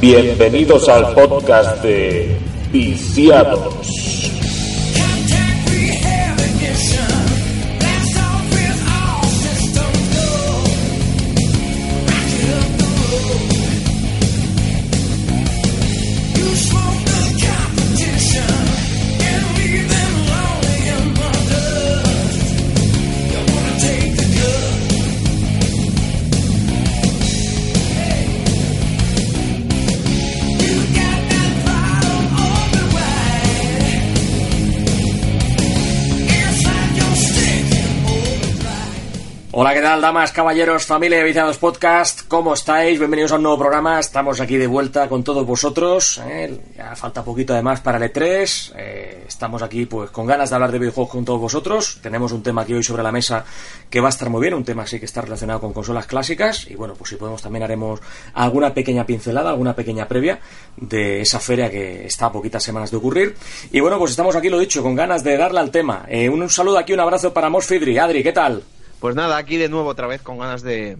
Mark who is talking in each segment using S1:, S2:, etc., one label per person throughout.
S1: Bienvenidos al podcast de Viciados.
S2: Tal, damas, caballeros, familia de Viciados Podcast? ¿Cómo estáis? Bienvenidos a un nuevo programa. Estamos aquí de vuelta con todos vosotros. ¿eh? Ya falta poquito además para el E3. Eh, estamos aquí pues con ganas de hablar de videojuegos con todos vosotros. Tenemos un tema aquí hoy sobre la mesa que va a estar muy bien, un tema así que está relacionado con consolas clásicas. Y bueno, pues si podemos también haremos alguna pequeña pincelada, alguna pequeña previa de esa feria que está a poquitas semanas de ocurrir. Y bueno, pues estamos aquí, lo dicho, con ganas de darle al tema. Eh, un, un saludo aquí, un abrazo para Mos Fidri. Adri, ¿qué tal?
S3: Pues nada, aquí de nuevo otra vez con ganas de,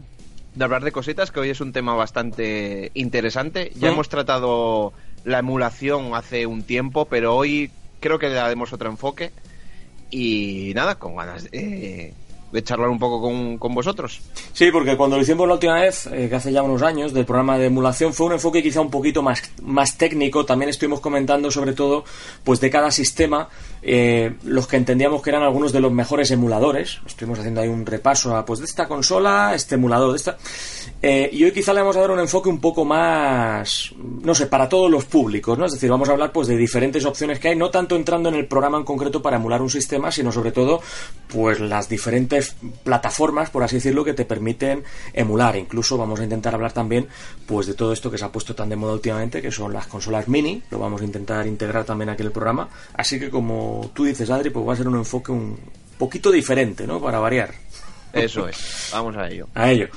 S3: de hablar de cositas, que hoy es un tema bastante interesante. Ya hemos tratado la emulación hace un tiempo, pero hoy creo que le daremos otro enfoque. Y nada, con ganas de, de charlar un poco con, con vosotros.
S2: Sí, porque cuando lo hicimos la última vez, eh, que hace ya unos años, del programa de emulación, fue un enfoque quizá un poquito más, más técnico. También estuvimos comentando sobre todo, pues de cada sistema, eh, los que entendíamos que eran algunos de los mejores emuladores. Estuvimos haciendo ahí un repaso a, pues de esta consola, este emulador, de esta. Eh, y hoy quizá le vamos a dar un enfoque un poco más, no sé, para todos los públicos, ¿no? Es decir, vamos a hablar pues de diferentes opciones que hay, no tanto entrando en el programa en concreto para emular un sistema, sino sobre todo, pues las diferentes plataformas, por así decirlo, que te permiten emular. Incluso vamos a intentar hablar también, pues de todo esto que se ha puesto tan de moda últimamente, que son las consolas mini, lo vamos a intentar integrar también aquí en el programa. Así que como tú dices, Adri, pues va a ser un enfoque un poquito diferente, ¿no? Para variar.
S3: Eso es, vamos a ello.
S2: A ello.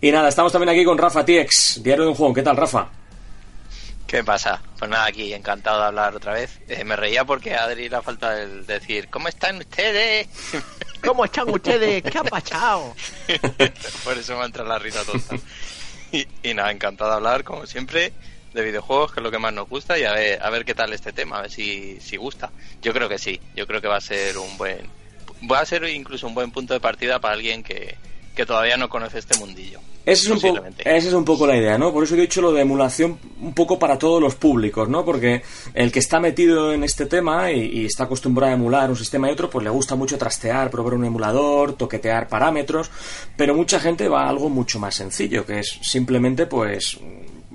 S2: Y nada, estamos también aquí con Rafa TX, Diario de un Juego. ¿Qué tal, Rafa?
S4: ¿Qué pasa? Pues nada, aquí encantado de hablar otra vez. Eh, me reía porque a Adri le falta el decir, ¿cómo están ustedes?
S3: ¿Cómo están ustedes? ¿Qué ha pasado?
S4: Por eso me entra la risa tonta. Y, y nada, encantado de hablar, como siempre, de videojuegos, que es lo que más nos gusta, y a ver, a ver qué tal este tema, a ver si, si gusta. Yo creo que sí, yo creo que va a ser un buen... Va a ser incluso un buen punto de partida para alguien que, que todavía no conoce este mundillo.
S2: Esa es, un poco, esa es un poco la idea, ¿no? Por eso he dicho lo de emulación un poco para todos los públicos, ¿no? Porque el que está metido en este tema y, y está acostumbrado a emular un sistema y otro, pues le gusta mucho trastear, probar un emulador, toquetear parámetros, pero mucha gente va a algo mucho más sencillo, que es simplemente, pues,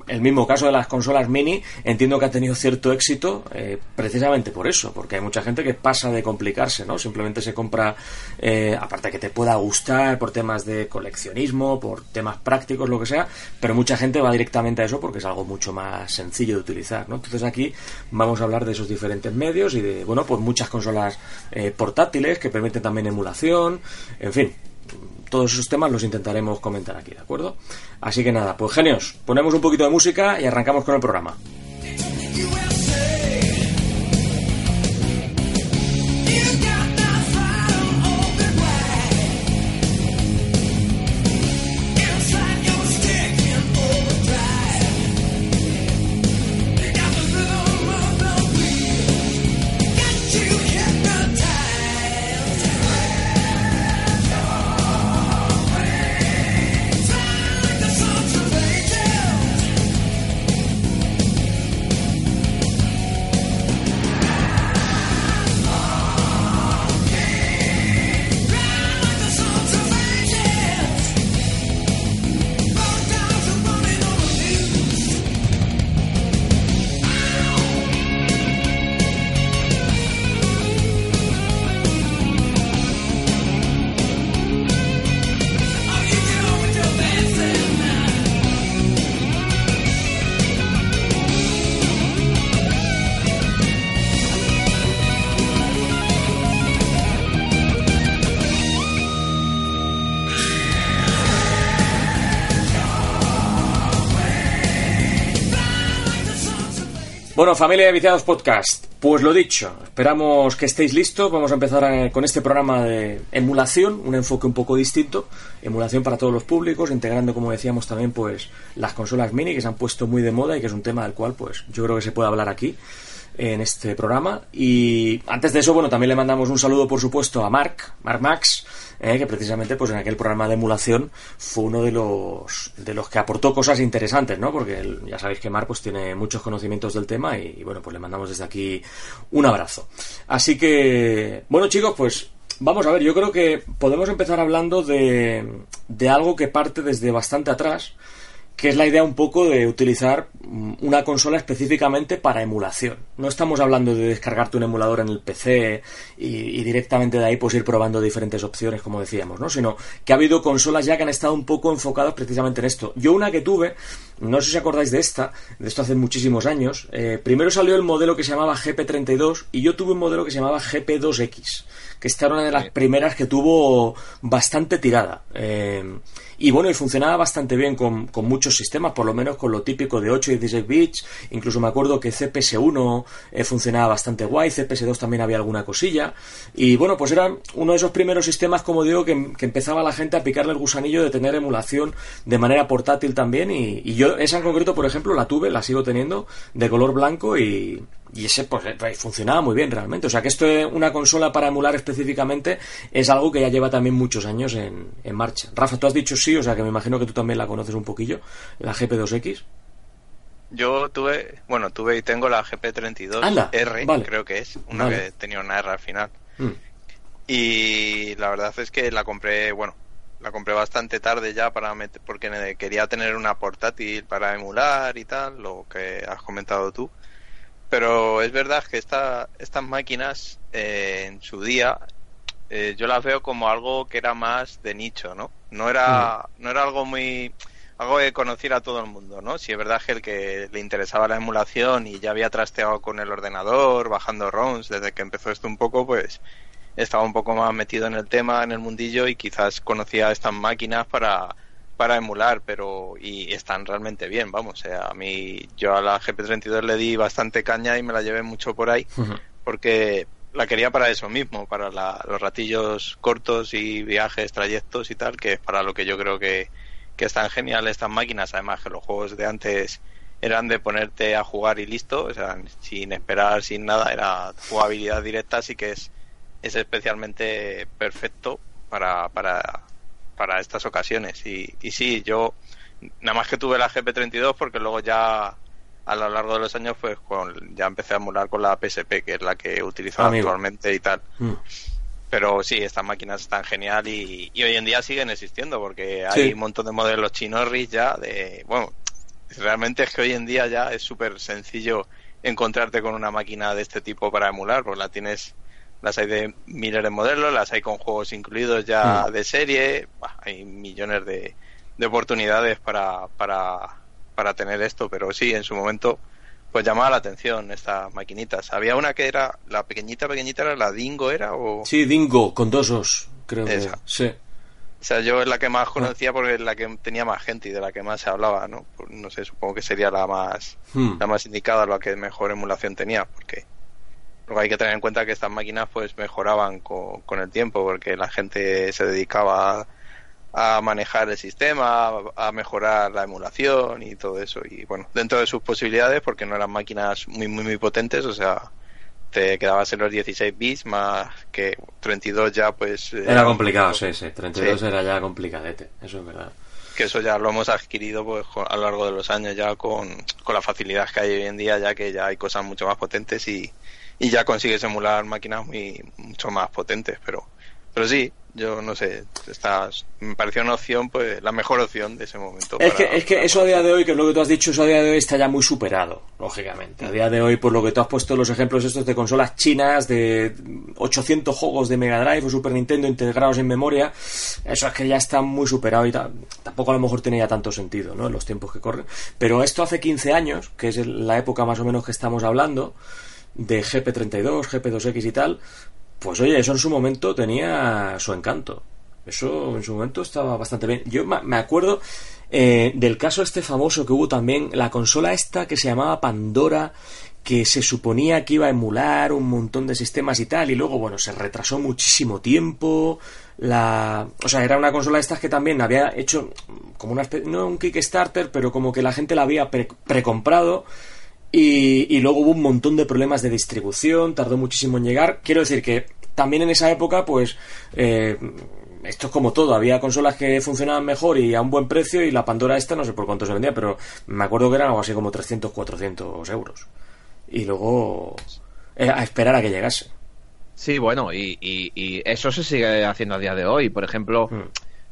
S2: el mismo caso de las consolas mini, entiendo que ha tenido cierto éxito eh, precisamente por eso, porque hay mucha gente que pasa de complicarse, ¿no? Simplemente se compra, eh, aparte que te pueda gustar por temas de coleccionismo, por temas prácticos, lo que sea, pero mucha gente va directamente a eso porque es algo mucho más sencillo de utilizar, ¿no? Entonces aquí vamos a hablar de esos diferentes medios y de, bueno, pues muchas consolas eh, portátiles que permiten también emulación, en fin, todos esos temas los intentaremos comentar aquí, ¿de acuerdo? Así que nada, pues genios, ponemos un poquito de música y arrancamos con el programa. Bueno, familia de Viciados Podcast, Pues lo dicho, esperamos que estéis listos. Vamos a empezar eh, con este programa de emulación, un enfoque un poco distinto, emulación para todos los públicos, integrando, como decíamos también, pues las consolas mini que se han puesto muy de moda y que es un tema del cual, pues yo creo que se puede hablar aquí en este programa. Y antes de eso, bueno, también le mandamos un saludo, por supuesto, a Mark, Mark Max, eh, que precisamente pues en aquel programa de emulación fue uno de los de los que aportó cosas interesantes, ¿no? Porque ya sabéis que Mark pues tiene muchos conocimientos del tema y, y bueno, pues le mandamos desde aquí un abrazo. Así que, bueno chicos, pues Vamos a ver, yo creo que podemos empezar hablando de, de algo que parte desde bastante atrás, que es la idea un poco de utilizar una consola específicamente para emulación. No estamos hablando de descargarte un emulador en el PC y, directamente de ahí pues ir probando diferentes opciones, como decíamos, ¿no? Sino que ha habido consolas ya que han estado un poco enfocadas precisamente en esto. Yo una que tuve, no sé si acordáis de esta, de esto hace muchísimos años, eh, primero salió el modelo que se llamaba GP32 y yo tuve un modelo que se llamaba GP2X, que esta era una de las primeras que tuvo bastante tirada. Eh, y bueno, y funcionaba bastante bien con, con, muchos sistemas, por lo menos con lo típico de 8 y 16 bits. Incluso me acuerdo que CPS1 eh, funcionaba bastante guay, CPS2 también había alguna cosilla. Y bueno, pues era uno de esos primeros sistemas, como digo, que, que empezaba la gente a picarle el gusanillo de tener emulación de manera portátil también. Y, y yo, esa en concreto, por ejemplo, la tuve, la sigo teniendo, de color blanco y, y ese pues eh, funcionaba muy bien realmente. O sea que esto de una consola para emular específicamente es algo que ya lleva también muchos años en, en, marcha. Rafa, tú has dicho sí, o sea que me imagino que tú también la conoces un poquillo, la GP2X.
S4: Yo tuve, bueno, tuve y tengo la GP32R, creo que es, una que tenía una R al final. Mm. Y la verdad es que la compré, bueno, la compré bastante tarde ya para meter, porque quería tener una portátil para emular y tal, lo que has comentado tú. Pero es verdad que esta, estas máquinas eh, en su día eh, yo las veo como algo que era más de nicho, ¿no? No era, mm. no era algo muy algo de conocer a todo el mundo, ¿no? Si es verdad que el que le interesaba la emulación y ya había trasteado con el ordenador, bajando ROMs desde que empezó esto un poco, pues estaba un poco más metido en el tema, en el mundillo y quizás conocía estas máquinas para para emular, pero y están realmente bien, vamos, o sea, a mí yo a la GP32 le di bastante caña y me la llevé mucho por ahí, porque la quería para eso mismo, para los ratillos cortos y viajes, trayectos y tal, que es para lo que yo creo que, que están geniales estas máquinas, además que los juegos de antes eran de ponerte a jugar y listo, o sea, sin esperar, sin nada, era jugabilidad directa, así que es, es especialmente perfecto para, para para estas ocasiones. Y, y sí, yo nada más que tuve la GP32 porque luego ya a lo largo de los años pues con, ya empecé a emular con la PSP, que es la que utilizo actualmente y tal. Mm. Pero sí, estas máquinas están genial y, hoy en día siguen existiendo porque hay un montón de modelos chinorris ya de... Bueno, realmente es que hoy en día ya es súper sencillo encontrarte con una máquina de este tipo para emular, porque la tienes las hay de miles de modelos, las hay con juegos incluidos ya hmm. de serie, hay millones de, de oportunidades para, para, para tener esto, pero sí, en su momento pues llamaba la atención estas maquinitas. Había una que era, la pequeñita, pequeñita era la Dingo, ¿era? O...
S2: Sí, Dingo, con dos os, creo que sí.
S4: O sea, yo es la que más conocía porque es la que tenía más gente y de la que más se hablaba, ¿no? Pues, no sé, supongo que sería la más, hmm. la más indicada, la que mejor emulación tenía, porque Luego hay que tener en cuenta que estas máquinas pues mejoraban con, el tiempo porque la gente se dedicaba a, manejar el sistema, a, mejorar la emulación y todo eso. Y bueno, dentro de sus posibilidades, porque no eran máquinas muy, muy, muy potentes, o sea, te quedabas en los 16 bits más que 32 ya pues...
S2: Eh, era complicado, sí, sí, 32 era ya complicadete, eso es verdad.
S4: Que eso ya lo hemos adquirido pues a lo largo de los años ya con, con la facilidad que hay hoy en día, ya que ya hay cosas mucho más potentes y, y ya consigues emular máquinas muy mucho más potentes, pero pero sí, yo no sé, estás, me pareció una opción, pues la mejor opción de ese momento.
S2: Es que, es que eso a día de hoy, que es lo que tú has dicho, eso a día de hoy está ya muy superado, lógicamente. A día de hoy, por lo que tú has puesto los ejemplos estos de consolas chinas, de 800 juegos de Mega Drive o Super Nintendo integrados en memoria, eso es que ya está muy superado y tampoco a lo mejor tenía tanto sentido, ¿no? En los tiempos que corren. Pero esto hace 15 años, que es la época más o menos que estamos hablando, de GP32, GP2X y tal, pues oye, eso en su momento tenía su encanto. Eso en su momento estaba bastante bien. Yo me acuerdo eh, del caso este famoso que hubo también, la consola esta que se llamaba Pandora, que se suponía que iba a emular un montón de sistemas y tal, y luego, bueno, se retrasó muchísimo tiempo. La, o sea, era una consola de estas que también había hecho como una especie, no un Kickstarter, pero como que la gente la había precomprado. Y, y luego hubo un montón de problemas de distribución, tardó muchísimo en llegar. Quiero decir que también en esa época, pues, eh, esto es como todo, había consolas que funcionaban mejor y a un buen precio y la Pandora esta no sé por cuánto se vendía, pero me acuerdo que eran algo así como 300, 400 euros y luego eh, a esperar a que llegase.
S3: Sí, bueno, y, y, eso se sigue haciendo a día de hoy. Por ejemplo, hmm.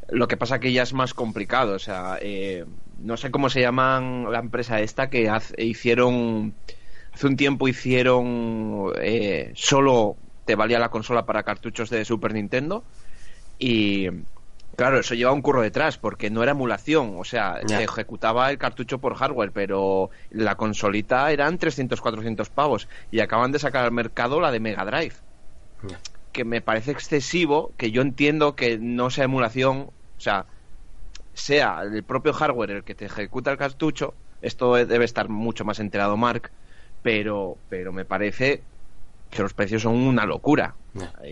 S3: lo que pasa que ya es más complicado. O sea, eh, no sé cómo se llaman la empresa esta que hicieron. Hace un tiempo hicieron. Eh, solo te valía la consola para cartuchos de Super Nintendo. Y Claro, eso lleva un curro detrás, porque no era emulación, o sea, se ejecutaba el cartucho por hardware, pero la consolita eran 300, 400 pavos, y acaban de sacar al mercado la de Mega Drive, que me parece excesivo, que yo entiendo que no sea emulación, o sea, sea el propio hardware el que te ejecuta el cartucho, esto debe estar mucho más enterado Mark, pero, pero me parece que los precios son una locura.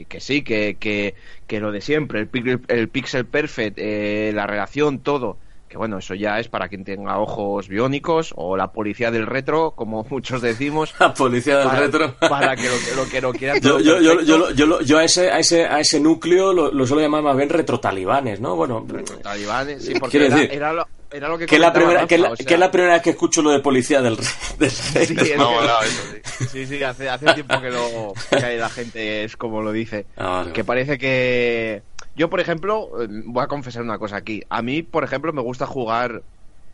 S3: que sí, que, que, que, lo de siempre, el, el pixel perfect, eh, la relación, todo. Que bueno, eso ya es para quien tenga ojos biónicos o la policía del retro, como muchos decimos.
S2: La policía del retro.
S3: Para que lo, que lo quieran.
S2: yo, yo, yo, yo, yo, a, ese, a, ese, a ese núcleo lo, lo suelo llamar más bien retrotalibanes, ¿no? Bueno,
S3: retrotalibanes, sí, porque era, era, lo, era lo que,
S2: que, la primera, que, la, que, la, primera vez que escucho lo de policía del, del
S3: Sí, no, no, eso sí. sí, sí, hace, hace tiempo que, lo, que la gente es como lo dice. Ah, que parece que... Yo, por ejemplo, eh, voy a confesar una cosa aquí. A mí, por ejemplo, me gusta jugar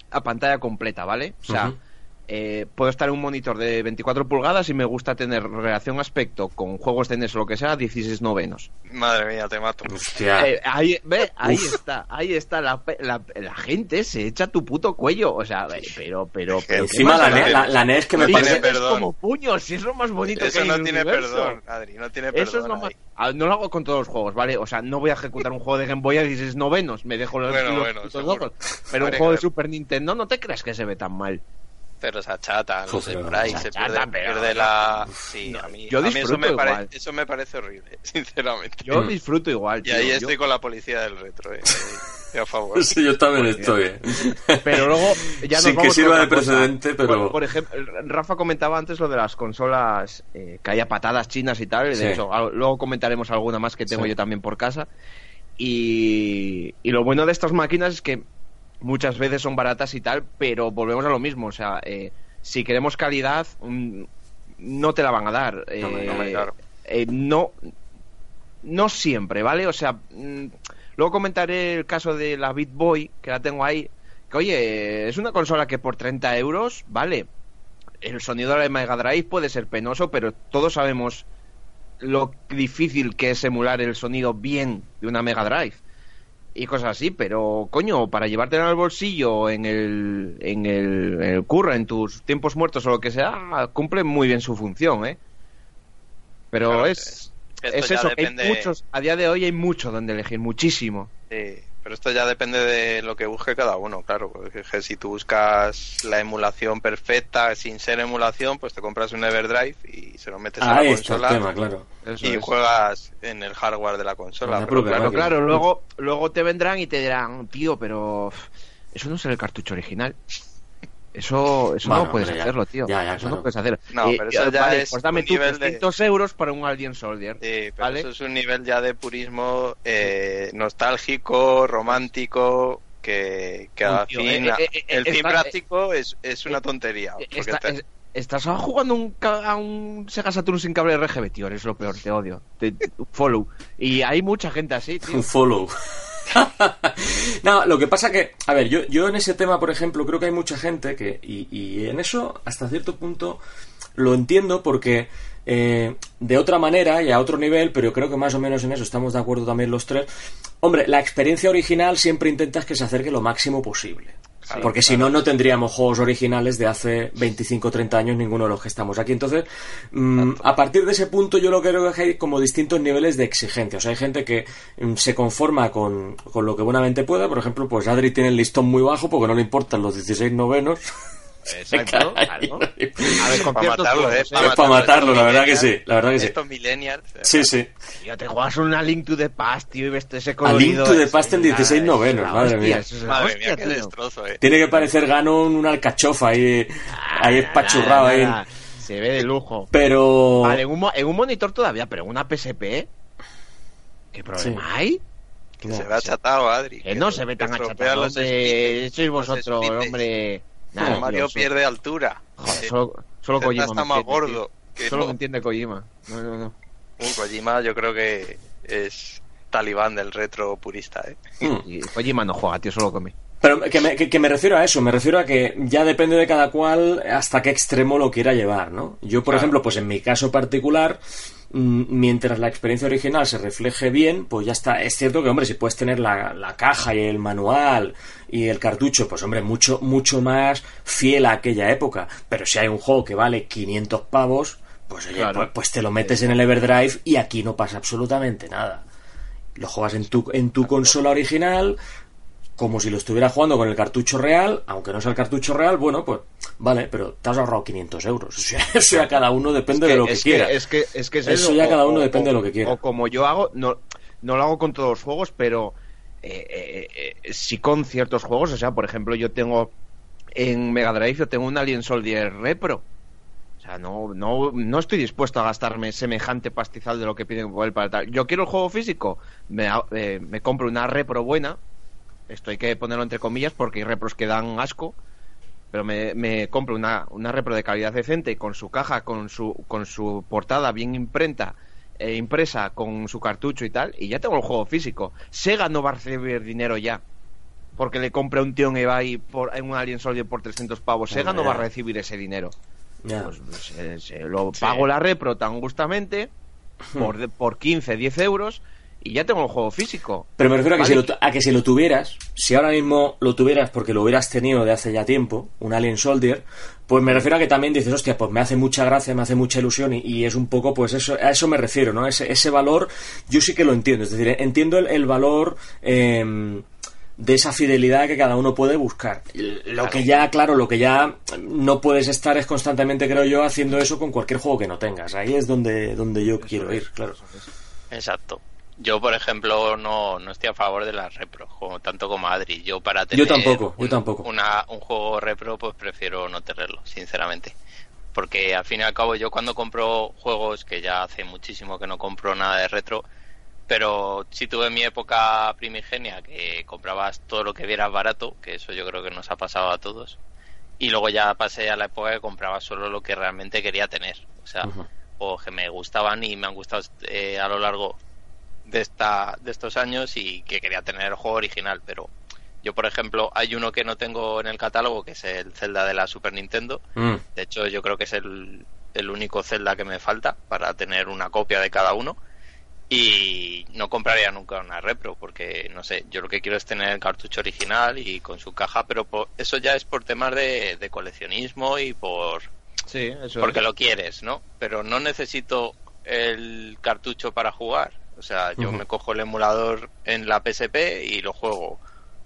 S3: a pantalla completa, ¿vale? O sea, eh, puedo estar en un monitor de 24 pulgadas y me gusta tener relación aspecto con juegos de NES o lo que sea 16 novenos.
S4: Madre mía, te mato.
S3: Eh, ahí, ve, ahí está, ahí está. La, la, gente se echa tu puto cuello. O sea, pero, pero, pero.
S2: Encima la, la, NES que me parece.
S3: Es como puños, si es lo más bonito
S4: Eso
S3: que
S4: no tiene perdón, Adri, no tiene perdón. Eso es lo
S3: más. Ah, no lo hago con todos los juegos, ¿vale? O sea, no voy a ejecutar un juego de Game Boy a 16 novenos, me dejo los, bueno, bueno, Pero un juego de Super Nintendo no te creas que se ve tan mal.
S4: Pero se achata, no sé, por ahí se pierde, pierde la... Sí, a mí, yo a mí eso, me parece, eso me parece horrible, sinceramente.
S3: Yo disfruto igual,
S4: Y ahí estoy con la policía del retro, eh. a favor.
S2: Sí, yo también estoy. Eh.
S3: Pero luego ya nos
S2: Sin
S3: que
S2: sirva de precedente, pero...
S3: Por, ejemplo, Rafa comentaba antes lo de las consolas eh, que haya patadas chinas y tal. De hecho, luego comentaremos alguna más que tengo yo también por casa. Y, y lo bueno de estas máquinas es que muchas veces son baratas y tal, pero volvemos a lo mismo. O sea, eh, si queremos calidad, mm, no te la van a dar.
S4: no,
S3: eh, no, no siempre, ¿vale? O sea, mm, luego comentaré el caso de la BitBoy, que la tengo ahí. Que oye, es una consola que por 30 euros, vale. El sonido de la Mega Drive puede ser penoso, pero todos sabemos lo difícil que es emular el sonido bien de una Mega Drive y cosas así, pero coño, para llevártela al bolsillo en el, en el, en el curro, en tus tiempos muertos o lo que sea, cumple muy bien su función, ¿eh? Pero es, es eso, hay muchos, a día de hoy hay mucho donde elegir, muchísimo.
S4: Sí. Pero esto ya depende de lo que busque cada uno, claro. Porque si tú buscas la emulación perfecta sin ser emulación, pues te compras un Everdrive y se lo metes a la consola
S2: claro.
S4: y juegas en el hardware de la consola.
S3: Pero, claro, claro, luego, luego te vendrán y te dirán, tío, pero eso no es el cartucho original. Eso, eso no puedes hacerlo, tío. eso no puedes hacerlo.
S4: No, pero eso ya es
S3: pues dame tú 300 euros para un Alien Soldier.
S4: Sí, pero eso es un nivel ya de purismo eh, nostálgico, romántico, que, que al fin, eh, eh, el fin práctico es, es una tontería.
S3: estás jugando un, a un Sega Saturn sin cable RGB, tío, eres lo peor, te odio. follow. Y hay mucha gente así, tío.
S2: Un follow. no, lo que pasa que, a ver, yo, yo en ese tema, por ejemplo, creo que hay mucha gente que, y, en eso, hasta cierto punto, lo entiendo porque eh, de otra manera y a otro nivel, pero creo que más o menos en eso estamos de acuerdo también los tres. Hombre, la experiencia original siempre intentas que se acerque lo máximo posible porque si no, no tendríamos juegos originales de hace 25 o 30 años, ninguno de los que estamos aquí. Entonces, mm, a partir de ese punto, yo lo creo que hay como distintos niveles de exigencia. O sea, hay gente que mm, se conforma con, con, lo que buenamente pueda. Por ejemplo, pues Adri tiene el listón muy bajo porque no le importan los 16 novenos.
S3: Exacto, claro. A ver,
S4: Para matarlo, ¿eh?
S2: Es para matarlo, la verdad que sí, la verdad que sí.
S4: Estos millennials.
S2: Sí, sí.
S3: Ya te juegas una Link to the Past, tío, y ves ese
S2: A
S3: colorido.
S2: Link to the Past en
S3: la-
S2: 16
S3: es
S2: novenos,
S3: la
S2: madre
S3: hostia,
S2: mía.
S4: Madre
S3: hostia,
S4: mía, qué
S3: tío.
S4: destrozo, eh.
S2: Tiene que parecer Ganon una alcachofa ahí, ahí
S3: Nada,
S2: espachurrado ahí.
S3: nada, Se ve de lujo.
S2: Pero...
S3: Vale, en un, en un monitor todavía, pero en una PSP. ¿Qué problema
S2: Sí.
S3: hay?
S4: Que se ve achatado, Adri.
S3: Que no se ve tan achatado, hombre. Sois vosotros, hombre. Nada,
S4: Mario
S3: tío,
S4: pierde altura.
S3: joder,
S4: Eh,
S3: solo, solo Kojima
S4: está más
S3: entiende,
S4: gordo. que
S3: Solo
S4: no.
S3: me entiende Kojima. No, no, no.
S4: Uh, Kojima yo creo que es talibán del retro purista, ¿eh?
S2: Hmm.
S3: Y Kojima no juega, tío, solo come.
S2: Pero que me, que- que me refiero a eso, me refiero a que ya depende de cada cual hasta qué extremo lo quiera llevar, ¿no? Yo, por
S4: Claro.
S2: ejemplo, pues en mi caso particular, mientras la experiencia original se refleje bien, pues ya está. Es cierto que, hombre, si puedes tener la, la caja y el manual y el cartucho, pues hombre, mucho, mucho más fiel a aquella época. Pero si hay un juego que vale 500 pavos, pues oye,
S3: Claro.
S2: pues, pues te lo metes en el Everdrive y aquí no pasa absolutamente nada. Lo juegas en tu, en tu consola original, como si lo estuviera jugando con el cartucho real, aunque no sea el cartucho real, bueno, pues vale, pero te has ahorrado 500 euros. O sea, eso ya cada uno depende de lo que
S3: es
S2: quiera.
S3: es que, es que es
S2: Eso
S3: eso,
S2: ya
S3: o-
S2: cada uno
S3: o-
S2: depende de lo que quiera.
S3: O como yo hago, no, no lo hago con todos los juegos, pero eh, eh, eh, sí con ciertos juegos. O sea, por ejemplo, yo tengo en Mega Drive, yo tengo un Alien Soldier Repro. O sea, no, no, no estoy dispuesto a gastarme semejante pastizal de lo que piden por él para tal. Yo quiero el juego físico, me, eh, me compro una repro buena. Esto hay que ponerlo entre comillas porque hay repros que dan asco. Pero me, me compro una, una repro de calidad decente con su caja, con su, con su portada bien imprenta, eh, impresa con su cartucho y tal, y ya tengo el juego físico. Sega no va a recibir dinero ya. Porque le compre a un tío en eBay por, en un Alien Soldier por 300 pavos. Sega no va a recibir ese dinero.
S2: Ya.
S3: Pues, se- se lo pago la repro tan gustamente por, por 15, 10 euros y ya tengo el juego físico.
S2: Pero me refiero a que,
S3: Vale.
S2: si lo, a que si lo tuvieras, si ahora mismo lo tuvieras porque lo hubieras tenido de hace ya tiempo, un Alien Soldier, pues me refiero a que también dices, hostia, pues me hace mucha gracia, me hace mucha ilusión y, y es un poco, pues eso, a eso me refiero, ¿no? Ese, ese valor, yo sí que lo entiendo, es decir, entiendo el, el valor em, de esa fidelidad que cada uno puede buscar. Lo que ya, claro, lo que ya no puedes estar es constantemente, creo yo, haciendo eso con cualquier juego que no tengas. Ahí es donde, donde yo quiero ir, claro.
S4: Exacto. Yo, por ejemplo, no, no estoy a favor de las repro, como, tanto como Adri. Yo para tener
S2: Yo tampoco, yo tampoco.
S4: Una, un juego repro, pues prefiero no tenerlo, sinceramente. Porque al fin y al cabo yo cuando compro juegos, que ya hace muchísimo que no compro nada de retro, pero sí tuve mi época primigenia que comprabas todo lo que vieras barato, que eso yo creo que nos ha pasado a todos. Y luego ya pasé a la época que compraba solo lo que realmente quería tener. O sea, o que me gustaban y me han gustado eh, a lo largo de esta de estos años y que quería tener el juego original pero yo por ejemplo hay uno que no tengo en el catálogo que es el Zelda de la Super Nintendo
S2: Mm.
S4: de hecho yo creo que es el, el único Zelda que me falta para tener una copia de cada uno y no compraría nunca una repro porque no sé yo lo que quiero es tener el cartucho original y con su caja pero por- eso ya es por temas de, de coleccionismo y por
S3: Sí, eso
S4: porque
S3: es.
S4: lo quieres, ¿no? Pero no necesito el cartucho para jugar. O sea, yo me cojo el emulador en la PSP y lo juego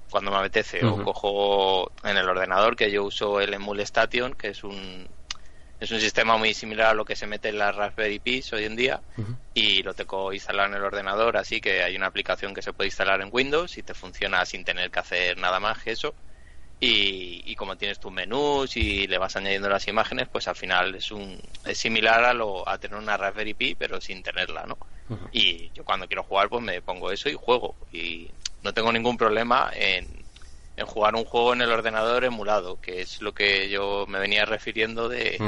S4: cuando me apetece. O cojo en el ordenador, que yo uso el Emule Station, que es un, es un sistema muy similar a lo que se mete en las Raspberry Pis hoy en día. Y lo tengo instalado en el ordenador, así que hay una aplicación que se puede instalar en Windows y te funciona sin tener que hacer nada más que eso. Y, y como tienes tus menús y le vas añadiendo las imágenes, pues al final es un es similar a lo a tener una Raspberry Pi, pero sin tenerla, ¿no? Y yo cuando quiero jugar, pues me pongo eso y juego. Y no tengo ningún problema en, en jugar un juego en el ordenador emulado, que es lo que yo me venía refiriendo de,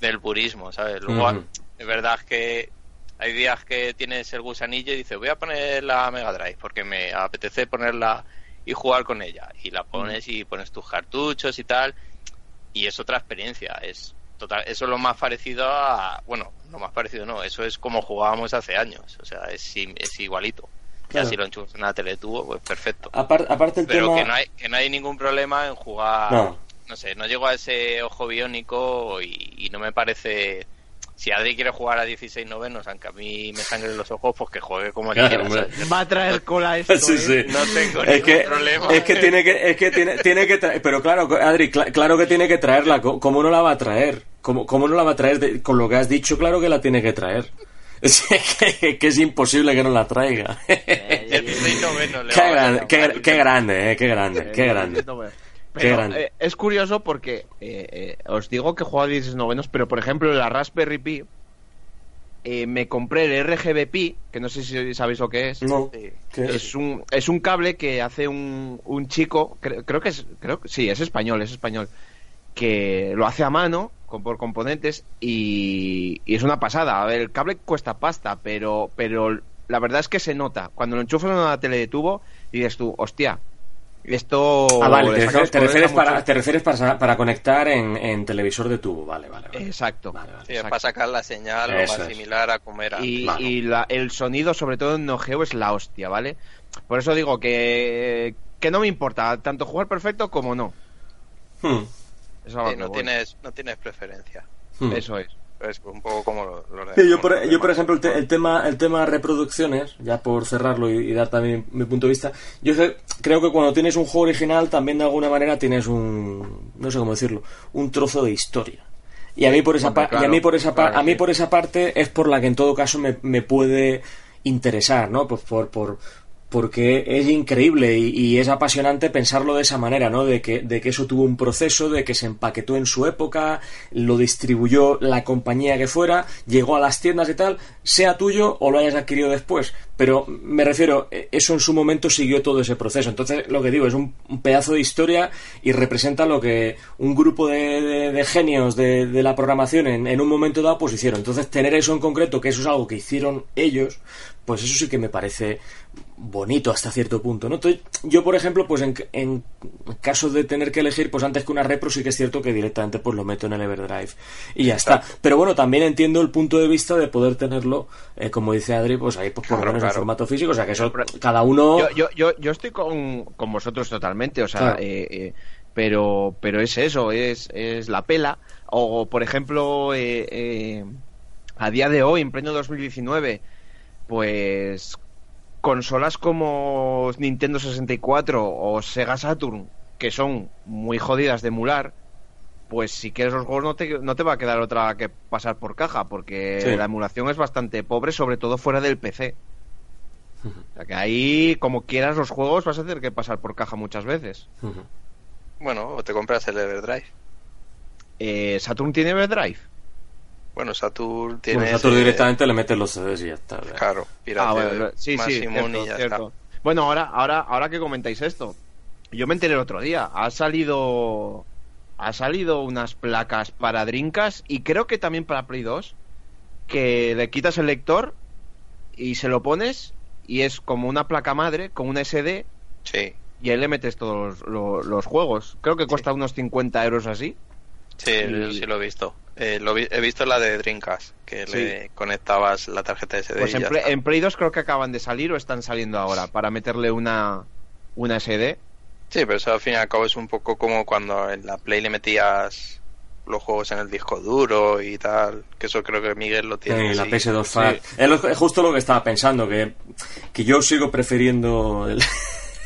S4: del purismo, ¿sabes? Luego,
S2: Ujú.
S4: es verdad que hay días que tienes el gusanillo y dices, voy a poner la Mega Drive porque me apetece ponerla y jugar con ella. Y la pones y pones tus cartuchos y tal. Y es otra experiencia. Es total, eso es lo más parecido a. Bueno, lo más parecido no, eso es como jugábamos hace años. O sea, es, igualito.
S2: Claro.
S4: Ya si lo enchufas en una teletubo, pues perfecto.
S2: Apar- aparte el
S4: Pero
S2: tema...
S4: que no, hay, que no hay ningún problema en jugar.
S2: No.
S4: No sé, no llego a ese ojo biónico y, y no me parece. Si Adri quiere jugar a 16 novenos, aunque a mí me sangren los ojos, pues que juegue como
S2: Claro,
S4: quiera.
S3: Va a traer cola esto.
S2: Sí,
S3: ¿eh?
S2: sí.
S4: No tengo
S2: es
S4: ningún
S2: que,
S4: problema.
S2: Es que tiene que, es que tiene, tiene que traer, pero claro, Adri, cla- claro que tiene que traerla. ¿Cómo no la va a traer? ¿Cómo, cómo no la va a traer? De- con lo que has dicho, claro que la tiene que traer. Es que, que es imposible que no la traiga.
S3: Eh,
S4: 16 novenos. le
S2: qué, gran- qué, qué grande, eh, qué grande, qué grande.
S3: Pero, eh, es curioso porque eh, eh, os digo que juego a 16 novenos, pero por ejemplo la Raspberry Pi eh, me compré el RGB Pi, que no sé si sabéis lo que es.
S2: No,
S4: Sí.
S2: ¿qué es?
S3: Es un, es un cable que hace un, un chico, creo, creo que es, creo que sí, es español, es español, que lo hace a mano, con, por componentes, y, y es una pasada. A ver, el cable cuesta pasta, pero, pero la verdad es que se nota. Cuando lo enchufas en una tele de tubo, y dices tú, hostia, esto...
S2: Ah, vale,
S3: le
S2: te, refieres, para, te refieres para, para conectar en, en televisor de tubo, vale, vale. vale.
S3: Exacto.
S2: Vale, vale.
S4: Sí, es para sacar la señal
S2: Eso
S4: o
S2: es.
S4: similar a como era.
S3: Y, y la- el sonido, sobre todo en Neo Geo, es la hostia, ¿vale? Por eso digo que, que no me importa, tanto jugar perfecto como no.
S2: Hmm,
S3: Eso, es a lo
S4: Sí, no,
S3: voy.
S4: tienes, no tienes preferencia.
S2: hmm.
S3: Eso es.
S4: Es un poco como lo, lo
S2: Sí, yo, por,
S4: los
S2: yo, por
S4: demás.
S2: ejemplo, el, te- el tema el tema reproducciones, ya por cerrarlo y, y dar también mi punto de vista, yo cre- creo que cuando tienes un juego original también de alguna manera tienes un, no sé cómo decirlo, un trozo de historia. Y a mí por esa pa- y a mí por esa
S3: claro,
S2: a mí
S3: sí.
S2: por esa parte es por la que en todo caso me, me puede interesar, ¿no? Pues por, por porque es increíble y, es apasionante pensarlo de esa manera, ¿no? De que, de que eso tuvo un proceso, de que se empaquetó en su época, lo distribuyó la compañía que fuera, llegó a las tiendas y tal, sea tuyo o lo hayas adquirido después. Pero me refiero, eh, eso en su momento siguió todo ese proceso. Entonces, lo que digo, es un, pedazo de historia y representa lo que un grupo de, de- de genios de, de la programación en, en un momento dado pues hicieron. Entonces, tener eso en concreto, que eso es algo que hicieron ellos, pues eso sí que me parece bonito hasta cierto punto, ¿no? Entonces, yo, por ejemplo, pues en, en caso de tener que elegir, pues antes que una repro sí que es cierto que directamente pues lo meto en el Everdrive y ya está. Pero bueno, también entiendo el punto de vista de poder tenerlo, eh, como dice Adri, pues ahí pues por lo
S4: Claro,
S2: menos en formato físico, o sea que eso cada uno...
S3: Yo, yo, yo, yo estoy con, con vosotros totalmente, o sea,
S2: Claro.
S3: eh, eh, pero, pero es eso, es, es la pela. O, por ejemplo, eh, a día de hoy, en pleno 2019, pues consolas como Nintendo 64 o Sega Saturn, que son muy jodidas de emular, pues si quieres los juegos no te, no te va a quedar otra que pasar por caja, porque
S2: Sí.
S3: la emulación es bastante pobre, sobre todo fuera del PC. O sea que ahí, como quieras los juegos, vas a tener que pasar por caja muchas veces.
S4: Bueno, o te compras el Everdrive.
S3: Eh, ¿Saturn tiene Everdrive?
S4: Bueno, Saturn tiene.
S2: Bueno, nosotros directamente le metes los CDs y ya está.
S4: Claro, pirateo
S3: Ah, bueno, sí, sí,
S4: Maximum
S3: cierto,
S4: y ya
S3: cierto. Bueno, ahora, ahora, ahora que comentáis esto, yo me enteré el otro día. Ha salido, ha salido unas placas para Drinkas y creo que también para Play 2 que le quitas el lector y se lo pones y es como una placa madre con una SD.
S4: Sí,
S3: y ahí le metes todos los, los- los juegos. Creo que cuesta unos 50 euros así.
S4: Sí,
S3: Y-
S4: yo sí lo he visto. Eh, lo vi- he visto la de Dreamcast, que
S3: Sí.
S4: le conectabas la tarjeta SD
S3: Pues
S4: y
S3: en,
S4: ya
S3: Play-
S4: está.
S3: en Play 2 creo que acaban de salir o están saliendo ahora para meterle una, una SD.
S4: Sí, pero eso al fin y al cabo es un poco como cuando en la Play le metías los juegos en el disco duro y tal, que eso creo que Miguel lo tiene.
S2: Eh, la
S4: sí.
S2: PS2 Fat. Es, lo- es justo lo que estaba pensando, que, que yo sigo prefiriendo el,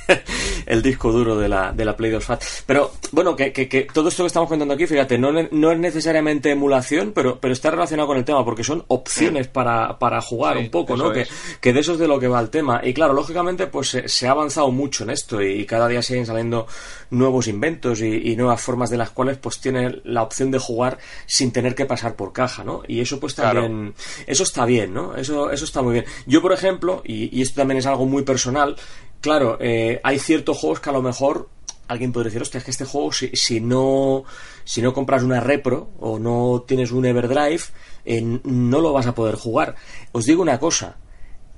S2: el disco duro de la, de la Play 2 Fat. Pero bueno, que, que, que todo esto que estamos contando aquí, fíjate, no, no es necesariamente emulación, pero, pero está relacionado con el tema, porque son opciones para, para jugar
S3: Sí,
S2: un poco, ¿no? Que,
S3: es.
S2: que de eso es de lo que va el tema. Y claro, lógicamente, pues se, se ha avanzado mucho en esto y, y cada día siguen saliendo nuevos inventos y, y nuevas formas de las cuales pues tiene la opción de jugar sin tener que pasar por caja, ¿no? Y eso pues
S4: Claro.
S2: también, eso está bien, ¿no? Eso, eso está muy bien. Yo, por ejemplo, y, y esto también es algo muy personal, claro, eh, hay ciertos juegos que a lo mejor alguien podría decir, hostia, es que este juego, si, no si no compras una repro o no tienes un Everdrive, eh, no lo vas a poder jugar. Os digo una cosa,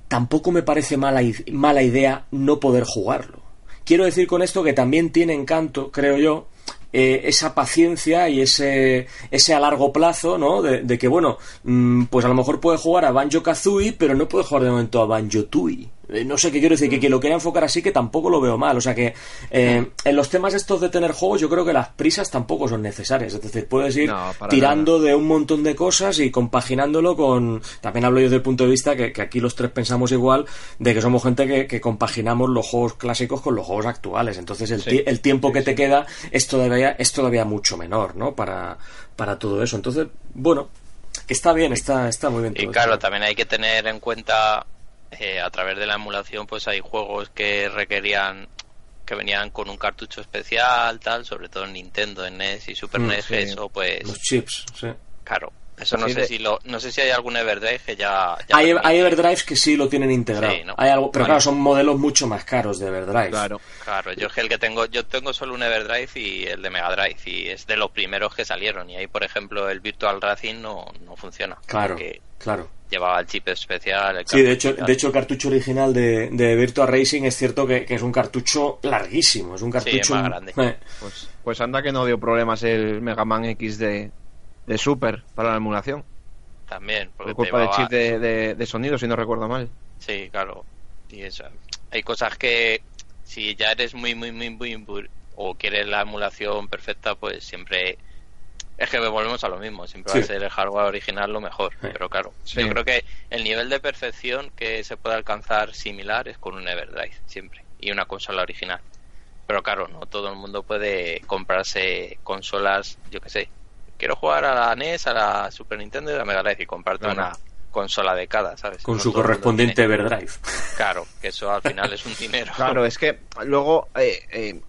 S2: tampoco me parece mala, mala idea no poder jugarlo. Quiero decir con esto que también tiene encanto, creo yo, eh, esa paciencia y ese, ese a largo plazo, ¿no? De, de que, bueno, mm, pues a lo mejor puede jugar a Banjo Kazooie, pero no puede jugar de momento a Banjo Tooie. Eh, no sé qué quiero decir, que quien lo quiera enfocar así, que tampoco lo veo mal. O sea que eh, en los temas estos de tener juegos, yo creo que las prisas tampoco son necesarias. Es decir, puedes ir tirando de un montón de cosas y compaginándolo con. También hablo yo desde el punto de vista que, aquí los tres pensamos igual, de que somos gente que, compaginamos los juegos clásicos con los juegos actuales. Entonces el, el tiempo que te queda es todavía, es todavía mucho menor, ¿no? Para, para todo eso. Entonces, bueno, está bien, está, está muy bien.
S4: y claro, también hay que tener en cuenta eh, a través de la emulación pues hay juegos que requerían que venían con un cartucho especial tal sobre todo en Nintendo en NES y Super mm, NES eso pues
S2: los chips sí.
S4: claro eso no sé si lo no sé si hay algún Everdrive que ya,
S2: hay, hay Everdrives que sí lo tienen integrado. Hay algo pero claro son modelos mucho más caros de Everdrive.
S4: Claro. Claro yo es que el que tengo yo tengo solo un Everdrive y el de Mega Drive y es de los primeros que salieron y ahí por ejemplo el Virtual Racing no, no funciona
S2: claro claro.
S4: llevaba el chip especial.
S2: sí, de hecho, de hecho el cartucho original de, de Virtua Racing es cierto que, es un cartucho larguísimo, es un cartucho
S4: más grande.
S3: Eh. Pues, pues, anda que no dio problemas el Mega Man X de, de Super para la emulación.
S4: También.
S3: Por culpa del chip de, de, sonido, si no recuerdo mal.
S4: Sí, claro. Y eso. Hay cosas que si ya eres muy, muy, muy, muy, o quieres la emulación perfecta, pues siempre es que volvemos a lo mismo, siempre va a ser el hardware original lo mejor, pero claro, yo creo que el nivel de perfección que se puede alcanzar similar es con un Everdrive, siempre, y una consola original. Pero claro, no todo el mundo puede comprarse consolas, yo que sé, quiero jugar a la NES, a la Super Nintendo y a la Mega Drive y comprarte una consola de cada, ¿sabes?
S2: Con su correspondiente Everdrive.
S4: Claro, que eso al final es un dinero.
S3: Claro, es que luego, eh, eh,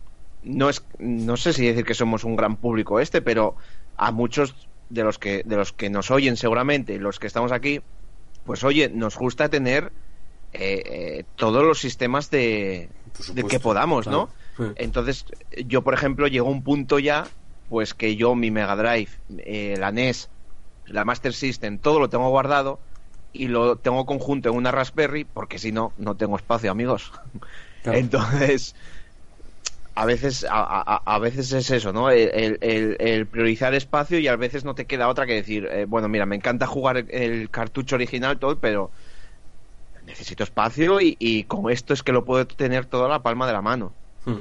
S3: no, es, no sé si decir que somos un gran público este, pero a muchos de los que de los que nos oyen seguramente los que estamos aquí pues oye nos gusta tener eh, eh, todos los sistemas de, que podamos no entonces yo por ejemplo llego a un punto ya pues que yo mi Mega Drive eh, la NES la Master System todo lo tengo guardado y lo tengo conjunto en una Raspberry porque si no no tengo espacio amigos entonces a veces a, a, veces es eso, ¿no? El, priorizar espacio y a veces no te queda otra que decir, eh, bueno, mira, me encanta jugar el cartucho original todo, pero necesito espacio y, con esto es que lo puedo tener toda la palma de la mano. Hmm.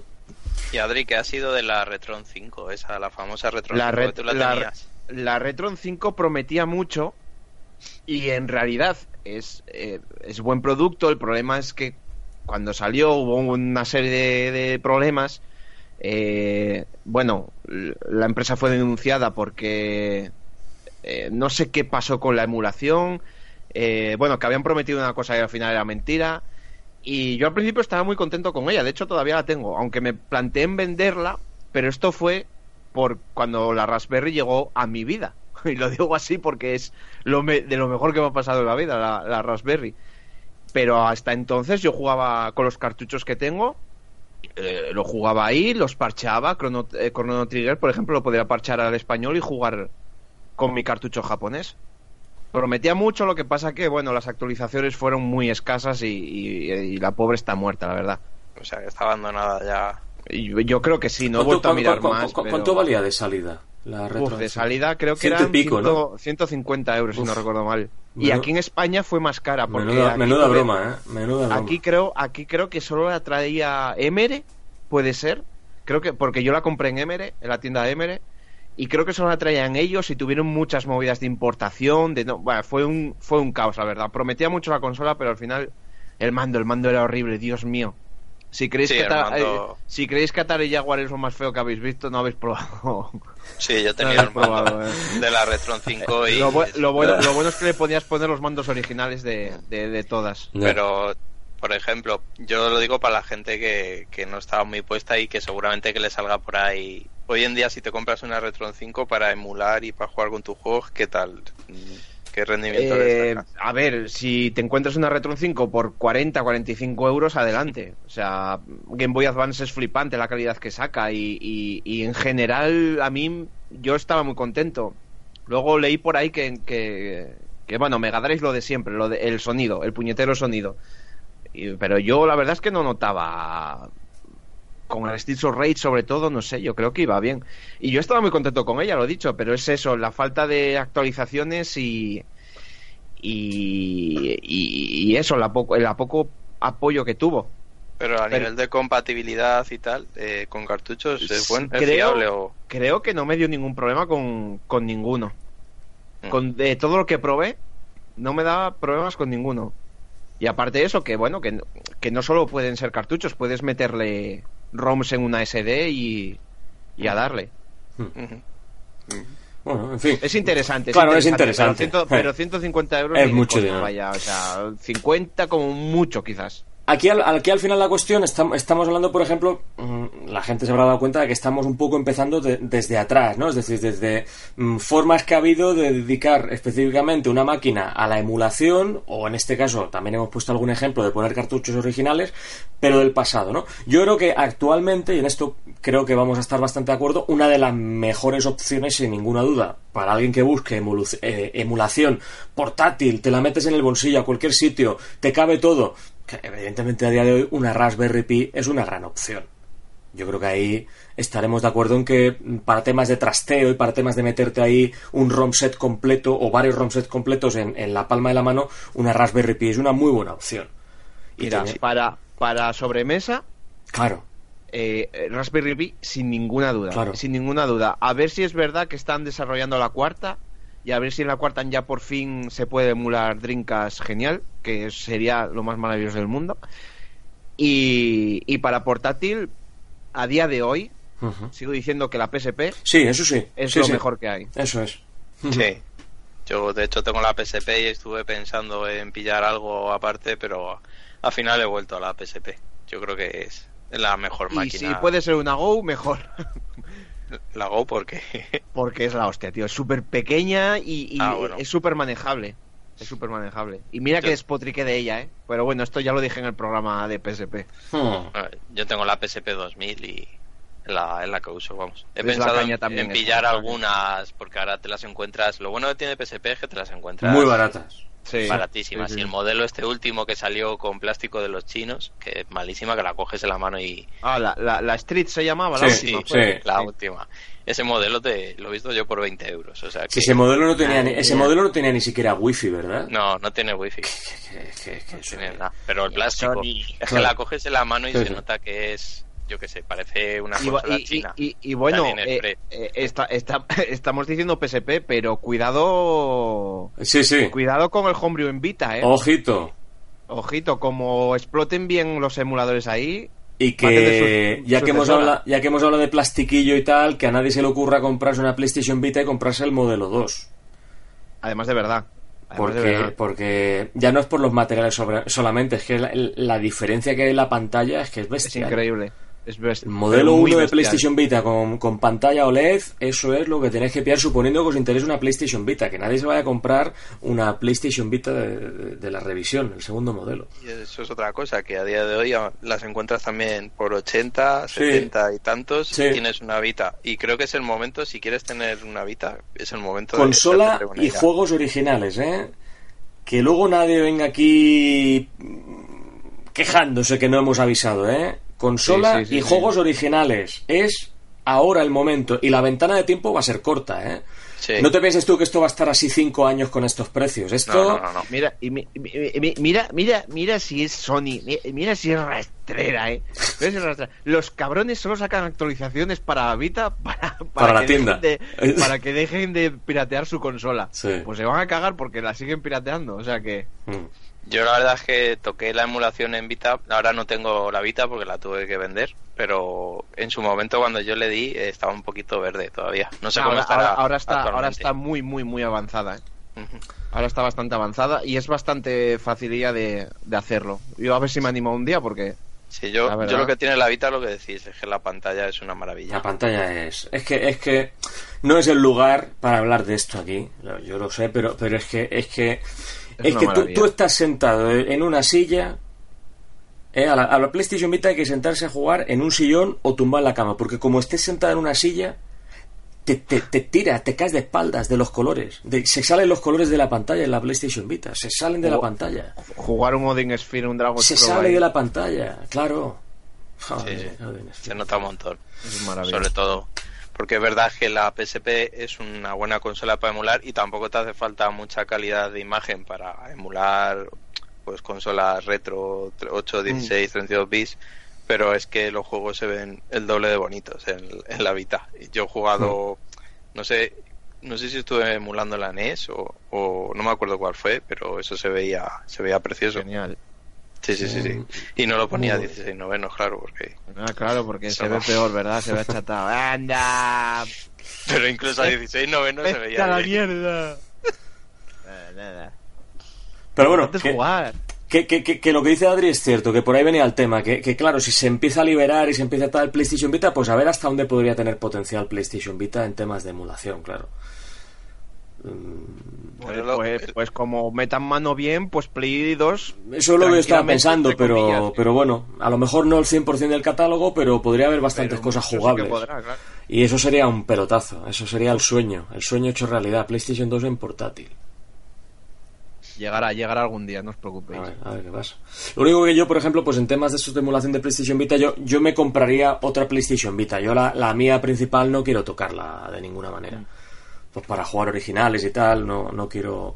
S4: Y Adri, ¿qué ha sido de la Retron 5? Esa, la famosa Retron 5 que tú la, tenías.
S3: La Retron 5 prometía mucho y en realidad es, eh, es buen producto. El problema es que cuando salió hubo una serie de, problemas. Eh, bueno, la empresa fue denunciada porque eh, no sé qué pasó con la emulación. Eh, bueno, que habían prometido una cosa y al final era mentira. Y yo al principio estaba muy contento con ella. De hecho, todavía la tengo. Aunque me planteé en venderla, pero esto fue por cuando la Raspberry llegó a mi vida. Y lo digo así porque es lo de lo mejor que me ha pasado en la vida, la Raspberry. Pero hasta entonces yo jugaba con los cartuchos que tengo, eh, lo jugaba ahí, los parchaba. Chrono, eh, Trigger, por ejemplo, lo podía parchar al español y jugar con mi cartucho japonés. Prometía mucho, lo que pasa que, bueno, las actualizaciones fueron muy escasas y, la pobre está muerta, la verdad.
S4: O sea, que está abandonada ya.
S3: Y yo, creo que sí, no he vuelto a mirar más.
S2: ¿Cuánto valía de salida? La
S3: de salida creo que eran pico, 150 euros, si no recuerdo mal. Y aquí en España fue más cara. Porque
S2: menuda, broma, ¿eh? Menuda
S3: Aquí creo, aquí creo que solo la traía Emere, puede ser. Creo que, porque yo la compré en Emere, en la tienda de Emere, y creo que solo la traían ellos y tuvieron muchas movidas de importación, de no, bueno, fue un, fue un caos, la verdad. Prometía mucho la consola, pero al final el mando, el mando era horrible, Dios mío. Si creéis, que eh, si creéis que Atari Jaguar es lo más feo que habéis visto, no habéis probado.
S4: Sí, yo tenía el mando eh. de la Retron 5 y...
S3: Lo, bueno, lo bueno es que le podías poner los mandos originales de, de, todas.
S4: Pero, por ejemplo, yo lo digo para la gente que, que no estaba muy puesta y que seguramente que le salga por ahí... Hoy en día si te compras una Retron 5 para emular y para jugar con tus juegos, ¿qué tal? ¿Qué rendimiento eh,
S3: A ver, si te encuentras una Retron 5 por 40, 45 euros, adelante. O sea, Game Boy Advance es flipante la calidad que saca y, en general a mí yo estaba muy contento. Luego leí por ahí que, que, bueno, Mega Drive lo de siempre, lo de, el sonido, el puñetero sonido. pero yo la verdad es que no notaba con el Streets of Rage sobre todo, no sé, yo creo que iba bien. Y yo estaba muy contento con ella, lo he dicho, pero es eso, la falta de actualizaciones y y, y, eso, la poco, la poco apoyo que tuvo.
S4: Pero a
S3: Pero-
S4: nivel de compatibilidad y tal, eh, con cartuchos, ¿es, buen, es
S3: creo,
S4: fiable o...?
S3: creo que no me dio ningún problema con, con ninguno.
S4: Mm.
S3: Con de todo lo que probé, no me da problemas con ninguno. Y aparte de eso, que bueno, que, no- que no solo pueden ser cartuchos, puedes meterle ROMs en una SD y, y a darle.
S4: Ujú.
S2: Bueno, en fin.
S3: Es interesante.
S2: Claro, es interesante.
S3: Pero, ciento- pero 150 euros
S2: Es mucho dinero.
S3: Vaya, o sea, 50 como mucho quizás.
S2: Aquí al, aquí al final la cuestión, estam- estamos hablando, por ejemplo, mm, la gente se habrá dado cuenta de que estamos un poco empezando de- desde atrás, ¿no? Es decir, desde mm, formas que ha habido de dedicar específicamente una máquina a la emulación, o en este caso también hemos puesto algún ejemplo de poner cartuchos originales, pero del pasado, ¿no? Yo creo que actualmente, y en esto creo que vamos a estar bastante de acuerdo, una de las mejores opciones, sin ninguna duda, para alguien que busque eh, emulación portátil, te la metes en el bolsillo a cualquier sitio, te cabe todo, que evidentemente a día de hoy una Raspberry Pi es una gran opción. Yo creo que ahí estaremos de acuerdo en que para temas de trasteo y para temas de meterte ahí un ROM set completo o varios ROM sets completos en, en la palma de la mano, una Raspberry Pi es una muy buena opción. Y
S3: Mira,
S2: tiene-
S3: para, para sobremesa,
S2: Claro,
S3: eh, Raspberry Pi sin ninguna duda.
S2: Claro.
S3: Sin ninguna duda. A ver si es verdad que están desarrollando la cuarta y a ver si en la cuarta ya por fin se puede emular Dreamcast genial, que sería lo más maravilloso del mundo. Y, y para portátil, a día de hoy, sigo diciendo que la PSP
S2: Sí, eso sí.
S3: es
S2: Sí,
S3: lo
S2: sí.
S3: mejor que hay.
S2: Eso es.
S4: Sí. Yo, de hecho, tengo la PSP y estuve pensando en pillar algo aparte, pero al final he vuelto a la PSP. Yo creo que es la mejor
S3: Y
S4: máquina.
S3: si puede ser una Go, mejor.
S4: La Go porque...
S3: Porque es la hostia, tío. Es súper pequeña y, y
S4: Ah, bueno.
S3: es súper manejable. Es súper manejable. Y mira que despotriqué de ella, ¿eh? Pero bueno, esto ya lo dije en el programa de PSP.
S2: Hmm.
S4: Yo tengo la PSP 2000 y es la, es la que uso, vamos. He pensado en,
S3: también
S4: en pillar algunas, porque ahora te las encuentras... Lo bueno que tiene PSP es que te las encuentras...
S2: Muy baratas.
S3: Sí.
S4: baratísimas.
S3: Sí, sí.
S4: Y el modelo este último que salió con plástico de los chinos, que es malísima, que la coges en la mano y...
S3: Ah, la, la, la Street se llamaba, la
S2: Sí,
S3: última.
S2: sí,
S3: fue.
S4: La última. Ese modelo te lo he visto yo por 20 euros. O sea que...
S2: Ese modelo no tenía ni, ese modelo no tenía ni siquiera wifi, ¿verdad?
S4: No, no tiene wifi. No tiene nada. Pero el plástico... Es que la coges en la mano y se nota que es... Yo qué sé, parece una
S3: Y,
S4: consola
S3: y-
S4: china.
S3: y- y bueno,
S4: es
S3: eh, eh, está- está- estamos diciendo PSP, pero cuidado
S2: Sí, sí.
S3: cuidado con el Homebrew en Vita, ¿eh?
S2: Ojito.
S3: Ojito, como exploten bien los emuladores ahí,
S2: Y que
S3: su-
S2: ya que hemos hablado, ya que hemos hablado de plastiquillo y tal, que a nadie se le ocurra comprarse una PlayStation Vita y comprarse el modelo 2.
S3: además de verdad. Además de
S2: Porque,
S3: verdad.
S2: porque ya no es por los materiales sobre- solamente, es que la, la diferencia que hay en la pantalla es que es
S3: Es
S2: bestial.
S3: increíble. Es best-
S2: El modelo
S3: muy
S2: 1 de. PlayStation Vita con, con pantalla OLED, eso es lo que tenéis que pillar suponiendo que os interese una PlayStation Vita, que nadie se vaya a comprar una PlayStation Vita de, de- de la revisión, el segundo modelo.
S4: Y eso es otra cosa, que a día de hoy ah, las encuentras también por 80,
S2: Sí.
S4: 70 y tantos.
S2: Sí.
S4: Tienes una Vita. Y creo que es el momento, si quieres tener una Vita, es el momento de
S2: Consola
S4: una
S2: y juegos originales, ¿eh? Que luego nadie venga aquí quejándose que no hemos avisado, ¿eh? Consola
S3: Sí, sí, sí,
S2: y juegos originales. Es ahora el momento. Y la ventana de tiempo va a ser corta, ¿eh?
S4: Sí.
S2: No te pienses tú que esto va a estar así cinco años con estos precios. Esto...
S4: No, no, no.
S3: Mira, y mi- mi- mi- mira, mira, mira si es Sony, mi- mira si es rastrera, eh. Mira si es rastrera. Los cabrones solo sacan actualizaciones para Vita para,
S2: Para la tienda.
S3: de- para que dejen de piratear su consola.
S2: Sí.
S3: Pues se van a cagar porque la siguen pirateando, o sea que
S2: Mm.
S4: Yo la verdad es que toqué la emulación en Vita. Ahora no tengo la Vita porque la tuve que vender. Pero en su momento cuando yo le di eh, estaba un poquito verde todavía. No sé cómo
S3: ahora,
S4: estará.
S3: ahora- ahora está, ahora está muy, muy, muy avanzada. eh. Ahora está bastante avanzada y es bastante facilidad de, de hacerlo. Yo a ver si me animo un día porque
S4: Sí, yo, yo lo que tiene la Vita, lo que decís, es que la pantalla es una maravilla.
S2: La pantalla es. Es que, es que no es el lugar para hablar de esto aquí. Yo lo sé, pero, pero es que, es que, es, que tú, estás sentado en una silla. eh, a, la, a la PlayStation Vita hay que sentarse a jugar en un sillón o tumbar la cama, porque como estés sentado en una silla, te, te, te tiras, te caes de espaldas de los colores. De- se salen los colores de la pantalla en la PlayStation Vita, se salen de la pantalla.
S3: jugar un Odin Sphere, un Dragon
S2: Se sale
S3: ahí,
S2: de la pantalla, claro. Joder,
S4: Sí, sí.
S2: joder,
S4: Se nota un montón.
S3: es maravilla.
S4: Sobre todo. Porque es verdad que la PSP es una buena consola para emular y tampoco te hace falta mucha calidad de imagen para emular pues consolas retro 8, 16, 32 bits, pero es que los juegos se ven el doble de bonitos en, en la Vita. Yo he jugado, no sé, no sé si estuve emulando la NES o, o no me acuerdo cuál fue, pero eso se veía, se veía precioso.
S3: Genial.
S4: Sí, sí, sí, sí. Y no lo ponía a 16 novenos, claro, porque...
S3: Ah, claro, porque se ve peor, ¿verdad? Se ve achatado. ¡Anda!
S4: Pero incluso a 16 novenos se
S3: ¡Vete
S4: veía
S3: a la mierda! Nada, nada.
S2: Pero bueno,
S3: Antes
S2: que,
S3: jugar.
S2: que, que- que- que lo que dice Adri es cierto, que por ahí venía el tema, que, que claro, si se empieza a liberar y se empieza a tal PlayStation Vita, pues a ver hasta dónde podría tener potencial PlayStation Vita en temas de emulación, claro.
S4: Bueno, lo-
S3: pues, pues como metan mano bien, pues Play 2.
S2: Eso es lo que yo estaba pensando, pero, pero bueno, a lo mejor no el 100% del catálogo, pero podría haber bastantes
S3: Pero
S2: cosas
S3: sí
S2: jugables.
S3: podrá, claro.
S2: Y eso sería un pelotazo, eso sería el sueño, el sueño hecho realidad, PlayStation 2 en portátil.
S3: Llegará, llegará algún día, no os preocupéis.
S2: A ver, a ver qué pasa. Lo único que yo, por ejemplo, pues en temas de estos de emulación de PlayStation Vita, yo, yo me compraría otra PlayStation Vita. Yo la, la mía principal no quiero tocarla de ninguna manera. Pues para jugar originales y tal, no, no quiero...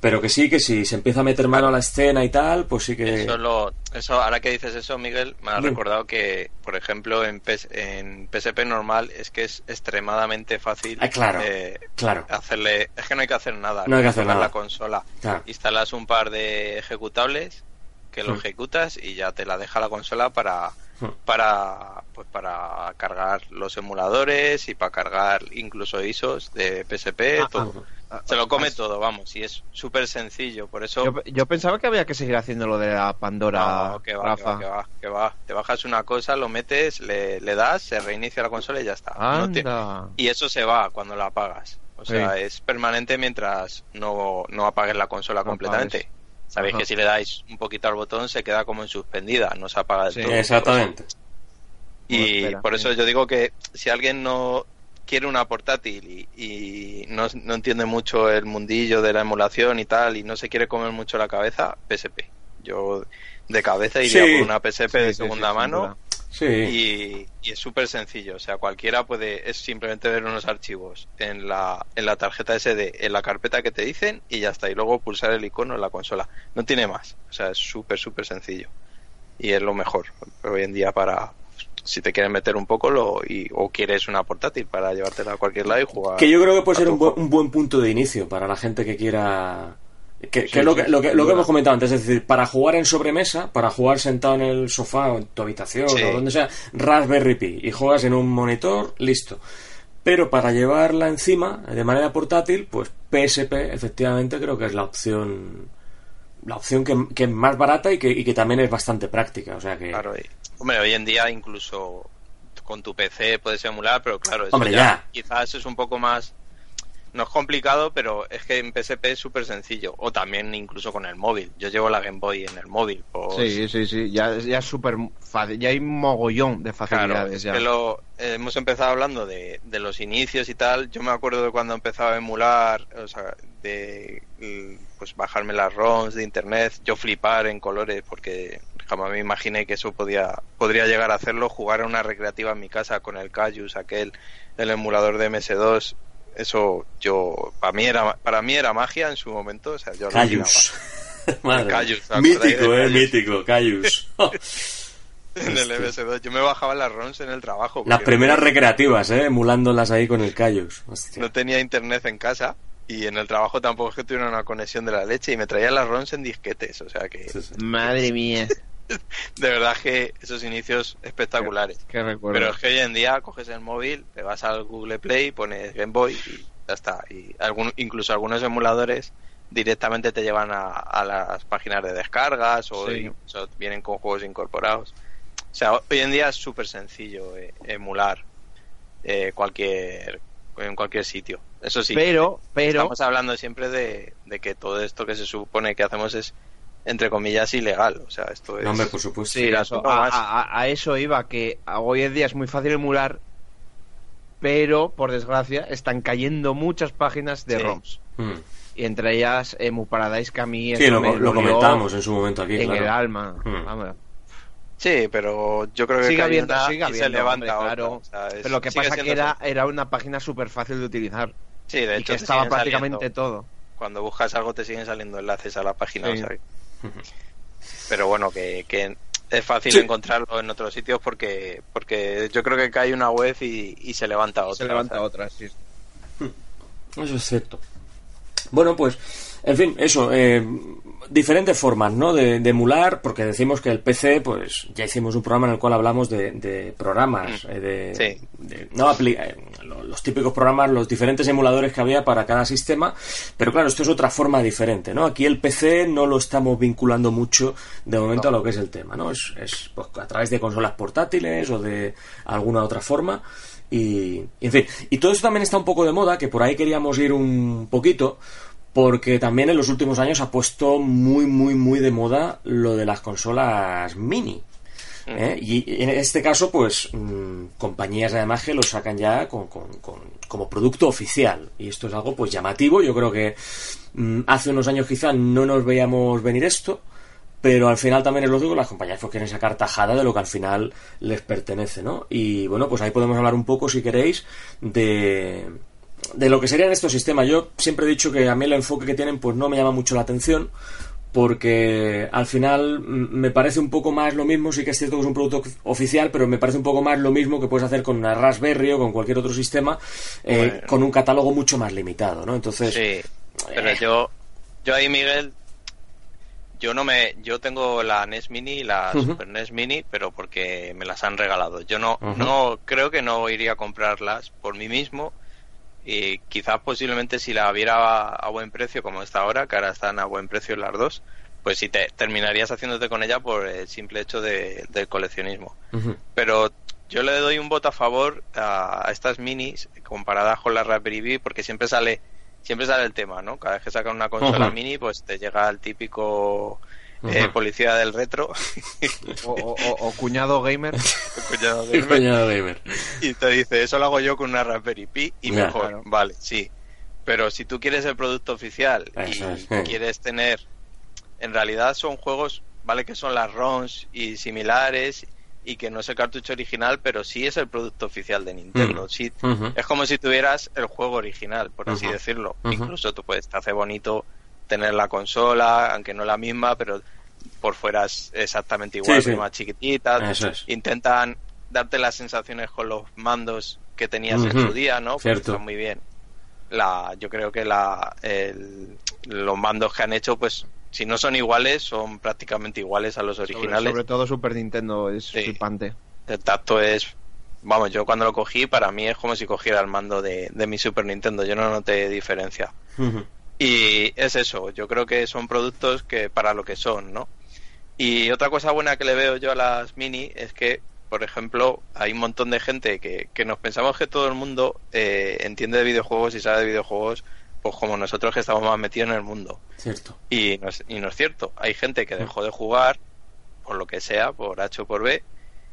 S2: Pero que sí, que si se empieza a meter mano a la escena y tal, pues sí que...
S4: Eso, lo, eso, ahora que dices eso, Miguel, me ha
S2: Dime.
S4: recordado que, por ejemplo, en, PS en PSP normal es que es extremadamente fácil
S2: Ah, claro,
S4: eh,
S2: claro.
S4: hacerle. Es que no hay que hacer nada.
S2: No hay que hacer nada.
S4: la consola.
S2: Claro.
S4: Instalas un par de ejecutables que lo
S2: Hmm.
S4: ejecutas y ya te la deja la consola para. Para pues para cargar los emuladores y para cargar incluso ISOs de PSP
S3: Ah,
S4: todo.
S3: ah,
S4: se lo come
S3: ah,
S4: todo vamos y es súper sencillo por eso
S3: Yo, yo pensaba que había que seguir haciendo lo de la Pandora,
S4: no, que va, que va, que va, que va. Te bajas una cosa, lo metes, le, le das, se reinicia la consola y ya está. No te-. Y eso se va cuando la apagas. O sea,
S3: Sí.
S4: es permanente mientras no, no apagues la consola
S3: No
S4: completamente.
S3: apagues.
S4: Sabéis
S3: Ajá.
S4: que si le dais un poquito al botón se queda como en suspendida, no se apaga del
S3: Sí.
S4: todo.
S2: Exactamente.
S4: Y
S3: espera,
S4: por eso
S3: sí.
S4: yo digo que si alguien no quiere una portátil y, y no, no entiende mucho el mundillo de la emulación y tal y no se quiere comer mucho la cabeza, PSP. Yo de cabeza iría
S2: Sí.
S4: por una PSP
S3: Sí,
S4: de
S3: sí, sí,
S4: segunda mano.
S2: Sí.
S4: y, y es súper sencillo. O sea, cualquiera puede, es simplemente ver unos archivos en la, en la tarjeta SD, en la carpeta que te dicen y ya está. Y luego pulsar el icono en la consola. No tiene más. O sea, es súper, súper sencillo. Y es lo mejor hoy en día para, si te quieres meter un poco lo, y, o quieres una portátil para llevártela a cualquier lado y jugar.
S2: Que yo creo que puede ser un un buen punto de inicio para la gente que quiera. Que, que
S3: Sí,
S2: es lo
S3: sí,
S2: que, lo que, lo que hemos comentado antes, es decir, para jugar en sobremesa, para jugar sentado en el sofá o en tu habitación o donde sea, Raspberry Pi y juegas en un monitor, listo. Pero para llevarla encima, de manera portátil, pues PSP efectivamente creo que es la opción la opción que, que es más barata y que, y que también es bastante práctica. O sea que.
S4: Claro, y- hombre, hoy en día incluso con tu PC puedes emular, pero claro, eso
S2: Hombre,
S4: ya,
S2: ya.
S4: quizás es un poco más no es complicado, pero es que en PSP es súper sencillo. O también incluso con el móvil. Yo llevo la Game Boy en el móvil. pues-
S3: Sí, sí, sí, ya, ya es súper fácil, ya hay mogollón de
S4: Claro,
S3: facilidades
S4: es
S3: ya.
S4: que lo, eh, hemos empezado hablando de, de los inicios y tal. Yo me acuerdo de cuando empezaba a emular, o sea, de pues bajarme las ROMs de internet, yo flipar en colores porque jamás me imaginé que eso podía podría llegar a hacerlo, jugar a una recreativa en mi casa con el Cayus, aquel, el emulador de MS2. Eso yo para mí era para mí era magia en su momento, o sea, yo
S2: Cayus. Madre.
S4: Cayus, ¿os acordáis
S2: mítico, eh,
S4: Cayus?
S2: mítico, Cayus.
S4: en el MS2. Yo me bajaba las ROMs en el trabajo.
S2: Las primeras recreativas, eh, emulándolas ahí con el Cayus. Hostia.
S4: no tenía internet en casa y en el trabajo tampoco es que tuviera una conexión de la leche y me traía las ROMs en disquetes, o sea que
S2: Sí, sí.
S3: Madre mía,
S4: de verdad que esos inicios espectaculares.
S3: qué.
S4: Pero es que hoy en día coges el móvil, te vas al Google Play, pones Game Boy y ya está. Y algún, incluso algunos emuladores directamente te llevan a, a las páginas de descargas o
S3: Sí.
S4: vienen con juegos incorporados. O sea, hoy en día es súper sencillo eh, emular eh, cualquier en cualquier sitio. Eso sí,
S3: pero, pero,
S4: Estamos hablando siempre de, de que todo esto que se supone que hacemos es, entre comillas, ilegal. O sea, esto es.
S2: No, hombre, por supuesto.
S3: sí, eso- a, a- a eso iba, que a- hoy en día es muy fácil emular, pero, por desgracia, están cayendo muchas páginas de
S4: Sí.
S3: ROMs.
S2: Mm.
S3: Y entre ellas Emu Paradise, que a mí
S2: Sí, lo,
S3: me
S2: lo comentamos en su momento aquí,
S3: en el
S2: claro.
S3: alma.
S2: Hmm.
S4: Sí, pero yo creo que
S3: Sigue habiendo, sigue
S4: y se
S3: habiendo,
S4: levanta
S3: hombre, claro.
S4: O sea, es-
S3: Pero lo que pasa que era,
S4: fácil.
S3: era una página súper fácil de utilizar.
S4: Sí, de
S3: y
S4: hecho,
S3: que
S4: te
S3: estaba prácticamente
S4: saliendo-
S3: todo.
S4: Cuando buscas algo, te siguen saliendo enlaces a la página.
S3: Sí.
S4: o sea, que- Pero bueno, que, que es fácil encontrarlo en otros sitios porque porque yo creo que cae una web y, se levanta otra.
S3: Se levanta otra, sí.
S2: Eso es cierto. Bueno, pues, en fin, eso, eh, diferentes formas, ¿no? De, emular, porque decimos que el PC, pues, ya hicimos un programa en el cual hablamos de, programas, mm. eh, de, no eh, los típicos programas, los diferentes emuladores que había para cada sistema, pero claro, esto es otra forma diferente, ¿no? Aquí el PC no lo estamos vinculando mucho de momento a lo que es el tema, ¿no? Es, es pues, a través de consolas portátiles o de alguna otra forma. Y, en fin, y todo eso también está un poco de moda, que por ahí queríamos ir un poquito, porque también en los últimos años ha puesto muy, muy, muy de moda lo de las consolas mini. ¿eh? Y en este caso, pues, mm, compañías además que lo sacan ya con, como producto oficial. Y esto es algo, pues, llamativo. Yo creo que mm, hace unos años quizá no nos veíamos venir esto pero al final también es lógico que las compañías pues quieren sacar tajada de lo que al final les pertenece, ¿no? Y bueno, pues ahí podemos hablar un poco, si queréis, de, de lo que serían estos sistemas. Yo siempre he dicho que a mí el enfoque que tienen pues no me llama mucho la atención, porque al final me parece un poco más lo mismo, sí que es cierto que es un producto oficial, pero me parece un poco más lo mismo que puedes hacer con una Raspberry o con cualquier otro sistema, eh, con un catálogo mucho más limitado, ¿no? Entonces...
S4: Sí, pero eh, yo, yo ahí, Miguel, yo no me, yo tengo la NES Mini y la Super NES Mini, pero porque me las han regalado. Yo no, no creo que no iría a comprarlas por mí mismo. Y quizás posiblemente si la viera a, buen precio como está ahora, que ahora están a buen precio las dos, pues si te terminarías haciéndote con ella por el simple hecho de, del coleccionismo. Pero yo le doy un voto a favor a, estas minis comparadas con la Raspberry Pi porque siempre sale siempre sale el tema, ¿no? Cada vez que sacan una consola mini, pues te llega el típico eh, policía del retro.
S3: o, cuñado gamer.
S4: cuñado gamer. Y te dice, eso lo hago yo con una Raspberry Pi y mejor. Vale, sí. Pero si tú quieres el producto oficial y quieres tener... En realidad son juegos, ¿vale? Que son las ROMs y similares y que no es el cartucho original, pero sí es el producto oficial de Nintendo. Mm. Es como si tuvieras el juego original, por así decirlo. Incluso tú puedes, te hace bonito tener la consola, aunque no la misma, pero por fuera es exactamente igual, más chiquitita. Intentan darte las sensaciones con los mandos que tenías en su día, ¿no?
S2: Cierto.
S4: muy bien. La, yo creo que la, los mandos que han hecho, pues si no son iguales, son prácticamente iguales a los originales.
S3: Sobre, todo Super Nintendo es flipante.
S4: El tacto es, vamos, yo cuando lo cogí, para mí es como si cogiera el mando de, mi Super Nintendo, yo no noté diferencia. Y es eso, yo creo que son productos que para lo que son, ¿no? Y otra cosa buena que le veo yo a las mini es que, por ejemplo, hay un montón de gente que, que nos pensamos que todo el mundo eh, entiende de videojuegos y sabe de videojuegos pues como nosotros que estamos más metidos en el mundo.
S2: Cierto.
S4: Y no, es, y no es cierto. Hay gente que dejó de jugar, por lo que sea, por H o por B,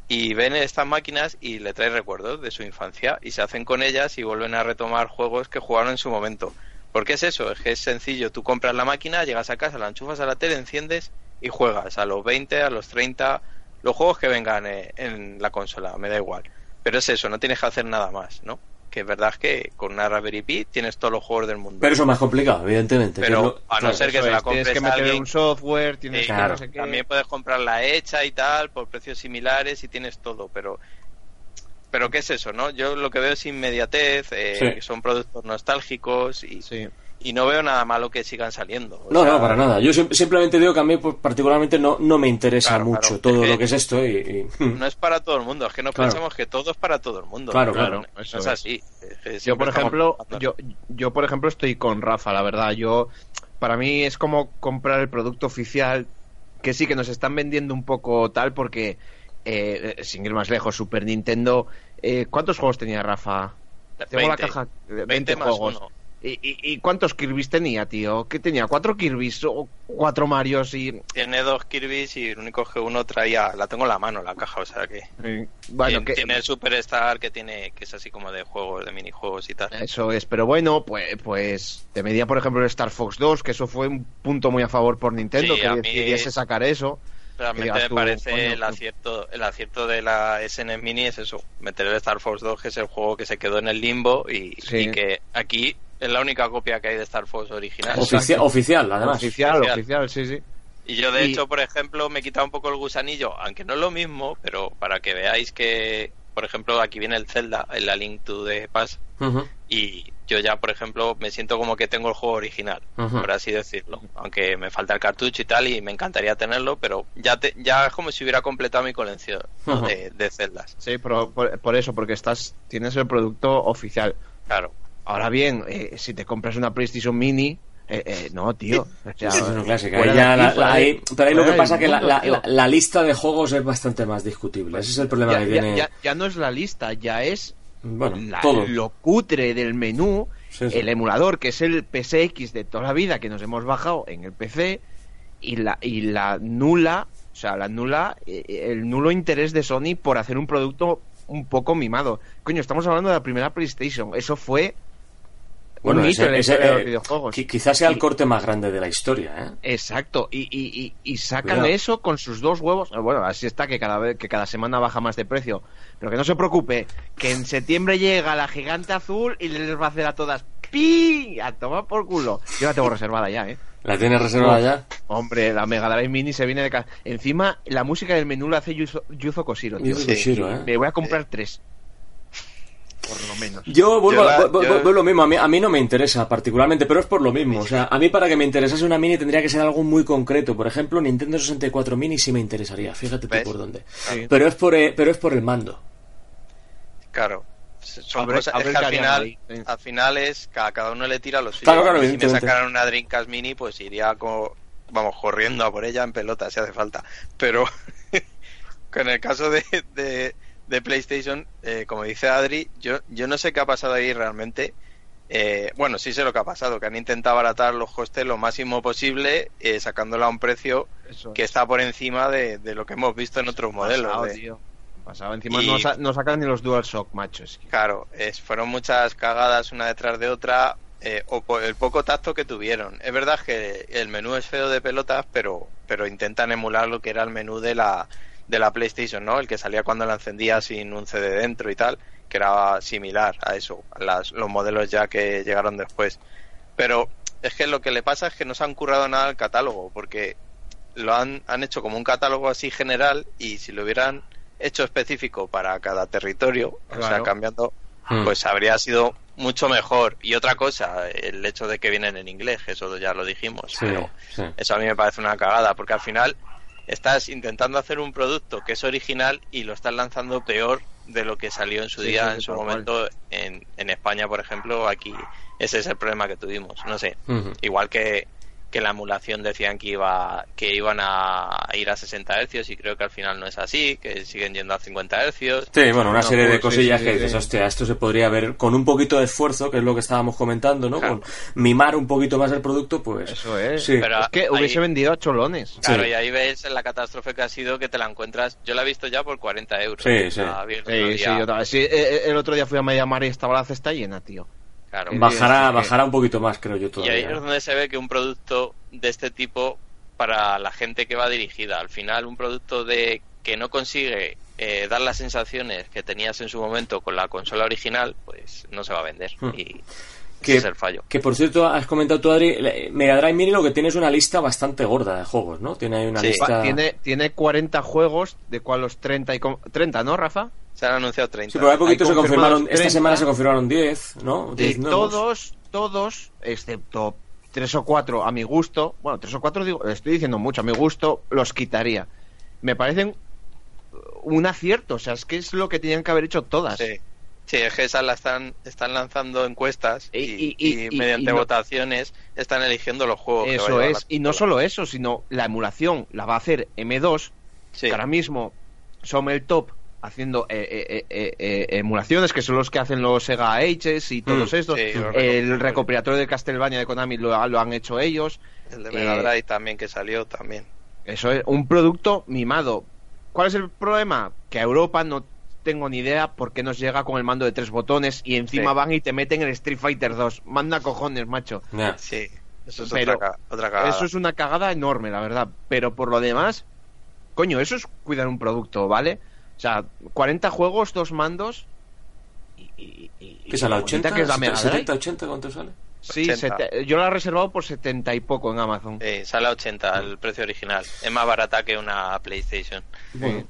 S4: y ven estas máquinas y le trae recuerdos de su infancia y se hacen con ellas y vuelven a retomar juegos que jugaron en su momento. ¿Por qué es eso? Es que es sencillo. Tú compras la máquina, llegas a casa, la enchufas a la tele, enciendes y juegas a los 20, a los 30, los juegos que vengan eh, en la consola, me da igual. Pero es eso, no tienes que hacer nada más, ¿no? que es verdad que con una Raspberry Pi tienes todos los juegos del mundo.
S2: Pero eso es más complicado, evidentemente.
S4: Pero a no ser que se la compres
S3: tienes que meter un software, tienes que
S4: no sé qué. También puedes comprarla hecha y tal, por precios similares y tienes todo, pero pero ¿qué es eso, no? Yo lo que veo es inmediatez, eh, son productos nostálgicos y, sí y no veo nada malo que sigan saliendo.
S2: no, no, para nada. Yo simplemente digo que a mí pues, particularmente no, no me interesa mucho todo lo que es esto. Y,
S4: No es para todo el mundo, es que no pensamos que todo es para todo el mundo.
S2: Claro, claro.
S4: Eso es así.
S3: Yo, por ejemplo, yo, yo, por ejemplo, estoy con Rafa, la verdad. Yo, para mí es como comprar el producto oficial, que sí que nos están vendiendo un poco tal, porque, eh, sin ir más lejos, Super Nintendo... Eh, ¿Cuántos juegos tenía Rafa?
S4: Tengo la caja... 20, juegos.
S3: ¿Y, y, cuántos Kirby's tenía, tío? ¿Qué tenía? ¿Cuatro Kirby's o cuatro Marios y...?
S4: Tiene dos Kirby's y el único que uno traía... La tengo en la mano, la caja, o sea que...
S3: bueno,
S4: tiene, que... tiene el Superstar que tiene que es así como de juegos, de minijuegos y tal.
S3: Eso es, pero bueno, pues, pues te medía, por ejemplo, el Star Fox 2, que eso fue un punto muy a favor por Nintendo, que decidiese sacar eso.
S4: Realmente me parece el acierto el acierto de la SNES Mini es eso, meter el Star Fox 2, que es el juego que se quedó en el limbo y, y que aquí es la única copia que hay de Star Fox original.
S2: oficial, además.
S3: Oficial, oficial, sí, sí.
S4: Y yo, de
S3: Y-
S4: hecho, por ejemplo, me he quitado un poco el gusanillo, aunque no es lo mismo, pero para que veáis que, por ejemplo, aquí viene el Zelda, en la Link to the Past,
S2: Ujú.
S4: y yo ya, por ejemplo, me siento como que tengo el juego original, por así decirlo. Aunque me falta el cartucho y tal, y me encantaría tenerlo, pero ya, te- ya es como si hubiera completado mi colección de, de celdas.
S3: Sí, pero por, por eso, porque estás tienes el producto oficial.
S4: Claro.
S3: Ahora bien, eh, si te compras una PlayStation Mini, eh, eh, no, tío. O sea,
S2: Sí, es una clásica.
S3: fuera
S2: Ahí
S3: de
S2: ya
S3: aquí,
S2: la-
S3: fuera
S2: la-
S3: de-
S2: ahí- pero ahí lo que pasa es que la,
S3: mundo,
S2: la-
S3: tío.
S2: la- la lista de juegos es bastante más discutible. Ese es el problema
S3: ya,
S2: que
S3: ya-
S2: tiene.
S3: ya- ya no es la lista, ya es
S2: bueno,
S3: la-
S2: todo.
S3: lo cutre del menú,
S2: Sí, sí.
S3: el emulador, que es el PSX de toda la vida que nos hemos bajado en el PC, y la, y la nula, o sea, la nula, eh, el nulo interés de Sony por hacer un producto un poco mimado. Coño, estamos hablando de la primera PlayStation, eso fue
S2: Bueno,
S3: un hito
S2: ese-
S3: en la
S2: ese,
S3: historia de los
S2: eh,
S3: videojuegos.
S2: quizás sea el corte más grande de la historia, ¿eh?
S3: Exacto, y, y, y, y sacan
S2: Cuidado.
S3: eso con sus dos huevos. Eh, Bueno, así está que cada vez que cada semana baja más de precio. Pero que no se preocupe, que en septiembre llega la gigante azul y les va a hacer a todas ¡Pi! A tomar por culo. Yo la tengo reservada ya, ¿eh?
S2: ¿La tienes reservada ya?
S3: Hombre, la Mega Drive Mini se viene de ca- Encima, la música del menú la hace Yuzo, Yuzo Koshiro. tío.
S2: Yuzo Koshiro, ¿eh?
S3: Me voy a comprar tres. Por lo menos.
S2: Yo vuelvo,
S4: Yo la-
S2: vu- vu-
S4: yo-
S2: vuelvo lo mismo, a mí, a mí no me interesa particularmente, pero es por lo mismo. O sea, a mí para que me interesase una mini tendría que ser algo muy concreto. Por ejemplo, Nintendo 64 mini sí me interesaría, fíjate tú por dónde.
S3: Sí.
S2: Pero es por, eh, pero es por el mando.
S4: Claro. Son cosas, es
S3: el
S4: que al final,
S3: ahí, sí.
S4: al final es que a cada uno le tira lo suyo.
S2: Claro, claro,
S4: si me sacaran una Dreamcast Mini, pues iría como, vamos, corriendo a por ella en pelota si hace falta. Pero con el caso de, de, de PlayStation, eh, como dice Adri, yo, yo no sé qué ha pasado ahí realmente. Eh, bueno, sí sé lo que ha pasado, que han intentado abaratar los costes lo máximo posible, eh, sacándola a un precio que está por encima de, de lo que hemos visto en otros modelos. De-
S3: tío. Pasado. Encima
S4: Y-
S3: no, sa- no sacan ni los DualShock, macho. Es que-
S4: Claro, es, fueron muchas cagadas una detrás de otra, eh, o po- el poco tacto que tuvieron. Es verdad que el menú es feo de pelotas, pero, pero intentan emular lo que era el menú de la, de la PlayStation, ¿no? El que salía cuando la encendía sin un CD dentro y tal, que era similar a eso, a las, los modelos ya que llegaron después. Pero es que lo que le pasa es que no se han currado nada al catálogo, porque lo han, han hecho como un catálogo así general y si lo hubieran hecho específico para cada territorio, o sea, cambiando,
S2: Hmm.
S4: pues habría sido mucho mejor. Y otra cosa, el hecho de que vienen en inglés, eso ya lo dijimos,
S2: Sí,
S4: pero
S2: sí.
S4: eso a mí me parece una cagada, porque al final estás intentando hacer un producto que es original y lo estás lanzando peor de lo que salió en su
S3: Sí,
S4: día,
S3: sí,
S4: en su momento en, en España, por ejemplo, aquí. Ese es el problema que tuvimos, no sé, igual que que la emulación decían que iba que iban a ir a 60 hercios y creo que al final no es así, que siguen yendo a 50 hercios.
S2: Sí, bueno, una
S3: No,
S2: serie de
S3: pues, sí,
S2: cosillas
S3: sí,
S2: que dices, hostia, esto se podría ver con un poquito de esfuerzo, que es lo que estábamos comentando, ¿no?
S4: Claro.
S2: Con mimar un poquito más el producto, pues.
S3: Eso es.
S2: Sí.
S4: Pero
S3: Es que
S4: ahí-
S3: hubiese vendido a cholones.
S4: Claro,
S2: Sí.
S4: y ahí ves la catástrofe que ha sido que te la encuentras. Yo la he visto ya por 40 euros.
S2: Sí. Sí,
S3: eh, eh, el otro día fui a Mediamar y estaba la cesta llena, tío.
S4: Claro.
S2: Bajará, bajará un poquito más, creo yo
S4: Y
S2: todavía.
S4: ahí es donde se ve que un producto de este tipo, para la gente que va dirigida, al final un producto de que no consigue eh, dar las sensaciones que tenías en su momento con la consola original, pues no se va a vender.
S2: Hmm.
S4: Y
S2: Que-
S4: es el fallo.
S2: Que por cierto, has comentado tú, Adri, le- Mega Drive Mini lo que tiene es una lista bastante gorda de juegos, ¿no? Tiene ahí una
S4: Sí.
S2: lista.
S3: Tiene, tiene 40 juegos, de cual los 30 y... com- 30, ¿no, Rafa?
S4: Se han anunciado 30.
S2: Sí, pero hay poquito
S3: Hay
S2: se confirmaron.
S3: confirmados
S2: Esta
S3: 30.
S2: semana se confirmaron 10, ¿no?
S3: De
S2: 10 nuevos.
S3: todos, todos, excepto tres o cuatro a mi gusto, bueno, tres o cuatro digo, estoy diciendo mucho, a mi gusto, los quitaría. Me parecen un acierto, o sea, es que es lo que tenían que haber hecho todas.
S4: Sí. Sí, es que esas la están, están lanzando encuestas y,
S3: Y- y-
S4: y mediante
S3: y no-
S4: votaciones están eligiendo los juegos. que
S3: Eso
S4: llevar
S3: es, y no solo eso, sino la emulación la va a hacer M2,
S4: Sí.
S3: que ahora mismo son el top haciendo eh, eh, eh, eh, emulaciones, que son los que hacen los Sega Ages y todos
S2: Mm,
S3: estos.
S4: sí,
S3: el recopilatorio de Castlevania de Konami lo, lo han hecho ellos.
S4: El de Mega
S3: eh,
S4: Drive también que salió también.
S3: Eso es un producto mimado. ¿Cuál es el problema? Que a Europa no tengo ni idea por qué nos llega con el mando de tres botones y encima
S4: Sí.
S3: van y te meten el Street Fighter 2. Manda cojones, macho.
S2: Ya.
S4: Sí, eso es
S3: Pero
S4: otra, otra cagada.
S3: Eso es una cagada enorme, la verdad. Pero por lo demás, coño, eso es cuidar un producto, ¿vale? O sea, 40 juegos, dos mandos. Y, y, y-
S2: ¿Qué sale?
S3: y bonita
S2: ¿80?
S3: que es la Mega Drive.
S2: ¿70, 80? ¿Cuánto sale?
S3: Sí, yo la he reservado por 70 y poco en Amazon.
S4: Sí, sale a 80 el precio original. Es más barata que una PlayStation.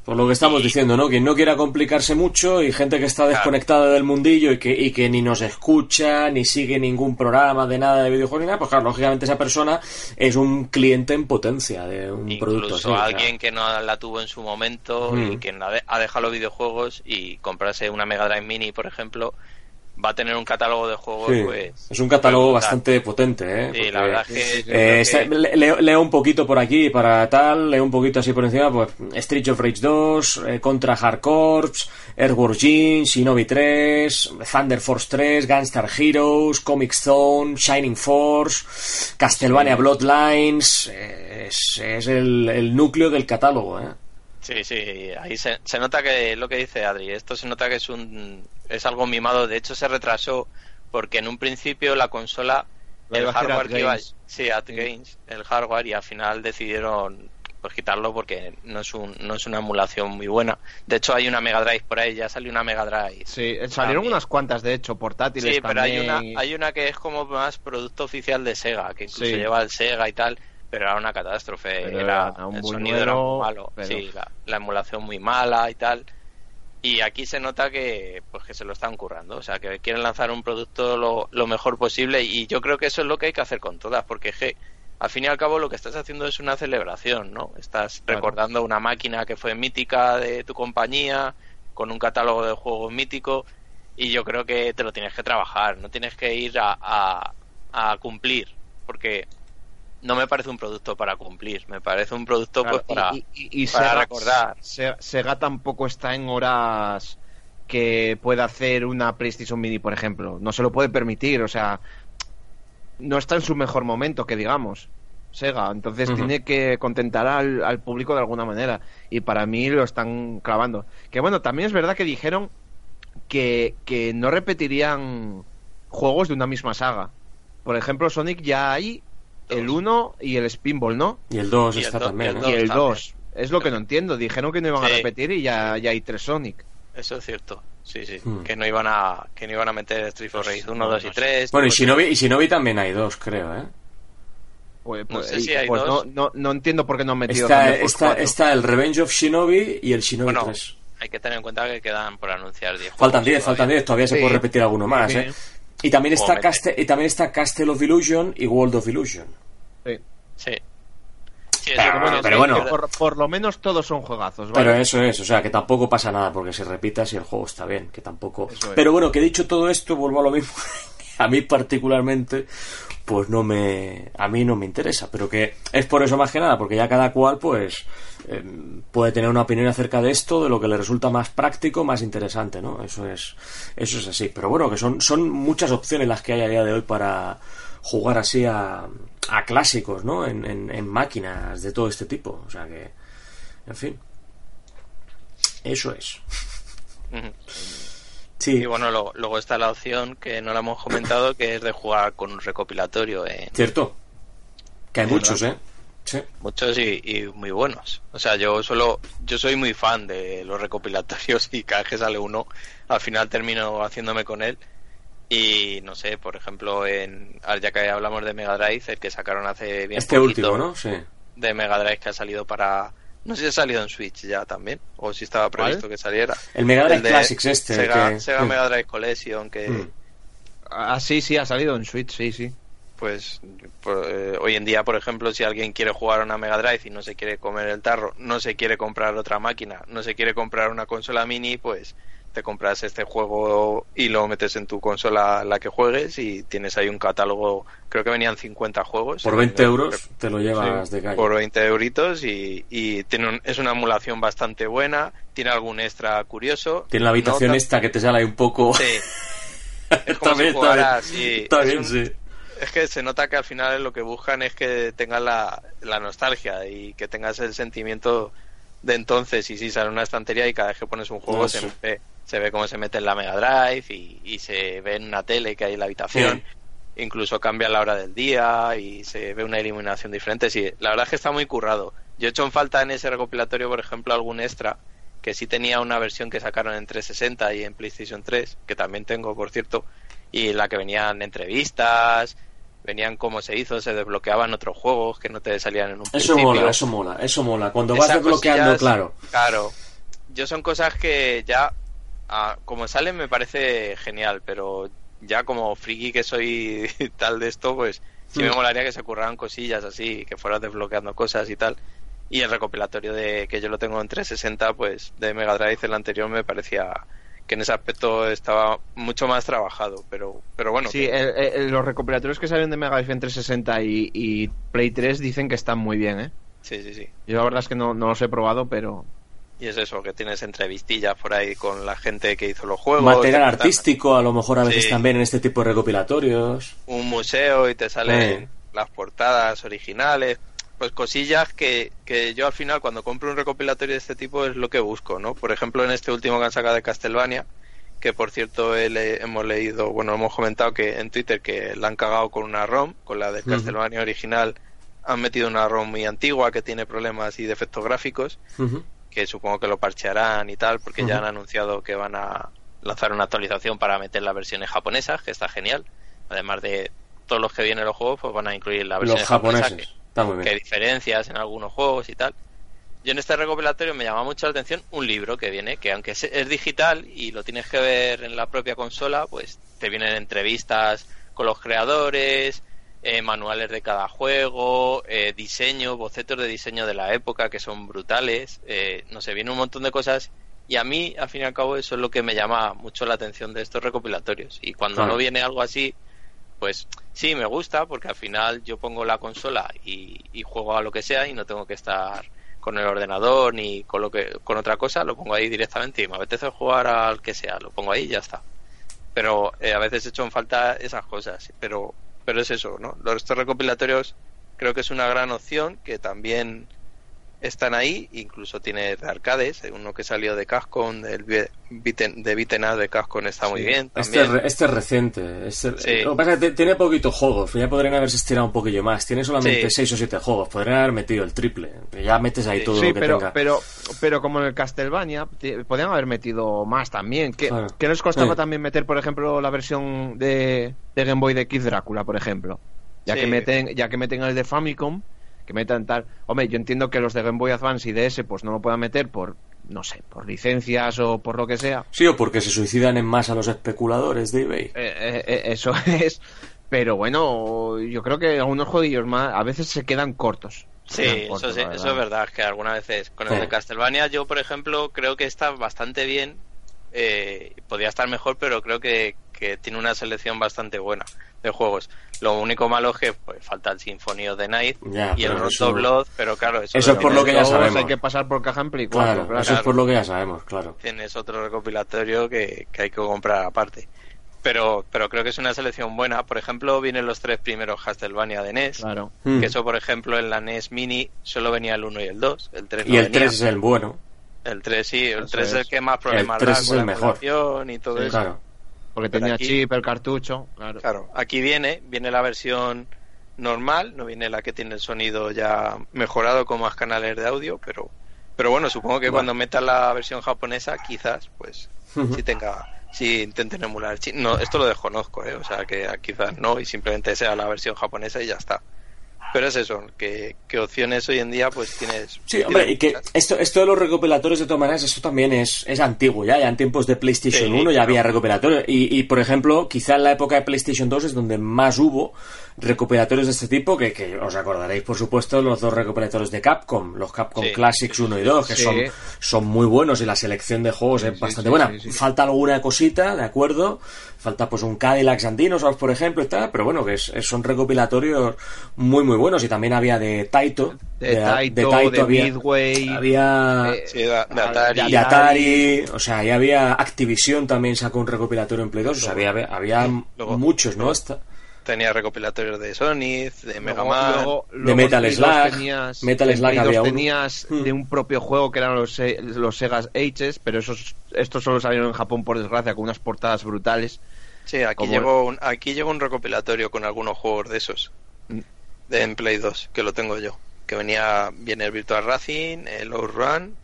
S2: por lo que estamos diciendo, ¿no? Quien no quiera complicarse mucho y gente que está desconectada del mundillo y que, y que ni nos escucha, ni sigue ningún programa de nada de videojuegos ni nada, pues claro, lógicamente esa persona es un cliente en potencia de un producto
S4: así. alguien que no la tuvo en su momento y que ha dejado los videojuegos y comprarse una Mega Drive Mini, por ejemplo, va a tener un catálogo de juegos pues
S2: es un catálogo bastante potente ¿eh?
S4: sí, la verdad es
S2: que, eh, leo, un poquito por aquí para tal leo un poquito así por encima pues Street of Rage 2 eh, Contra Hard Corps Airworld Jean Shinobi 3 Thunder Force 3 Gunstar Heroes Comic Zone Shining Force Castlevania Bloodlines es, es el, el, núcleo del catálogo ¿eh?
S4: Sí, sí, ahí se, se, nota que lo que dice Adri, esto se nota que es un es algo mimado, de hecho se retrasó porque en un principio la consola el hardware que iba, sí, at Games, el hardware y al final decidieron pues quitarlo porque no es un, no es una emulación muy buena. De hecho hay una Mega Drive por ahí, ya salió una Mega Drive.
S3: Sí, salieron unas cuantas de hecho portátiles
S4: Sí, pero hay una hay una que es como más producto oficial de Sega, que incluso lleva el Sega y tal pero era una catástrofe. era, un el sonido era muy malo. Sí, la, emulación muy mala y tal. Y aquí se nota que pues que se lo están currando, o sea, que quieren lanzar un producto lo, lo mejor posible y yo creo que eso es lo que hay que hacer con todas, porque al fin y al cabo lo que estás haciendo es una celebración, ¿no? Estás recordando una máquina que fue mítica de tu compañía, con un catálogo de juegos mítico, y yo creo que te lo tienes que trabajar, no tienes que ir a, a, a cumplir, porque no me parece un producto para cumplir, me parece un producto pues, para, y, recordar.
S3: Sega, tampoco está en horas que pueda hacer una PlayStation Mini, por ejemplo. No se lo puede permitir, o sea, no está en su mejor momento, que digamos. Sega, entonces tiene que contentar al, al, público de alguna manera. Y para mí lo están clavando. Que bueno, también es verdad que dijeron que, que no repetirían juegos de una misma saga. Por ejemplo, Sonic ya hay el 1 y el Spinball, ¿no?
S2: Y el 2 está también.
S3: Y el 2. Es lo que no entiendo. Dijeron que no iban a repetir y ya, ya hay tres Sonic.
S4: Eso es cierto. Sí, sí. Hmm. Que no iban a que no iban a meter Street Fighter Rage 1, 2 y 3.
S2: Bueno, y Shinobi, y Shinobi también hay dos, creo, ¿eh?
S3: Pues, no pues, sé si hay pues dos. No, no, entiendo por qué no han metido
S2: está, está, está, el Revenge of Shinobi y el Shinobi 3.
S4: Hay que tener en cuenta que quedan por anunciar 10.
S2: Faltan 10, faltan 10, todavía se puede repetir alguno más, ¿eh? Y también, está Castle, y también está Castle of Illusion y World of Illusion.
S4: Sí. Sí.
S2: pero, bueno,
S3: por, lo menos todos son juegazos.
S2: Pero eso es, o sea, que tampoco pasa nada porque se repita si el juego está bien, que tampoco. Pero bueno, que dicho todo esto, vuelvo a lo mismo. a mí particularmente, pues no me, a mí no me interesa, pero que es por eso más que nada, porque ya cada cual, pues, em, puede tener una opinión acerca de esto, de lo que le resulta más práctico, más interesante, ¿no? Eso es, eso es así. Pero bueno, que son, son muchas opciones las que hay a día de hoy para jugar así a, a clásicos, ¿no? En, en, máquinas de todo este tipo. O sea que, en fin. Eso es.
S4: Sí. Y bueno, luego, está la opción que no la hemos comentado, que es de jugar con un recopilatorio.
S2: Cierto. Que hay muchos, ¿eh?
S4: Sí. Muchos y, y, muy buenos. O sea, yo solo, yo soy muy fan de los recopilatorios y cada vez que sale uno, al final termino haciéndome con él. Y no sé, por ejemplo, en ya que hablamos de Mega Drive, el que sacaron hace bien
S2: Este último, ¿no? Sí.
S4: De Mega Drive que ha salido para. No sé si ha salido en Switch ya también, o si estaba previsto que saliera.
S2: El Mega Drive Classics este.
S4: Sega, Sega Mega Drive Collection, que. Hmm.
S3: Ah, sí, sí, ha salido en Switch, sí, sí.
S4: Pues, pues eh, hoy en día, por ejemplo, si alguien quiere jugar a una Mega Drive y no se quiere comer el tarro, no se quiere comprar otra máquina, no se quiere comprar una consola mini, pues te compras este juego y lo metes en tu consola la que juegues y tienes ahí un catálogo, creo que venían 50 juegos.
S2: Por 20 euros te lo llevas de calle.
S4: Por 20 euritos y, y tiene es una emulación bastante buena, tiene algún extra curioso.
S2: Tiene la habitación esta que te sale ahí un poco...
S4: Sí. Es como si jugaras, es que se nota que al final lo que buscan es que tengas la, la nostalgia y que tengas el sentimiento de entonces y si sale una estantería y cada vez que pones un juego se, ve, se ve cómo se mete en la Mega Drive y, se ve en una tele que hay en la habitación. Incluso cambia la hora del día y se ve una iluminación diferente. Sí, la verdad es que está muy currado. Yo he hecho en falta en ese recopilatorio, por ejemplo, algún extra que sí tenía una versión que sacaron en 360 y en PlayStation 3, que también tengo, por cierto, y en la que venían entrevistas, venían cómo se hizo, se desbloqueaban otros juegos que no te salían en un
S2: Eso mola, eso mola, eso mola. Cuando vas desbloqueando, claro.
S4: Claro. Yo son cosas que ya, ah, como salen, me parece genial, pero ya como friki que soy tal de esto, pues sí me hmm. molaría que se ocurran cosillas así, que fueras desbloqueando cosas y tal. Y el recopilatorio de que yo lo tengo en 360, pues de Mega Drive, el anterior, me parecía que en ese aspecto estaba mucho más trabajado, pero, pero bueno.
S3: Sí, los recopilatorios que salen de Mega Drive en 360 y, y, Play 3 dicen que están muy bien, ¿eh?
S4: Sí, sí, sí.
S3: Yo la verdad es que no, no los he probado, pero...
S4: Y es eso, que tienes entrevistillas por ahí con la gente que hizo los juegos.
S2: Material artístico, a lo mejor a veces también en este tipo de recopilatorios.
S4: Un museo y te salen las portadas originales pues cosillas que, que yo al final cuando compro un recopilatorio de este tipo es lo que busco, ¿no? Por ejemplo, en este último que han sacado de Castlevania, que por cierto hemos leído, bueno, hemos comentado que en Twitter que la han cagado con una ROM, con la de Castlevania original, han metido una ROM muy antigua que tiene problemas y defectos gráficos, que supongo que lo parchearán y tal, porque ya han anunciado que van a lanzar una actualización para meter las versiones japonesas, que está genial. Además de todos los que vienen los juegos, pues van a incluir la versión japonesa. Que, hay diferencias en algunos juegos y tal. Yo en este recopilatorio me llama mucho la atención un libro que viene, que aunque es, digital y lo tienes que ver en la propia consola, pues te vienen entrevistas con los creadores, eh, manuales de cada juego, eh, diseño, bocetos de diseño de la época que son brutales, eh, no sé, viene un montón de cosas y a mí, al fin y al cabo, eso es lo que me llama mucho la atención de estos recopilatorios. Y cuando no viene algo así, pues sí, me gusta porque al final yo pongo la consola y, juego a lo que sea y no tengo que estar con el ordenador ni con lo que con otra cosa, lo pongo ahí directamente y me apetece jugar al que sea, lo pongo ahí y ya está. Pero eh, a veces he hecho en falta esas cosas, pero pero es eso, ¿no? Los estos recopilatorios creo que es una gran opción que también están ahí, incluso tiene de arcades, uno que salió de Cascon, del de Vitenad de Cascon está muy bien.
S2: Este, este, es reciente, este, lo que pasa es que tiene poquitos juegos, ya podrían haberse estirado un poquillo más, tiene solamente 6 o 7 juegos, podrían haber metido el triple, ya metes ahí todo lo que
S3: pero,
S2: tenga.
S3: Pero, pero como en el Castlevania, podrían haber metido más también, ¿qué, ¿qué nos costaba también meter, por ejemplo, la versión de, de Game Boy de Kid Drácula, por ejemplo? Ya que meten, ya que meten el de Famicom, que metan tal. Hombre, yo entiendo que los de Game Boy Advance y DS pues no lo puedan meter por, no sé, por licencias o por lo que sea.
S2: Sí, o porque se suicidan en más a los especuladores de eBay.
S3: Eh, eh, eh, eso es. Pero bueno, yo creo que algunos jueguillos más a veces se quedan cortos.
S4: Sí, eso, eso es verdad, que algunas veces con el de Castlevania yo, por ejemplo, creo que está bastante bien. podría estar mejor, pero creo que, que tiene una selección bastante buena de juegos. Lo único malo es que pues, falta el Symphony of the Night y el Roto Blood, pero claro,
S2: eso, es por lo que ya sabemos.
S3: Hay que pasar por caja en Play
S2: claro, Eso es por lo que ya sabemos, claro.
S4: Tienes otro recopilatorio que, hay que comprar aparte. Pero, pero creo que es una selección buena. Por ejemplo, vienen los tres primeros Castlevania de NES.
S3: Claro.
S4: Que hmm. eso, por ejemplo, en la NES Mini solo venía el 1 y el 2. El 3
S2: y el 3 es el bueno.
S4: El 3 sí, el 3 es el que más problemas
S2: da con
S4: la
S2: mejor.
S4: y todo eso. Claro.
S3: Porque tenía chip, el cartucho.
S4: Claro. aquí viene, viene la versión normal, no viene la que tiene el sonido ya mejorado con más canales de audio, pero pero bueno, supongo que cuando metan la versión japonesa, quizás, pues, si tenga, si intenten emular. No, esto lo desconozco, ¿eh? o sea, que quizás no, y simplemente sea la versión japonesa y ya está. Pero es eso, que, opciones hoy en día pues tienes...
S2: Sí, hombre, y que esto, esto de los recopilatorios de todas maneras, esto también es, es antiguo ya, ya en tiempos de PlayStation 1 ya había recopilatorios. Y, y, por ejemplo, quizá en la época de PlayStation 2 es donde más hubo recopilatorios de este tipo, que, que os acordaréis, por supuesto, los dos recopilatorios de Capcom, los Capcom Classics 1 y 2, que son, son muy buenos y la selección de juegos es bastante buena. Falta alguna cosita, ¿de acuerdo? Falta pues un Cadillac Sandinos, por ejemplo, y tal, pero bueno, que son recopilatorios muy muy buenos y también había de Taito,
S3: de, Taito, de, había,
S2: Midway, había de, Atari. o sea, ahí había Activision también sacó un recopilatorio en Play 2, o sea, había, había muchos, ¿no?
S4: Tenía recopilatorios de Sonic, de Mega Man,
S2: de Metal Slug, Metal Slug había
S3: tenías hmm. de un propio juego que eran los, los Sega Ages, pero esos estos solo salieron en Japón por desgracia con unas portadas brutales.
S4: Sí, aquí llegó un, aquí llegó un recopilatorio con algunos juegos de esos. Mm. De en Play 2, que lo tengo yo. Que venía, viene el Virtual Racing, el Outrun,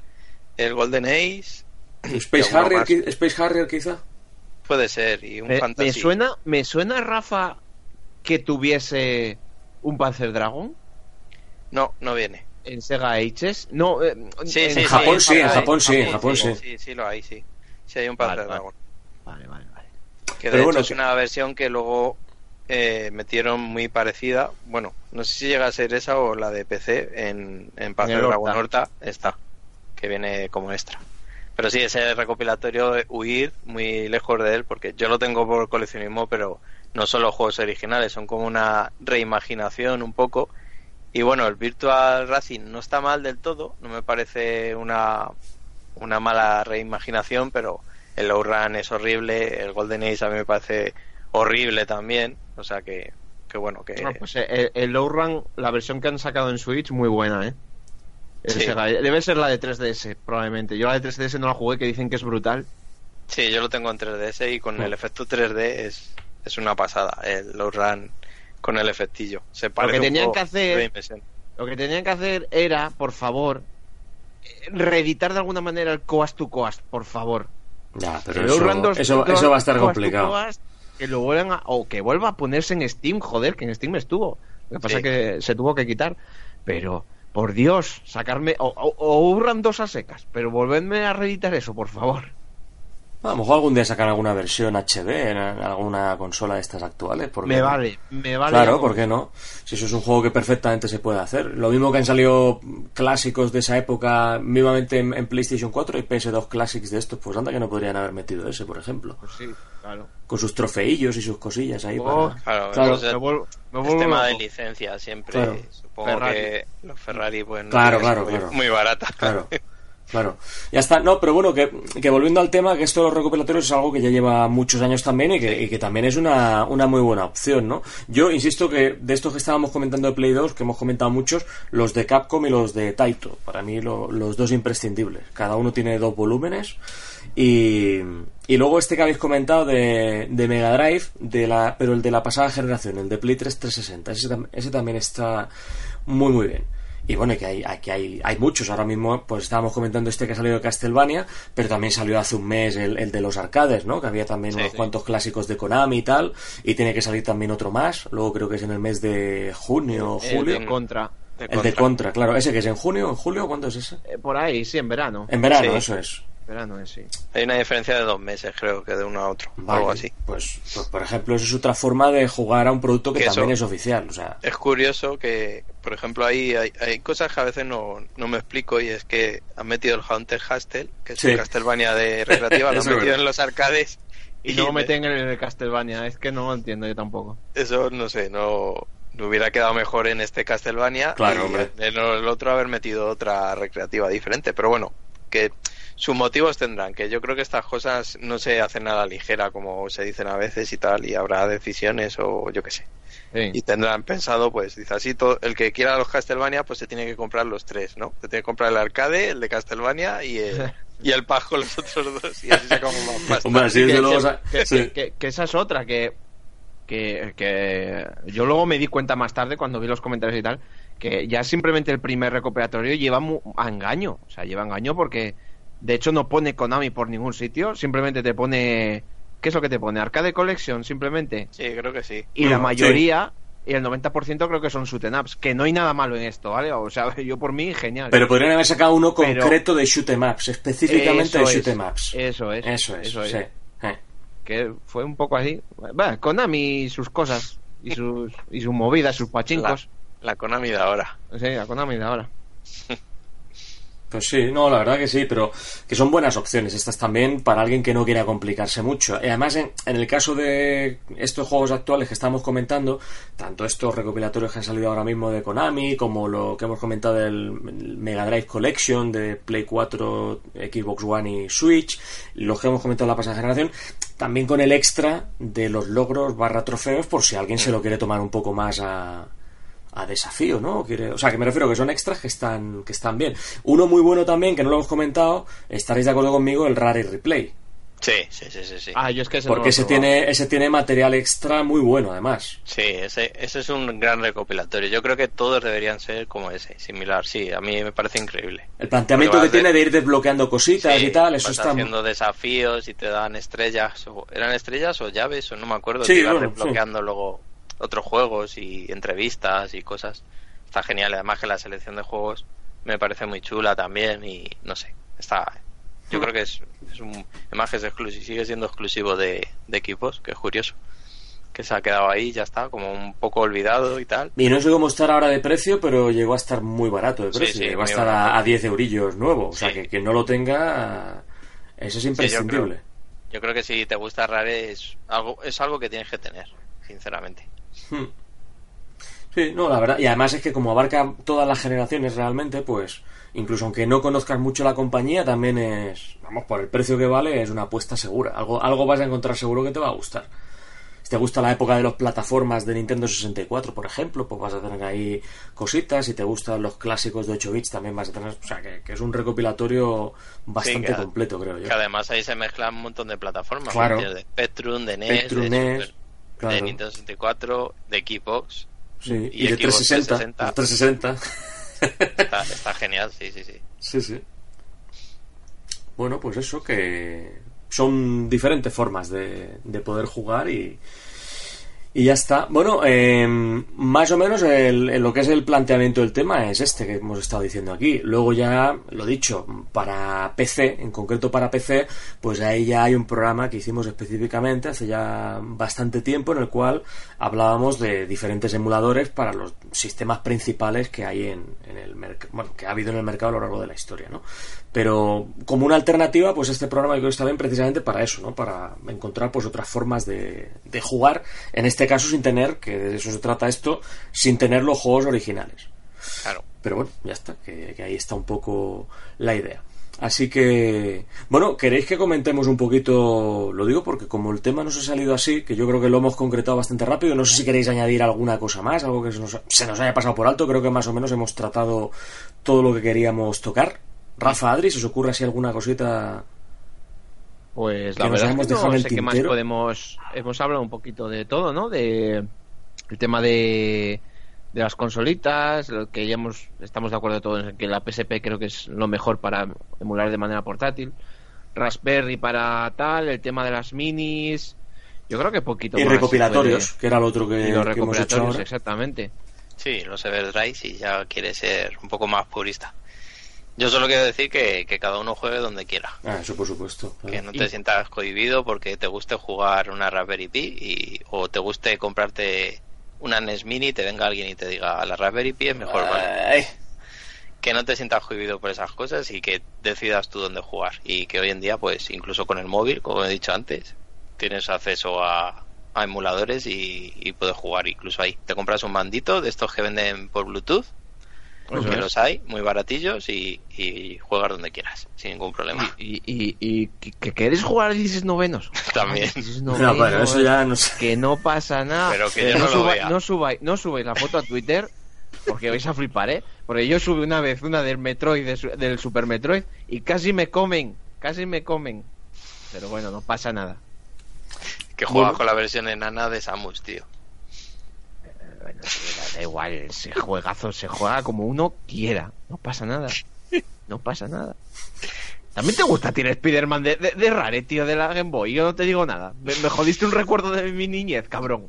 S4: el Golden Ace.
S2: ¿Space Harrier, Space Harrier quizá?
S4: Puede ser, y un
S3: Me,
S4: fantasy.
S3: me suena, me suena, Rafa, que tuviese un Panzer Dragon
S4: No, no viene.
S3: en Sega Ages. No, eh,
S4: Sí,
S3: en
S4: sí,
S2: Japón sí, en. Japón sí, en Japón sí.
S4: Sí, sí lo hay, sí. Sí hay un Panzer
S3: vale.
S4: Dragon.
S3: Vale, vale, vale.
S4: Que de
S2: Pero
S4: hecho
S2: bueno,
S4: es
S2: que-
S4: una versión que luego eh, metieron muy parecida. Bueno, no sé si llega a ser esa o la de PC en, en Panzer Dragon
S3: Horta.
S4: Está, que viene como extra. Pero sí, ese recopilatorio, huir muy lejos de él, porque yo lo tengo por coleccionismo, pero no son los juegos originales, son como una reimaginación un poco. Y bueno, el Virtual Racing no está mal del todo, no me parece una, una mala reimaginación, pero el Outrun es horrible, el Golden Age a mí me parece horrible también, o sea que, que bueno, que...
S3: No, pues eh, el, el Outrun, la versión que han sacado en Switch, muy buena, ¿eh? El
S4: Sí.
S3: Sega- debe ser la de 3DS, probablemente. Yo la de 3DS no la jugué, que dicen que es brutal.
S4: Sí, yo lo tengo en 3DS y con el efecto 3D es, es una pasada, el Outrun con el efectillo. Se
S3: Lo que
S4: un
S3: tenían
S4: poco
S3: que hacer-. Lo que tenían que hacer era, por favor, reeditar de alguna manera el Coast to Coast, por favor.
S2: Ya, pero eso,
S3: Outrun 2
S2: eso,
S3: Coast
S2: eso va a estar
S3: to
S2: complicado.
S3: Coast, que lo vuelvan a- o que vuelva a ponerse en Steam, joder, que en Steam estuvo. Lo que pasa
S4: Sí.
S3: es que se tuvo que quitar. Pero, por Dios, sacarme. O, o, o Outrun 2 a secas, pero volvedme a reeditar eso, por favor.
S2: A lo mejor algún día sacan alguna versión HD en alguna consola de estas actuales. porque
S3: Me vale, me vale.
S2: Claro,
S3: algo.
S2: ¿por qué no? Si eso es un juego que perfectamente se puede hacer. Lo mismo que han salido clásicos de esa época mismamente en, en PlayStation 4 y PS2 Classics de estos, pues anda que no podrían haber metido ese, por ejemplo.
S3: Pues sí, claro.
S2: Con sus trofeillos y sus cosillas ahí.
S3: Oh,
S2: para-
S4: Claro,
S2: Claro.
S4: eso es-
S3: Me vuelvo, me vuelvo
S4: tema de licencia siempre.
S2: Claro.
S4: Supongo
S3: Ferrari.
S4: que los Ferrari pues no
S2: Claro,
S4: tienen
S2: claro,
S4: muy,
S2: claro.
S4: muy barata.
S2: Claro, claro. Ya está. No, pero bueno, que, que volviendo al tema, que esto de los recopilatorios es algo que ya lleva muchos años también y que, que también es una, una muy buena opción, ¿no? Yo insisto que de estos que estábamos comentando de Play 2, que hemos comentado muchos, los de Capcom y los de Taito, para mí lo- los dos imprescindibles. Cada uno tiene dos volúmenes. Y, y luego este que habéis comentado de, de Mega Drive, de la, pero el de la pasada generación, el de Play 3 360, ese, ese también está muy muy bien. Y bueno, que hay, aquí hay, hay muchos. Ahora mismo, pues estábamos comentando este que ha salido de Castlevania, pero también salió hace un mes el, el de los arcades, ¿no? Que había también
S4: Sí,
S2: unos
S4: sí.
S2: cuantos clásicos de Konami y tal. Y tiene que salir también otro más. Luego creo que es en el mes de junio o
S3: El
S2: julio.
S3: de contra.
S4: De
S2: El de
S4: contra.
S2: Contra, claro. Ese que es en junio o en julio, ¿cuándo es ese?
S3: Eh, por ahí, sí, en verano.
S2: En verano,
S4: Sí.
S2: eso es.
S3: Verano, eh, sí.
S4: Hay una diferencia de dos meses, creo que de uno a otro.
S2: Vale,
S4: Algo así.
S2: Pues, pues, por ejemplo, eso es otra forma de jugar a un producto que
S4: Que
S2: también
S4: eso-
S2: es oficial. O sea,
S4: Es curioso que, por ejemplo, ahí hay, hay cosas que a veces no, no me explico y es que han metido el Haunted Castle, que es
S2: Sí.
S4: un Castlevania de recreativa, lo han metido en los arcades
S3: Y no
S4: me-
S3: meten en el Castlevania, es que no lo entiendo yo tampoco.
S4: Eso, no sé, no, no hubiera quedado mejor en este Castlevania.
S2: Claro,
S4: y
S2: hombre.
S4: En el otro haber metido otra recreativa diferente. Pero bueno, que sus motivos tendrán, que yo creo que estas cosas no se hacen a la ligera, como se dicen a veces y tal, y habrá decisiones o yo qué sé.
S3: Sí.
S4: Y tendrán pensado, pues, dice así, todo, el que quiera los Castlevania, pues se tiene que comprar los tres, ¿no? Se tiene que comprar el arcade, el de Castlevania y el, y el pack con los otros dos, y así sacamos más pasta.
S2: Hombre, así
S3: que,
S2: desde luego.
S3: que-
S2: sa-
S3: que-
S2: sí.
S3: que- que- que esa es otra que, que, que yo luego me di cuenta más tarde cuando vi los comentarios y tal que ya simplemente el primer recopilatorio lleva mu- a engaño o sea lleva a engaño porque de hecho no pone Konami por ningún sitio simplemente te pone ¿qué es lo que te pone? Arcade Collection simplemente
S4: Sí, creo que sí.
S3: y la mayoría y el 90% creo que son shoot'em ups que no hay nada malo en esto ¿vale? o sea yo por mí genial
S2: Pero podrían haber sacado uno
S3: Pero-
S2: concreto de shoot'em ups, específicamente
S3: Eso
S2: de
S3: es,
S2: shoot'em ups.
S3: eso es
S2: Eso es,
S3: eso es.
S2: sí.
S3: Que fue un poco así. Va, Konami y sus cosas y sus y sus movidas, sus pachincos.
S4: La Konami de ahora.
S3: Sí, la Konami de ahora.
S2: Pues sí, no, la verdad que sí, pero que son buenas opciones estas también para alguien que no quiera complicarse mucho. Y además, en, en el caso de estos juegos actuales que estamos comentando, tanto estos recopilatorios que han salido ahora mismo de Konami, como lo que hemos comentado del Mega Drive Collection de Play 4, Xbox One y Switch, los que hemos comentado en la pasada generación, también con el extra de los logros barra trofeos por si alguien se lo quiere tomar un poco más a, a desafío, ¿no? Quiere- o sea, que me refiero que son extras que están, que están bien. Uno muy bueno también, que no lo hemos comentado, estaréis de acuerdo conmigo, el Rare Replay.
S4: Sí, sí, sí, sí. sí.
S3: Ah, yo es que ese
S2: Porque ese tiene, ese tiene material extra muy bueno, además.
S4: Sí, ese, ese es un gran recopilatorio. Yo creo que todos deberían ser como ese, similar. Sí, a mí me parece increíble.
S2: El planteamiento que
S4: de-
S2: tiene de ir desbloqueando cositas
S4: Sí,
S2: y tal, eso
S4: vas
S2: está...
S4: haciendo desafíos y te dan estrellas. o- ¿Eran estrellas o llaves? O no me acuerdo.
S2: Sí,
S4: te
S2: bueno,
S4: desbloqueando luego otros juegos y entrevistas y cosas. Está genial. Además que la selección de juegos me parece muy chula también y no sé. Está... Yo creo que es, es un... Además que es exclusivo, sigue siendo exclusivo de, de equipos, que es curioso. Que se ha quedado ahí, ya está, como un poco olvidado y tal.
S2: Y no sé cómo estar ahora de precio, pero llegó a estar muy barato de precio.
S4: sí,
S2: llegó a estar
S4: barato.
S2: a, a 10 eurillos nuevo. O sea,
S4: Sí.
S2: que quien no lo tenga, eso es imprescindible.
S4: Yo creo que si te gusta Rare es algo, es algo que tienes que tener, sinceramente.
S2: Hmm. Sí, no, la verdad. Y además es que como abarca todas las generaciones realmente, pues incluso aunque no conozcas mucho la compañía, también es, vamos, por el precio que vale, es una apuesta segura. Algo, algo vas a encontrar seguro que te va a gustar. Si te gusta la época de las plataformas de Nintendo 64, por ejemplo, pues vas a tener ahí cositas. Si te gustan los clásicos de 8 bits, también vas a tener. O sea, que, que es un recopilatorio bastante
S4: que-
S2: completo, creo yo.
S4: Que además ahí se mezclan un montón de plataformas.
S2: Claro.
S4: De Spectrum, de NES,
S2: Spectrum,
S4: de,
S2: NES,
S4: Super-
S2: claro.
S4: de Nintendo 64, de Xbox.
S2: Sí, y,
S4: y
S2: de
S4: Xbox
S2: 360.
S4: 360.
S2: de 360.
S4: Está, está genial, sí, sí, sí.
S2: Sí, sí. Bueno, pues eso, que son diferentes formas de, de poder jugar y, y ya está. Bueno, eh, más o menos el, lo que es el planteamiento del tema es este que hemos estado diciendo aquí. Luego ya, lo dicho, para PC, en concreto para PC, pues ahí ya hay un programa que hicimos específicamente hace ya bastante tiempo en el cual hablábamos de diferentes emuladores para los sistemas principales que hay en, en el mercado, bueno, que ha habido en el mercado a lo largo de la historia, ¿no? Pero como una alternativa, pues este programa yo creo que está bien precisamente para eso, ¿no? Para encontrar pues otras formas de, de jugar, en este caso sin tener, que de eso se trata esto, sin tener los juegos originales.
S4: Claro.
S2: Pero bueno, ya está, que, que ahí está un poco la idea. Así que, bueno, ¿queréis que comentemos un poquito? Lo digo porque como el tema nos ha salido así, que yo creo que lo hemos concretado bastante rápido, no sé si queréis añadir alguna cosa más, algo que se nos, se nos haya pasado por alto, creo que más o menos hemos tratado todo lo que queríamos tocar. Rafa, Adri, ¿se os ocurre así alguna cosita?
S3: Pues
S2: Que
S3: la verdad es que
S2: dejado
S3: no sé qué más podemos... Hemos hablado un poquito de todo, ¿no? De el tema de, de las consolitas, lo que ya hemos, estamos de acuerdo todos en que la PSP creo que es lo mejor para emular de manera portátil. Raspberry para tal, el tema de las minis... Yo creo que poquito
S2: Y
S3: más
S2: recopilatorios,
S3: puede-
S2: que era lo otro que,
S3: y los
S2: que hemos hecho
S3: recopilatorios,
S2: ahora.
S3: exactamente.
S4: Sí, los Everdrive si ya quiere ser un poco más purista. Yo solo quiero decir que, que cada uno juegue donde quiera.
S2: Ah, eso por supuesto.
S4: Que no te sientas cohibido porque te guste jugar una Raspberry Pi y, o te guste comprarte una NES Mini y te venga alguien y te diga la Raspberry Pi es mejor, ¿vale? Que no te sientas cohibido por esas cosas y que decidas tú dónde jugar. Y que hoy en día, pues incluso con el móvil, como he dicho antes, tienes acceso a, a emuladores y, y puedes jugar incluso ahí. Te compras un mandito de estos que venden por Bluetooth,
S3: Eso
S4: que
S3: es.
S4: los hay, muy baratillos y, y juegas donde quieras, sin ningún problema.
S3: Y, y, y que, que queréis jugar a 16 novenos.
S4: También.
S3: 16
S2: no, bueno,
S3: novenos.
S2: eso ya no sé.
S3: que no pasa nada.
S4: Pero que yo no lo
S3: subáis,
S4: vea.
S3: no subáis, no subáis la foto a Twitter porque vais a flipar, ¿eh? Porque yo subí una vez una del Metroid, de del Super Metroid, y casi me comen, casi me comen. Pero bueno, no pasa nada.
S4: Que juegas
S2: Bueno.
S4: con la versión enana de Samus, tío.
S3: Bueno, da, igual, ese juegazo se juega como uno quiera. No pasa nada. No pasa nada. También te gusta tirar Spider-Man de, de, de Rare, tío, de la Game Boy. Yo no te digo nada. Me jodiste un recuerdo de mi niñez, cabrón.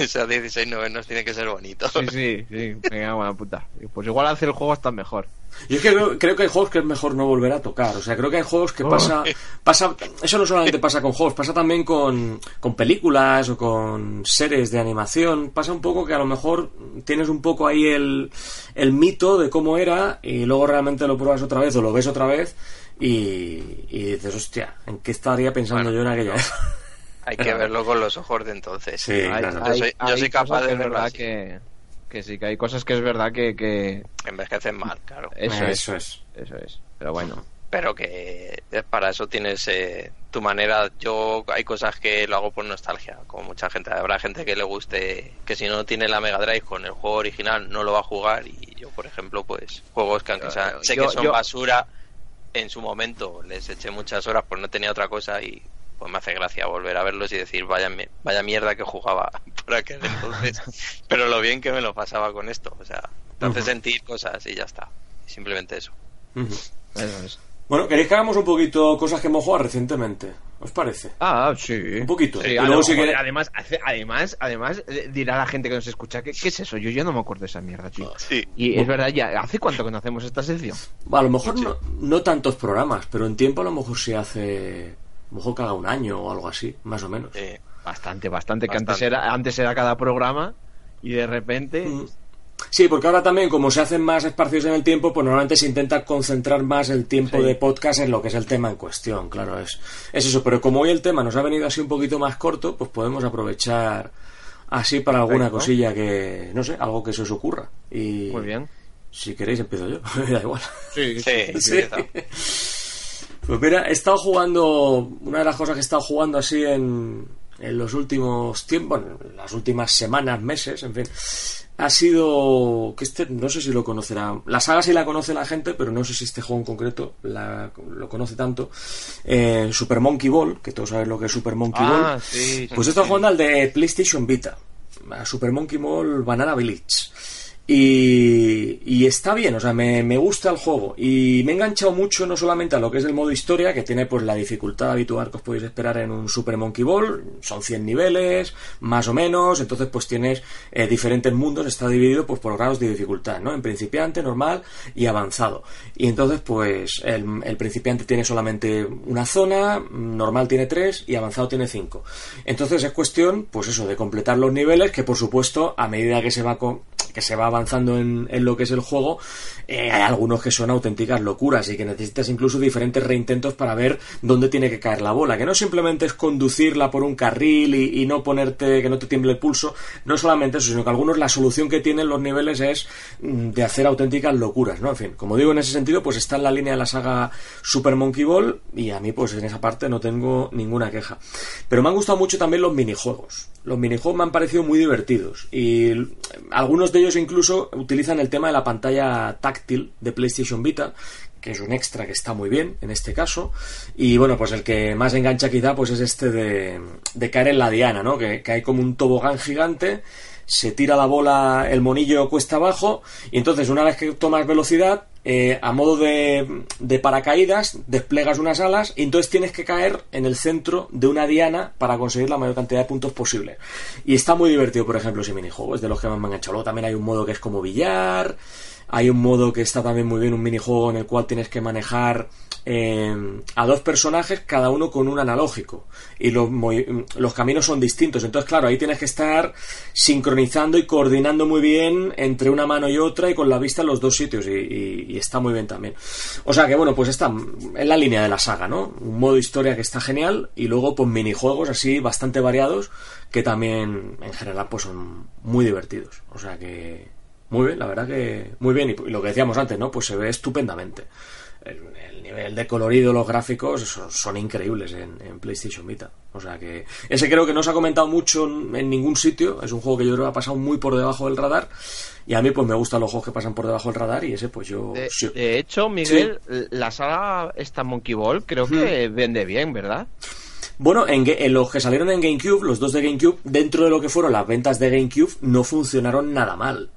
S4: Esos 16 novenos tiene que ser bonito.
S3: Sí, sí, sí. Venga, buena puta. Pues igual hacer el juego hasta mejor.
S2: Yo es que creo, creo que hay juegos que es mejor no volver a tocar. O sea, creo que hay juegos que pasa, pasa. Eso no solamente pasa con juegos, pasa también con, con películas o con series de animación. Pasa un poco que a lo mejor tienes un poco ahí el, el mito de cómo era y luego realmente lo pruebas otra vez o lo ves otra vez y, y dices, hostia, ¿en qué estaría pensando
S4: Bueno,
S2: yo en aquella época?
S4: Hay que verlo con los ojos de entonces.
S2: Sí,
S3: Hay-
S2: claro.
S4: Yo soy, yo
S3: hay
S4: soy capaz de verlo así.
S3: que, que sí, que hay cosas que es verdad que, que
S4: Envejecen mal, claro.
S3: eso, es,
S2: Eso es.
S3: eso es. Pero bueno,
S4: Pero que eh, para eso tienes eh, tu manera. Yo hay cosas que lo hago por nostalgia, como mucha gente. Habrá gente que le guste, que si no tiene la Mega Drive con el juego original no lo va a jugar. Y yo, por ejemplo, pues juegos que aunque sean, sé
S3: Yo-
S4: que son
S3: yo-
S4: basura, en su momento les eché muchas horas por no tenía otra cosa y pues me hace gracia volver a verlos y decir, vaya, vaya mierda que jugaba por aquel entonces, pero lo bien que me lo pasaba con esto. O sea, te hace sentir cosas y ya está. Simplemente eso.
S2: Bueno, ¿queréis que hagamos un poquito cosas que hemos jugado recientemente? ¿Os parece?
S3: Ah, sí.
S2: Un poquito.
S3: Además, además, además, eh, dirá la gente que nos escucha, ¿qué, ¿qué, es eso? Yo ya no me acuerdo de esa mierda, tío.
S4: Sí.
S3: Y es verdad, ya, ¿hace cuánto que no hacemos esta sección?
S2: a lo mejor no, no, tantos programas, pero en tiempo a lo mejor sí hace... A lo mejor cada un año o algo así, más o menos.
S3: Bastante, bastante, que antes era, antes era cada programa y de repente... Mm.
S2: Sí, porque ahora también, como se hacen más espacios en el tiempo, pues normalmente se intenta concentrar más el tiempo de podcast en lo que es el tema en cuestión, claro, es, es eso. Pero como hoy el tema nos ha venido así un poquito más corto, pues podemos aprovechar así para alguna cosilla que, no sé, algo que se os ocurra. Y
S3: Muy bien.
S2: Si queréis, empiezo yo, da igual.
S3: Sí, sí, sí.
S2: Pues mira, he estado jugando, una de las cosas que he estado jugando así en, en los últimos tiempos, bueno, las últimas semanas, meses, en fin, ha sido que este no sé si lo conocerá la saga sí la conoce la gente pero no sé si este juego en concreto lo conoce tanto eh, Super Monkey Ball que todos saben lo que es Super Monkey
S3: ah,
S2: Ball.
S3: sí,
S2: pues estoy jugando al de PlayStation Vita a Super Monkey Ball Banana Village y, está bien, o sea, me, me, gusta el juego. Y me he enganchado mucho no solamente a lo que es el modo historia, que tiene pues la dificultad habitual que os podéis esperar en un Super Monkey Ball. Son 100 niveles, más o menos. Entonces pues tienes eh, diferentes mundos, está dividido pues por grados de dificultad, ¿no? En principiante, normal y avanzado. Y entonces pues el, principiante tiene solamente una zona, normal tiene tres y avanzado tiene cinco. Entonces es cuestión pues eso, de completar los niveles que por supuesto a medida que se va con que se va avanzando en, lo que es el juego, eh, hay algunos que son auténticas locuras y que necesitas incluso diferentes reintentos para ver dónde tiene que caer la bola, que no simplemente es conducirla por un carril y, no ponerte, que no te tiemble el pulso, no solamente eso, sino que algunos la solución que tienen los niveles es mm, de hacer auténticas locuras, ¿no? En fin, como digo en ese sentido, pues está en la línea de la saga Super Monkey Ball y a mí pues en esa parte no tengo ninguna queja. Pero me han gustado mucho también los minijuegos. Los minijuegos me han parecido muy divertidos y algunos de ellos incluso utilizan el tema de la pantalla táctil de PlayStation Vita, que es un extra que está muy bien en este caso. Y bueno, pues el que más engancha quizá pues es este de, de caer en la diana, ¿no? Que, que hay como un tobogán gigante se tira la bola, el monillo cuesta abajo, y entonces una vez que tomas velocidad, eh, a modo de, de, paracaídas, desplegas unas alas y entonces tienes que caer en el centro de una diana para conseguir la mayor cantidad de puntos posible. Y está muy divertido, por ejemplo, ese minijuego, es de los que más me han enganchado. Luego también hay un modo que es como billar, hay un modo que está también muy bien, un minijuego en el cual tienes que manejar eh, a dos personajes, cada uno con un analógico. Y los, los caminos son distintos. Entonces, claro, ahí tienes que estar sincronizando y coordinando muy bien entre una mano y otra y con la vista en los dos sitios. Y, está muy bien también. O sea que, bueno, pues está en la línea de la saga, ¿no? Un modo historia que está genial y luego, pues minijuegos así bastante variados que también, en general, pues son muy divertidos. O sea que muy bien, la verdad que muy bien. Y, lo que decíamos antes, ¿no? Pues se ve estupendamente. El, nivel de colorido, los gráficos son, increíbles en, PlayStation Vita. O sea que ese creo que no se ha comentado mucho en, ningún sitio. Es un juego que yo creo que ha pasado muy por debajo del radar. Y a mí pues me gustan los juegos que pasan por debajo del radar y ese pues yo...
S3: De, hecho, Miguel, la sala esta Monkey Ball creo que vende bien, ¿verdad?
S2: Bueno, en, en, los que salieron en GameCube, los dos de GameCube, dentro de lo que fueron las ventas de GameCube, no funcionaron nada mal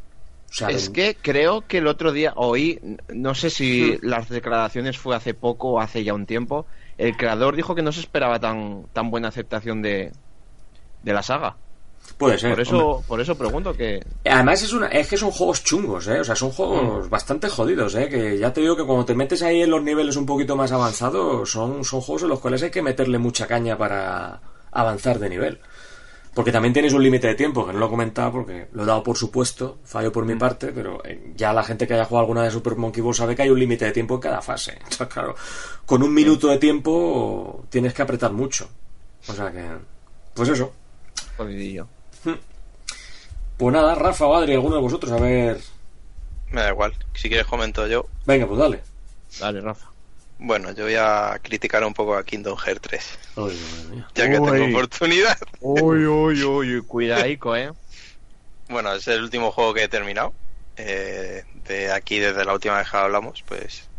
S3: es que creo que el otro día, oí, no sé si hmm. las declaraciones fue hace poco o hace ya un tiempo, el creador dijo que no se esperaba tan, tan buena aceptación de, de la saga.
S2: Puede ser.
S3: Por eso, por eso pregunto que.
S2: Además es una, es que son juegos chungos, ¿eh? O sea, son juegos hmm. bastante jodidos, ¿eh? Que ya te digo que cuando te metes ahí en los niveles un poquito más avanzados, son, son juegos en los cuales hay que meterle mucha caña para avanzar de nivel. Porque también tienes un límite de tiempo, que no lo he comentado porque lo he dado por supuesto, fallo por mi mm. parte, pero eh, ya la gente que haya jugado alguna de Super Monkey Ball sabe que hay un límite de tiempo en cada fase. Entonces, claro, con un minuto de tiempo tienes que apretar mucho. O sea que, pues eso.
S3: Hmm.
S2: Pues nada, Rafa o Adri, alguno de vosotros, a ver.
S4: Me da igual, si quieres comento yo.
S2: Venga, pues dale.
S3: Dale, Rafa.
S4: Bueno, yo voy a criticar un poco a Kingdom Hearts 3. ya que tengo oportunidad.
S3: Uy, uy, uy, cuidadico, eh.
S4: Bueno, es el último juego que he terminado. Eh, de aquí, desde la última vez que hablamos, pues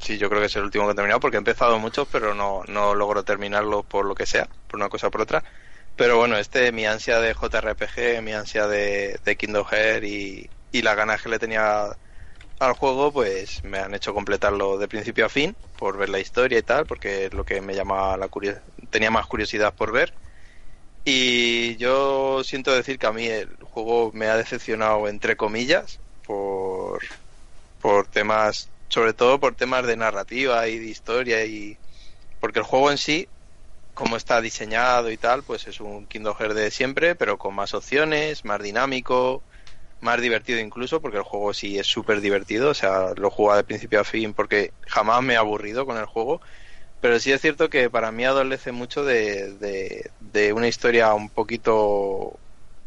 S4: sí, yo creo que es el último que he terminado porque he empezado muchos, pero no, no logro terminarlo por lo que sea, por una cosa o por otra. Pero bueno, este, mi ansia de JRPG, mi ansia de, de Kingdom Hearts y, y las ganas que le tenía al juego, pues me han hecho completarlo de principio a fin, por ver la historia y tal, porque es lo que me llamaba la curiosidad, tenía más curiosidad por ver. Y yo siento decir que a mí el juego me ha decepcionado, entre comillas, por, por temas, sobre todo por temas de narrativa y de historia, y porque el juego en sí como está diseñado y tal, pues es un Hearts de siempre, pero con más opciones, más dinámico, más divertido incluso, porque el juego sí es súper divertido, o sea, lo juego de principio a fin porque jamás me he aburrido con el juego, pero sí es cierto que para mí adolece mucho de, de, de una historia un poquito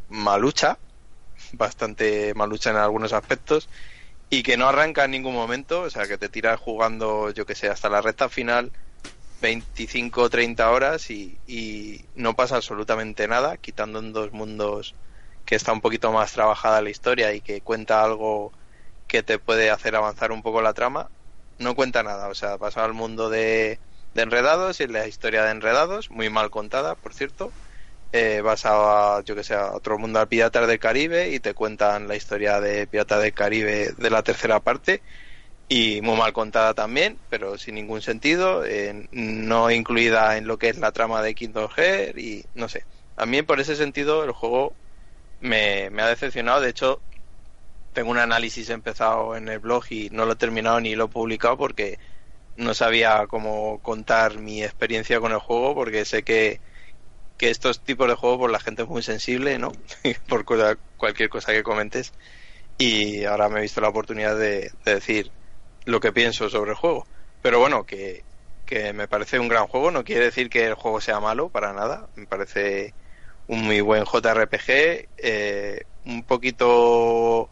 S4: malucha, bastante malucha en algunos aspectos, y que no arranca en ningún momento, o sea, que te tiras jugando, yo que sé, hasta la recta final 25 o 30 horas y, y, no pasa absolutamente nada, quitando en dos mundos que está un poquito más trabajada la historia y que cuenta algo que te puede hacer avanzar un poco la trama, no cuenta nada. O sea, pasa al mundo de, Enredados y la historia de Enredados, muy mal contada, por cierto. Eh, vas a, yo que sé, a otro mundo al Piratas del Caribe y te cuentan la historia de Piratas del Caribe de la tercera parte y muy mal contada también, pero sin ningún sentido, no incluida en lo que es la trama de Kingdom Hearts y no sé. A mí por ese sentido el juego me, me, ha decepcionado, de hecho tengo un análisis empezado en el blog y no lo he terminado ni lo he publicado porque no sabía cómo contar mi experiencia con el juego porque sé que, que estos tipos de juegos pues la gente es muy sensible, ¿no? por cualquier cosa que comentes y ahora me he visto la oportunidad de, de decir lo que pienso sobre el juego. Pero bueno, que, que me parece un gran juego, no quiere decir que el juego sea malo, para nada. Me parece un muy buen JRPG, eh, un poquito...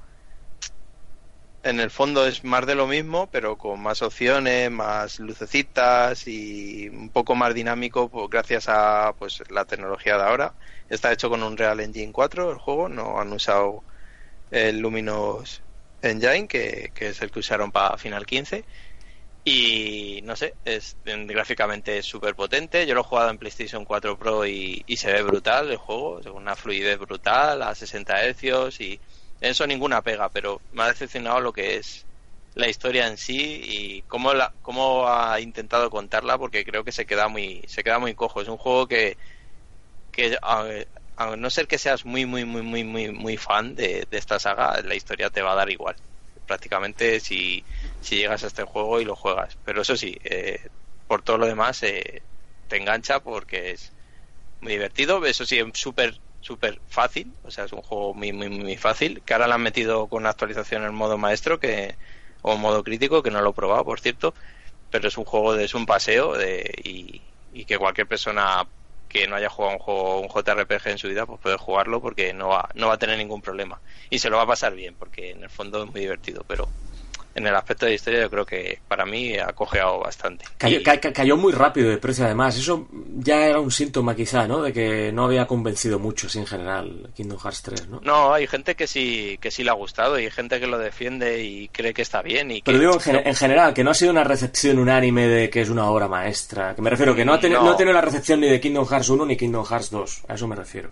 S4: En el fondo es más de lo mismo, pero con más opciones, más lucecitas y un poco más dinámico pues, gracias a pues la tecnología de ahora. Está hecho con un Real Engine 4 el juego, no han usado el Luminous Engine, que, que es el que usaron para Final 15. Y no sé, es gráficamente es súper potente. Yo lo he jugado en PlayStation 4 Pro y, y, se ve brutal el juego, una fluidez brutal a 60 Hz y eso ninguna pega, pero me ha decepcionado lo que es la historia en sí y cómo, cómo ha intentado contarla porque creo que se queda muy se queda muy cojo. Es un juego que, que a, a no ser que seas muy muy muy muy muy muy fan de, de esta saga, la historia te va a dar igual prácticamente si, si llegas a este juego y lo juegas. Pero eso sí, eh, por todo lo demás eh, te engancha porque es muy divertido. Eso sí, es súper súper fácil, o sea, es un juego muy, muy, muy fácil, que ahora lo han metido con una actualización en modo maestro que o modo crítico, que no lo he probado, por cierto, pero es un juego de, es un paseo de, y, y que cualquier persona que no haya jugado un juego un JRPG en su vida pues puede jugarlo porque no va no va a tener ningún problema y se lo va a pasar bien porque en el fondo es muy divertido pero en el aspecto de historia yo creo que para mí ha cojeado bastante.
S2: Cayó, ca cayó, muy rápido de precio además, eso ya era un síntoma quizá, ¿no? De que no había convencido mucho en general Kingdom Hearts 3, ¿no?
S4: No, hay gente que sí que sí le ha gustado y hay gente que lo defiende y cree que está bien. Y
S2: Pero
S4: que...
S2: digo en, gen en, general, que no ha sido una recepción unánime de que es una obra maestra, que me refiero que no ha, ten no. no ha tenido la recepción ni de Kingdom Hearts 1 ni Kingdom Hearts 2, a eso me refiero.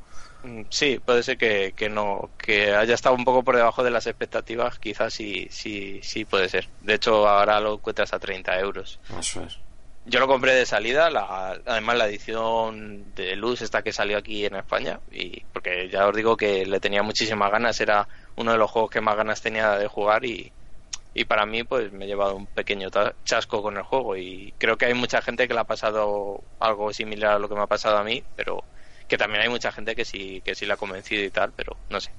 S4: Sí, puede ser que, que, no, que haya estado un poco por debajo de las expectativas, quizás sí, sí, sí puede ser. De hecho, ahora lo encuentras a 30 euros.
S2: Eso es.
S4: Yo lo compré de salida, la, además la edición de luz esta que salió aquí en España, y porque ya os digo que le tenía muchísimas ganas, era uno de los juegos que más ganas tenía de jugar y, y para mí pues me he llevado un pequeño chasco con el juego y creo que hay mucha gente que le ha pasado algo similar a lo que me ha pasado a mí, pero que también hay mucha gente que sí que sí la ha convencido y tal pero no sé.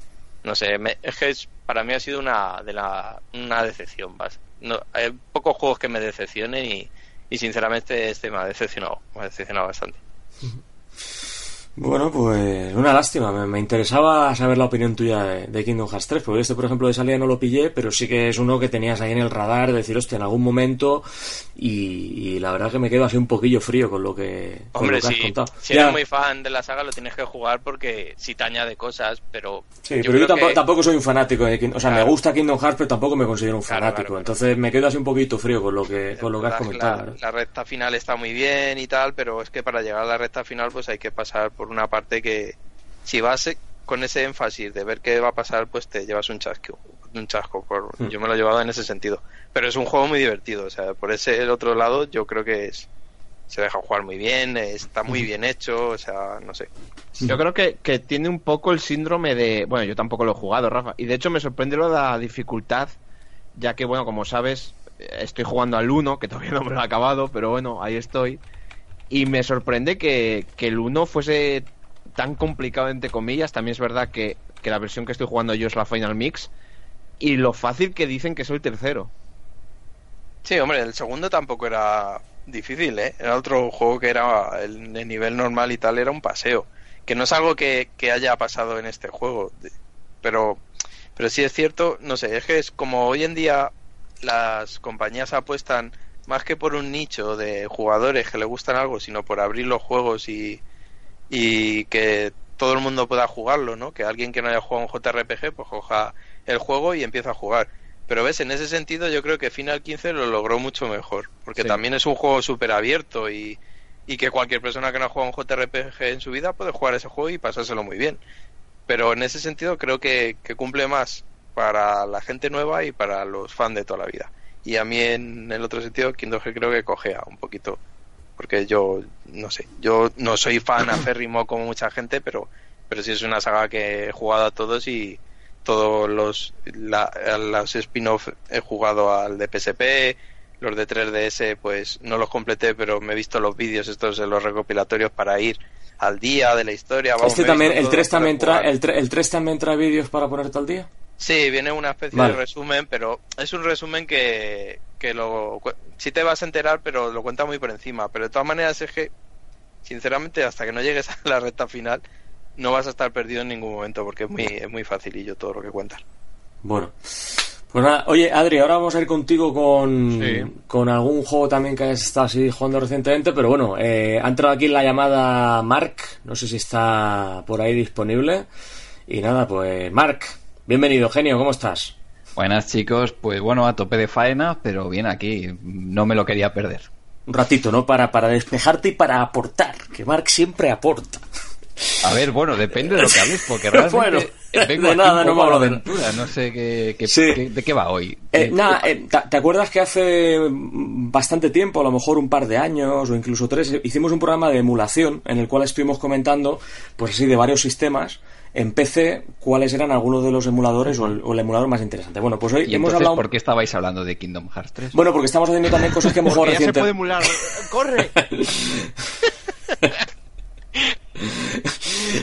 S4: No sé me, es que es, para mí ha sido una de la una decepción más no, hay pocos juegos que me decepcionen y, y sinceramente este me ha decepcionado me ha decepcionado bastante
S2: Bueno, pues una lástima. Me, me interesaba saber la opinión tuya de, de, Kingdom Hearts 3, porque este, por ejemplo, de salida no lo pillé, pero sí que es uno que tenías ahí en el radar, de decir, hostia, en algún momento, y, y la verdad que me quedo así un poquillo frío con lo que, con
S4: Hombre,
S2: lo que has
S4: si,
S2: contado.
S4: si eres muy fan de la saga, lo tienes que jugar porque si te añade cosas, pero.
S2: Sí, yo pero yo tampoco, que... tampoco, soy un fanático de Kingdom O sea,
S4: Claro.
S2: me gusta Kingdom Hearts, pero tampoco me considero un fanático.
S4: claro, claro.
S2: Entonces me quedo así un poquito frío con lo que, con lo que has comentado.
S4: La recta final está muy bien y tal, pero es que para llegar a la recta final, pues hay que pasar por una parte que, si vas con ese énfasis de ver qué va a pasar, pues te llevas un chasco. Un chasco por,
S2: Hmm.
S4: Yo me lo he llevado en ese sentido. Pero es un juego muy divertido. O sea, por ese el otro lado, yo creo que es, se deja jugar muy bien, está muy bien hecho. O sea, no sé.
S3: Yo creo que, que tiene un poco el síndrome de. Bueno, yo tampoco lo he jugado, Rafa. Y de hecho me sorprende lo de la dificultad, ya que, bueno, como sabes, estoy jugando al 1, que todavía no me lo he acabado, pero bueno, ahí estoy. Y me sorprende que, que el 1 fuese tan complicado, entre comillas. También es verdad que, que la versión que estoy jugando yo es la Final Mix. Y lo fácil que dicen que soy el tercero.
S4: Sí, hombre, el segundo tampoco era difícil, ¿eh? Era otro juego que era el, de nivel normal y tal, era un paseo. Que no es algo que, que haya pasado en este juego, pero, pero sí es cierto, no sé, es que es como hoy en día las compañías apuestan más que por un nicho de jugadores que le gustan algo, sino por abrir los juegos y, y que todo el mundo pueda jugarlo, ¿no? Que alguien que no haya jugado un JRPG, pues coja el juego y empieza a jugar. Pero ves, en ese sentido yo creo que Final 15 lo logró mucho mejor, porque
S3: Sí.
S4: también es un juego súper abierto y, y que cualquier persona que no ha jugado un JRPG en su vida puede jugar ese juego y pasárselo muy bien. Pero en ese sentido creo que, que cumple más para la gente nueva y para los fans de toda la vida. Y a mí en el otro sentido, Kingdom Hearts creo que cogea un poquito, porque yo, no sé, yo no soy fan aférrimo como mucha gente, pero, pero sí es una saga que he jugado a todos y todos los, la, los spin-off he jugado al de PSP, los de 3DS pues no los completé, pero me he visto los vídeos estos de los recopilatorios para ir al día de la historia. vamos,
S2: Este
S4: me he
S2: también, el
S4: todo
S2: 3
S4: para
S2: también, trae, el, el 3 también trae vídeos para ponerte al día.
S4: Sí, viene una especie
S2: Vale.
S4: de resumen, pero es un resumen que, que lo cu- sí te vas a enterar, pero lo cuenta muy por encima. Pero de todas maneras es que, sinceramente, hasta que no llegues a la recta final, no vas a estar perdido en ningún momento, porque es muy, es muy facilillo todo lo que cuentas.
S2: Bueno. Pues nada, oye Adri, ahora vamos a ir contigo con,
S3: Sí.
S2: con algún juego también que hayas estado así jugando recientemente, pero bueno, eh, ha entrado aquí la llamada Mark, no sé si está por ahí disponible. Y nada, pues Mark, bienvenido, genio, ¿cómo estás?
S5: Buenas chicos, pues bueno, a tope de faena, pero bien aquí, no me lo quería perder.
S2: Un ratito, ¿no? Para, para despejarte y para aportar, que Mark siempre aporta.
S5: A ver, bueno, depende de lo que hables, porque realmente
S2: Bueno,
S5: vengo
S2: de
S5: aquí
S2: nada, no me
S5: a la aventura, no sé qué, qué-
S2: Sí.
S5: qué- de qué va hoy.
S2: Eh, nada, eh, ¿te acuerdas que hace bastante tiempo, a lo mejor un par de años o incluso tres, hicimos un programa de emulación en el cual estuvimos comentando, pues así, de varios sistemas en PC, cuáles eran algunos de los emuladores o el, o el emulador más interesante? Bueno, pues hoy
S5: ¿Y
S2: hemos
S5: entonces
S2: hablado...
S5: por qué estabais hablando de Kingdom Hearts 3?
S2: Bueno, porque estamos haciendo también cosas que hemos jugado
S3: ya se
S2: reciente-
S3: puede emular. ¡Corre!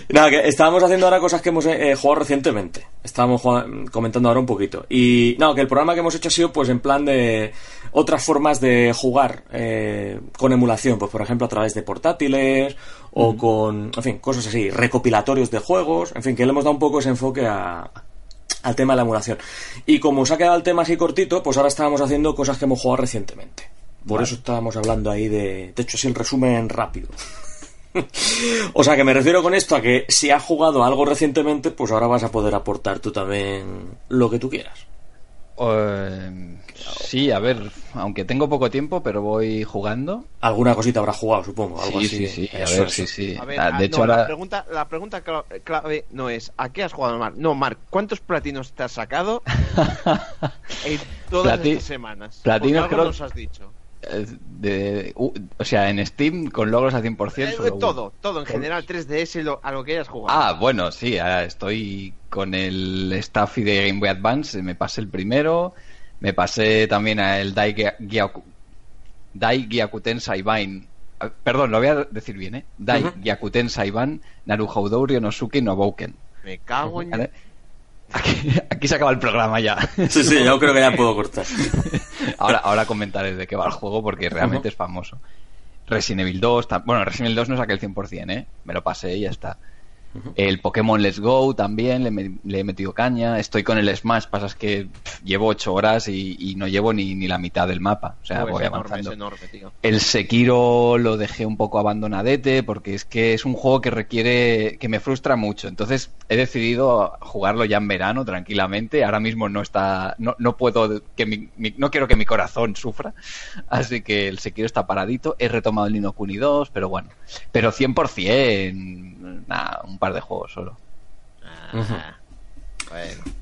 S2: Nada, que estábamos haciendo ahora cosas que hemos eh, jugado recientemente. Estábamos jugando- comentando ahora un poquito. Y no, que el programa que hemos hecho ha sido pues en plan de otras formas de jugar eh, con emulación. Pues por ejemplo a través de portátiles o con, en fin, cosas así, recopilatorios de juegos. En fin, que le hemos dado un poco ese enfoque a, al tema de la emulación. Y como se ha quedado el tema así cortito, pues ahora estábamos haciendo cosas que hemos jugado recientemente. Por eso estábamos hablando ahí de... De hecho, así el resumen rápido. O sea, que me refiero con esto a que si has jugado algo recientemente, pues ahora vas a poder aportar tú también lo que tú quieras.
S5: Eh, sí, a ver, aunque tengo poco tiempo, pero voy jugando.
S2: Alguna cosita habrás jugado, supongo. Algo
S5: Sí,
S2: así.
S5: sí, sí, a ver, sí, sí.
S3: A ver,
S5: Ah,
S3: ah,
S5: de
S3: no,
S5: hecho,
S3: la
S5: ahora...
S3: pregunta, la pregunta cla- clave no es ¿a qué has jugado, Mark? No, Mark, ¿cuántos platinos te has sacado en todas
S5: Plati-
S3: estas semanas?
S5: platinos creo-
S3: nos has dicho.
S5: De- uh, o sea, en Steam con logros al 100%.
S3: Eh,
S5: solo
S3: todo, todo en general, 3DS, lo- a lo que hayas jugado.
S5: Ah, bueno, sí, ahora estoy con el Staffy de Game Boy Advance, me pasé el primero, me pasé también el Dai Gya- Gyaku- Dai Gyakuten Saiban, ah, perdón, lo voy a decir bien, ¿eh? Dai
S2: Ujú.
S5: Gyakuten Saiban, Naruhoudou Ryonosuke no Bouken.
S3: Me cago en...
S5: ¿Vale? Aquí, aquí se acaba el programa ya.
S2: Sí, sí, yo creo que ya puedo cortar.
S5: ahora, ahora comentaré de qué va el juego porque realmente es famoso. Resident Evil 2, bueno, Resident Evil 2 no saqué el 100%, ¿eh? Me lo pasé y ya está. El Pokémon Let's Go también le, he metido caña. Estoy con el Smash, pasa es que llevo ocho horas y, no llevo ni, la mitad del mapa. O sea, voy avanzando. El Sekiro lo dejé un poco abandonadete porque es que es un juego que requiere, que me frustra mucho. Entonces he decidido jugarlo ya en verano tranquilamente. Ahora mismo no está, no, no puedo, que no quiero que mi corazón sufra. Así que el Sekiro está paradito. He retomado el Nino Kuni 2, pero bueno. Pero 100%, nada, un de juegos solo.
S2: Ah,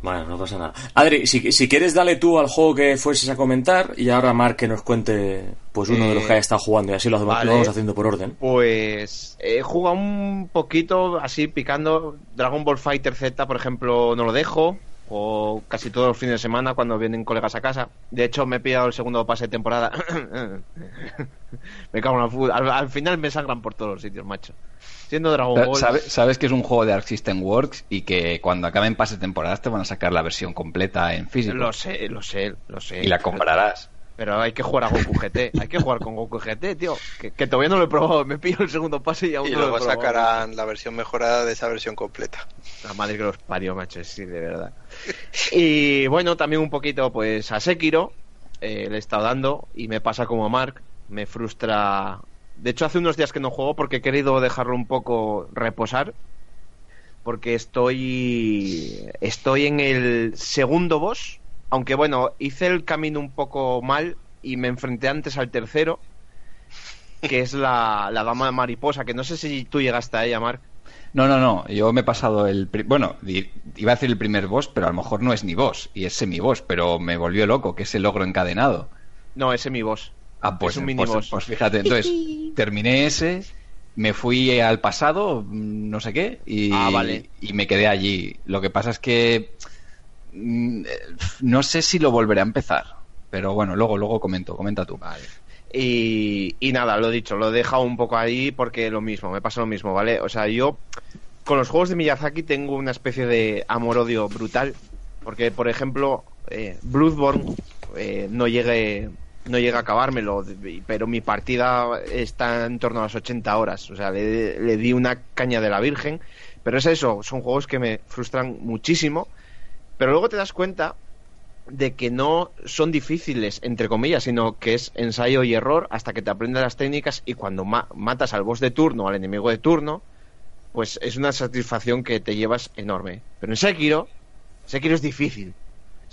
S2: bueno. no pasa nada. Adri, si, si, quieres, dale tú al juego que fueses a comentar y ahora Mark que nos cuente pues uno de los que haya estado jugando y así lo, vamos haciendo por orden.
S3: Pues he jugado un poquito así picando Dragon Ball Fighter Z, por ejemplo, no lo dejo. O casi todos los fines de semana cuando vienen colegas a casa. De hecho, me he pillado el segundo pase de temporada. me cago en la fútbol. al final me sangran por todos los sitios, macho.
S5: Sabes, que es un juego de Arc System Works y que cuando acaben pase temporadas te van a sacar la versión completa en físico.
S3: Lo sé, lo sé, lo sé.
S5: Y la comprarás.
S3: Pero hay que jugar a Goku GT, hay que jugar con Goku GT, tío. Que, todavía no lo he probado, me pillo el segundo pase y aún
S4: y
S3: no
S4: luego sacarán la versión mejorada de esa versión completa.
S3: La madre que los parió, macho, sí, de verdad. Y bueno, también un poquito, pues a Sekiro eh, le he estado dando y me pasa como a Mark, me frustra de hecho, hace unos días que no juego porque he querido dejarlo un poco reposar. Porque estoy. Estoy en el segundo boss. Aunque bueno, hice el camino un poco mal y me enfrenté antes al tercero. Que es la, la dama mariposa. Que no sé si tú llegaste a ella, Mark.
S5: No, no, no. Yo me he pasado el. Bueno, iba a decir el primer boss, pero a lo mejor no es ni boss. Y es semi-boss, pero me volvió loco, que es el logro encadenado.
S3: No, es semi-boss.
S5: Ah, pues, pues, pues, fíjate, entonces terminé ese, me fui al pasado, no sé qué, y,
S3: ah, vale.
S5: y me quedé allí. Lo que pasa es que mm, no sé si lo volveré a empezar, pero bueno, luego, luego comento, comenta tú.
S3: Vale. Y, y nada, lo dicho, lo he dejado un poco ahí porque lo mismo, me pasa lo mismo, ¿vale? O sea, yo con los juegos de Miyazaki tengo una especie de amor-odio brutal, porque por ejemplo, eh, Bloodborne eh, no llegue no llega a acabármelo, pero mi partida está en torno a las 80 horas, o sea, le, di una caña de la Virgen, pero es eso, son juegos que me frustran muchísimo, pero luego te das cuenta de que no son difíciles, entre comillas, sino que es ensayo y error hasta que te aprendes las técnicas y cuando matas al boss de turno, al enemigo de turno, pues es una satisfacción que te llevas enorme. Pero en Sekiro, Sekiro es difícil.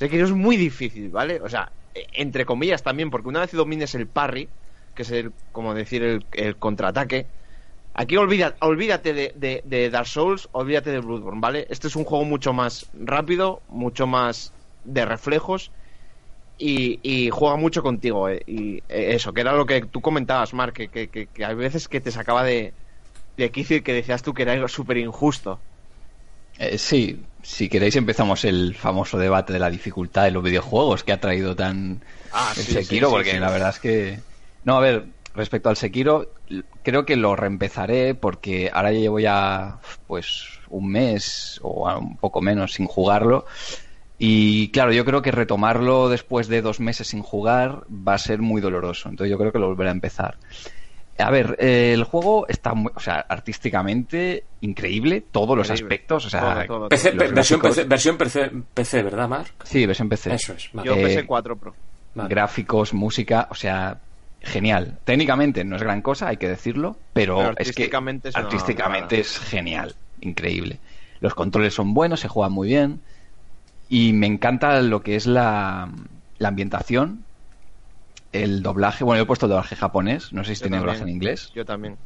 S3: Sekiro es muy difícil, ¿vale? O sea, entre comillas también, porque una vez domines el parry, que es el, como decir, el, contraataque, aquí olvida, olvídate de, Dark Souls, olvídate de Bloodborne, ¿vale? Este es un juego mucho más rápido, mucho más de reflejos y, juega mucho contigo. Eh, y eh, eso, que era lo que tú comentabas, Mark, que, que, que, hay veces que te sacaba de, de y que decías tú que era algo súper injusto.
S5: Eh, sí, si queréis empezamos el famoso debate de la dificultad de los videojuegos que ha traído tan
S3: ah,
S5: el Sekiro, porque la verdad es que... No, a ver, respecto al Sekiro, creo que lo reempezaré porque ahora llevo ya pues un mes o un poco menos sin jugarlo. Y claro, yo creo que retomarlo después de dos meses sin jugar va a ser muy doloroso. Entonces yo creo que lo volveré a empezar. A ver, eh, el juego está, muy, o sea, artísticamente increíble, todos los aspectos, o sea,
S2: versión, PC, ¿verdad, Mar?
S5: Sí, versión PC.
S2: Eso es.
S3: Yo PC 4 Pro.
S5: Gráficos, música, o sea, genial. Técnicamente no es gran cosa, hay que decirlo, pero, es que artísticamente es genial, increíble. Los controles son buenos, se juega muy bien y me encanta lo que es la, la ambientación el doblaje, bueno, yo he puesto el doblaje japonés, no sé si tiene doblaje en inglés.
S3: Yo también.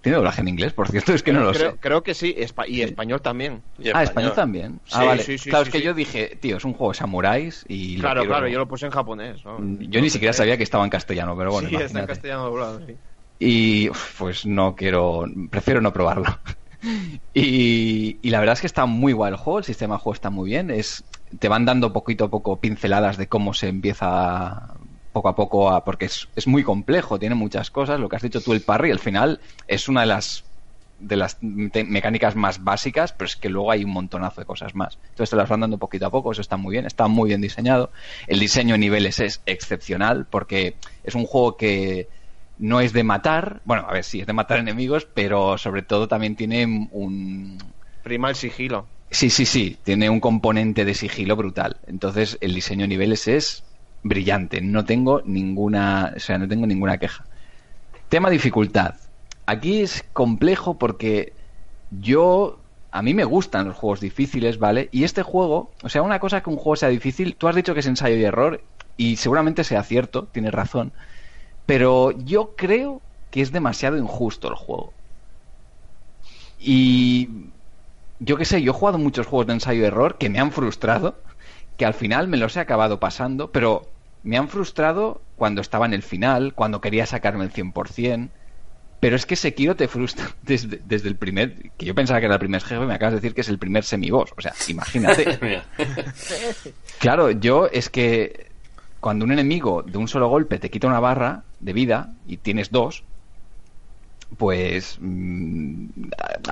S5: ¿Tiene doblaje en inglés? Por cierto, es que no lo
S3: sé.
S5: Creo
S3: que sí, y español también.
S5: ah, español, también. ah, vale. claro, es que yo dije, tío, es un juego de samuráis y...
S3: Claro, claro, yo lo puse en japonés.
S5: Yo ni siquiera sabía que estaba en castellano, pero bueno.
S3: Sí, está en castellano doblado, sí.
S5: Y pues no quiero, prefiero no probarlo. y, y, la verdad es que está muy guay el juego, el sistema de juego está muy bien, es te van dando poquito a poco pinceladas de cómo se empieza poco a poco porque es, es, muy complejo, tiene muchas cosas. Lo que has dicho tú, el parry, al final es una de las de las mecánicas más básicas, pero es que luego hay un montonazo de cosas más. Entonces te las van dando poquito a poco, eso está muy bien, está muy bien diseñado. El diseño de niveles es excepcional porque es un juego que no es de matar, bueno, a ver, sí, es de matar enemigos, pero sobre todo también tiene un...
S3: Prima el sigilo.
S5: Sí, sí, sí, tiene un componente de sigilo brutal. Entonces el diseño de niveles es brillante, no tengo ninguna, o sea, no tengo ninguna queja. Tema dificultad. Aquí es complejo porque yo a mí me gustan los juegos difíciles, ¿vale? Y este juego, o sea, una cosa que un juego sea difícil, tú has dicho que es ensayo y error y seguramente sea cierto, tienes razón, pero yo creo que es demasiado injusto el juego. Y yo qué sé, yo he jugado muchos juegos de ensayo y error que me han frustrado, que al final me los he acabado pasando, pero me han frustrado cuando estaba en el final, cuando quería sacarme el 100%. Pero es que Sekiro te frustra desde, desde el primer. Que yo pensaba que era el primer jefe, me acabas de decir que es el primer semiboss. O sea, imagínate. claro, yo es que cuando un enemigo de un solo golpe te quita una barra de vida y tienes dos, pues mmm,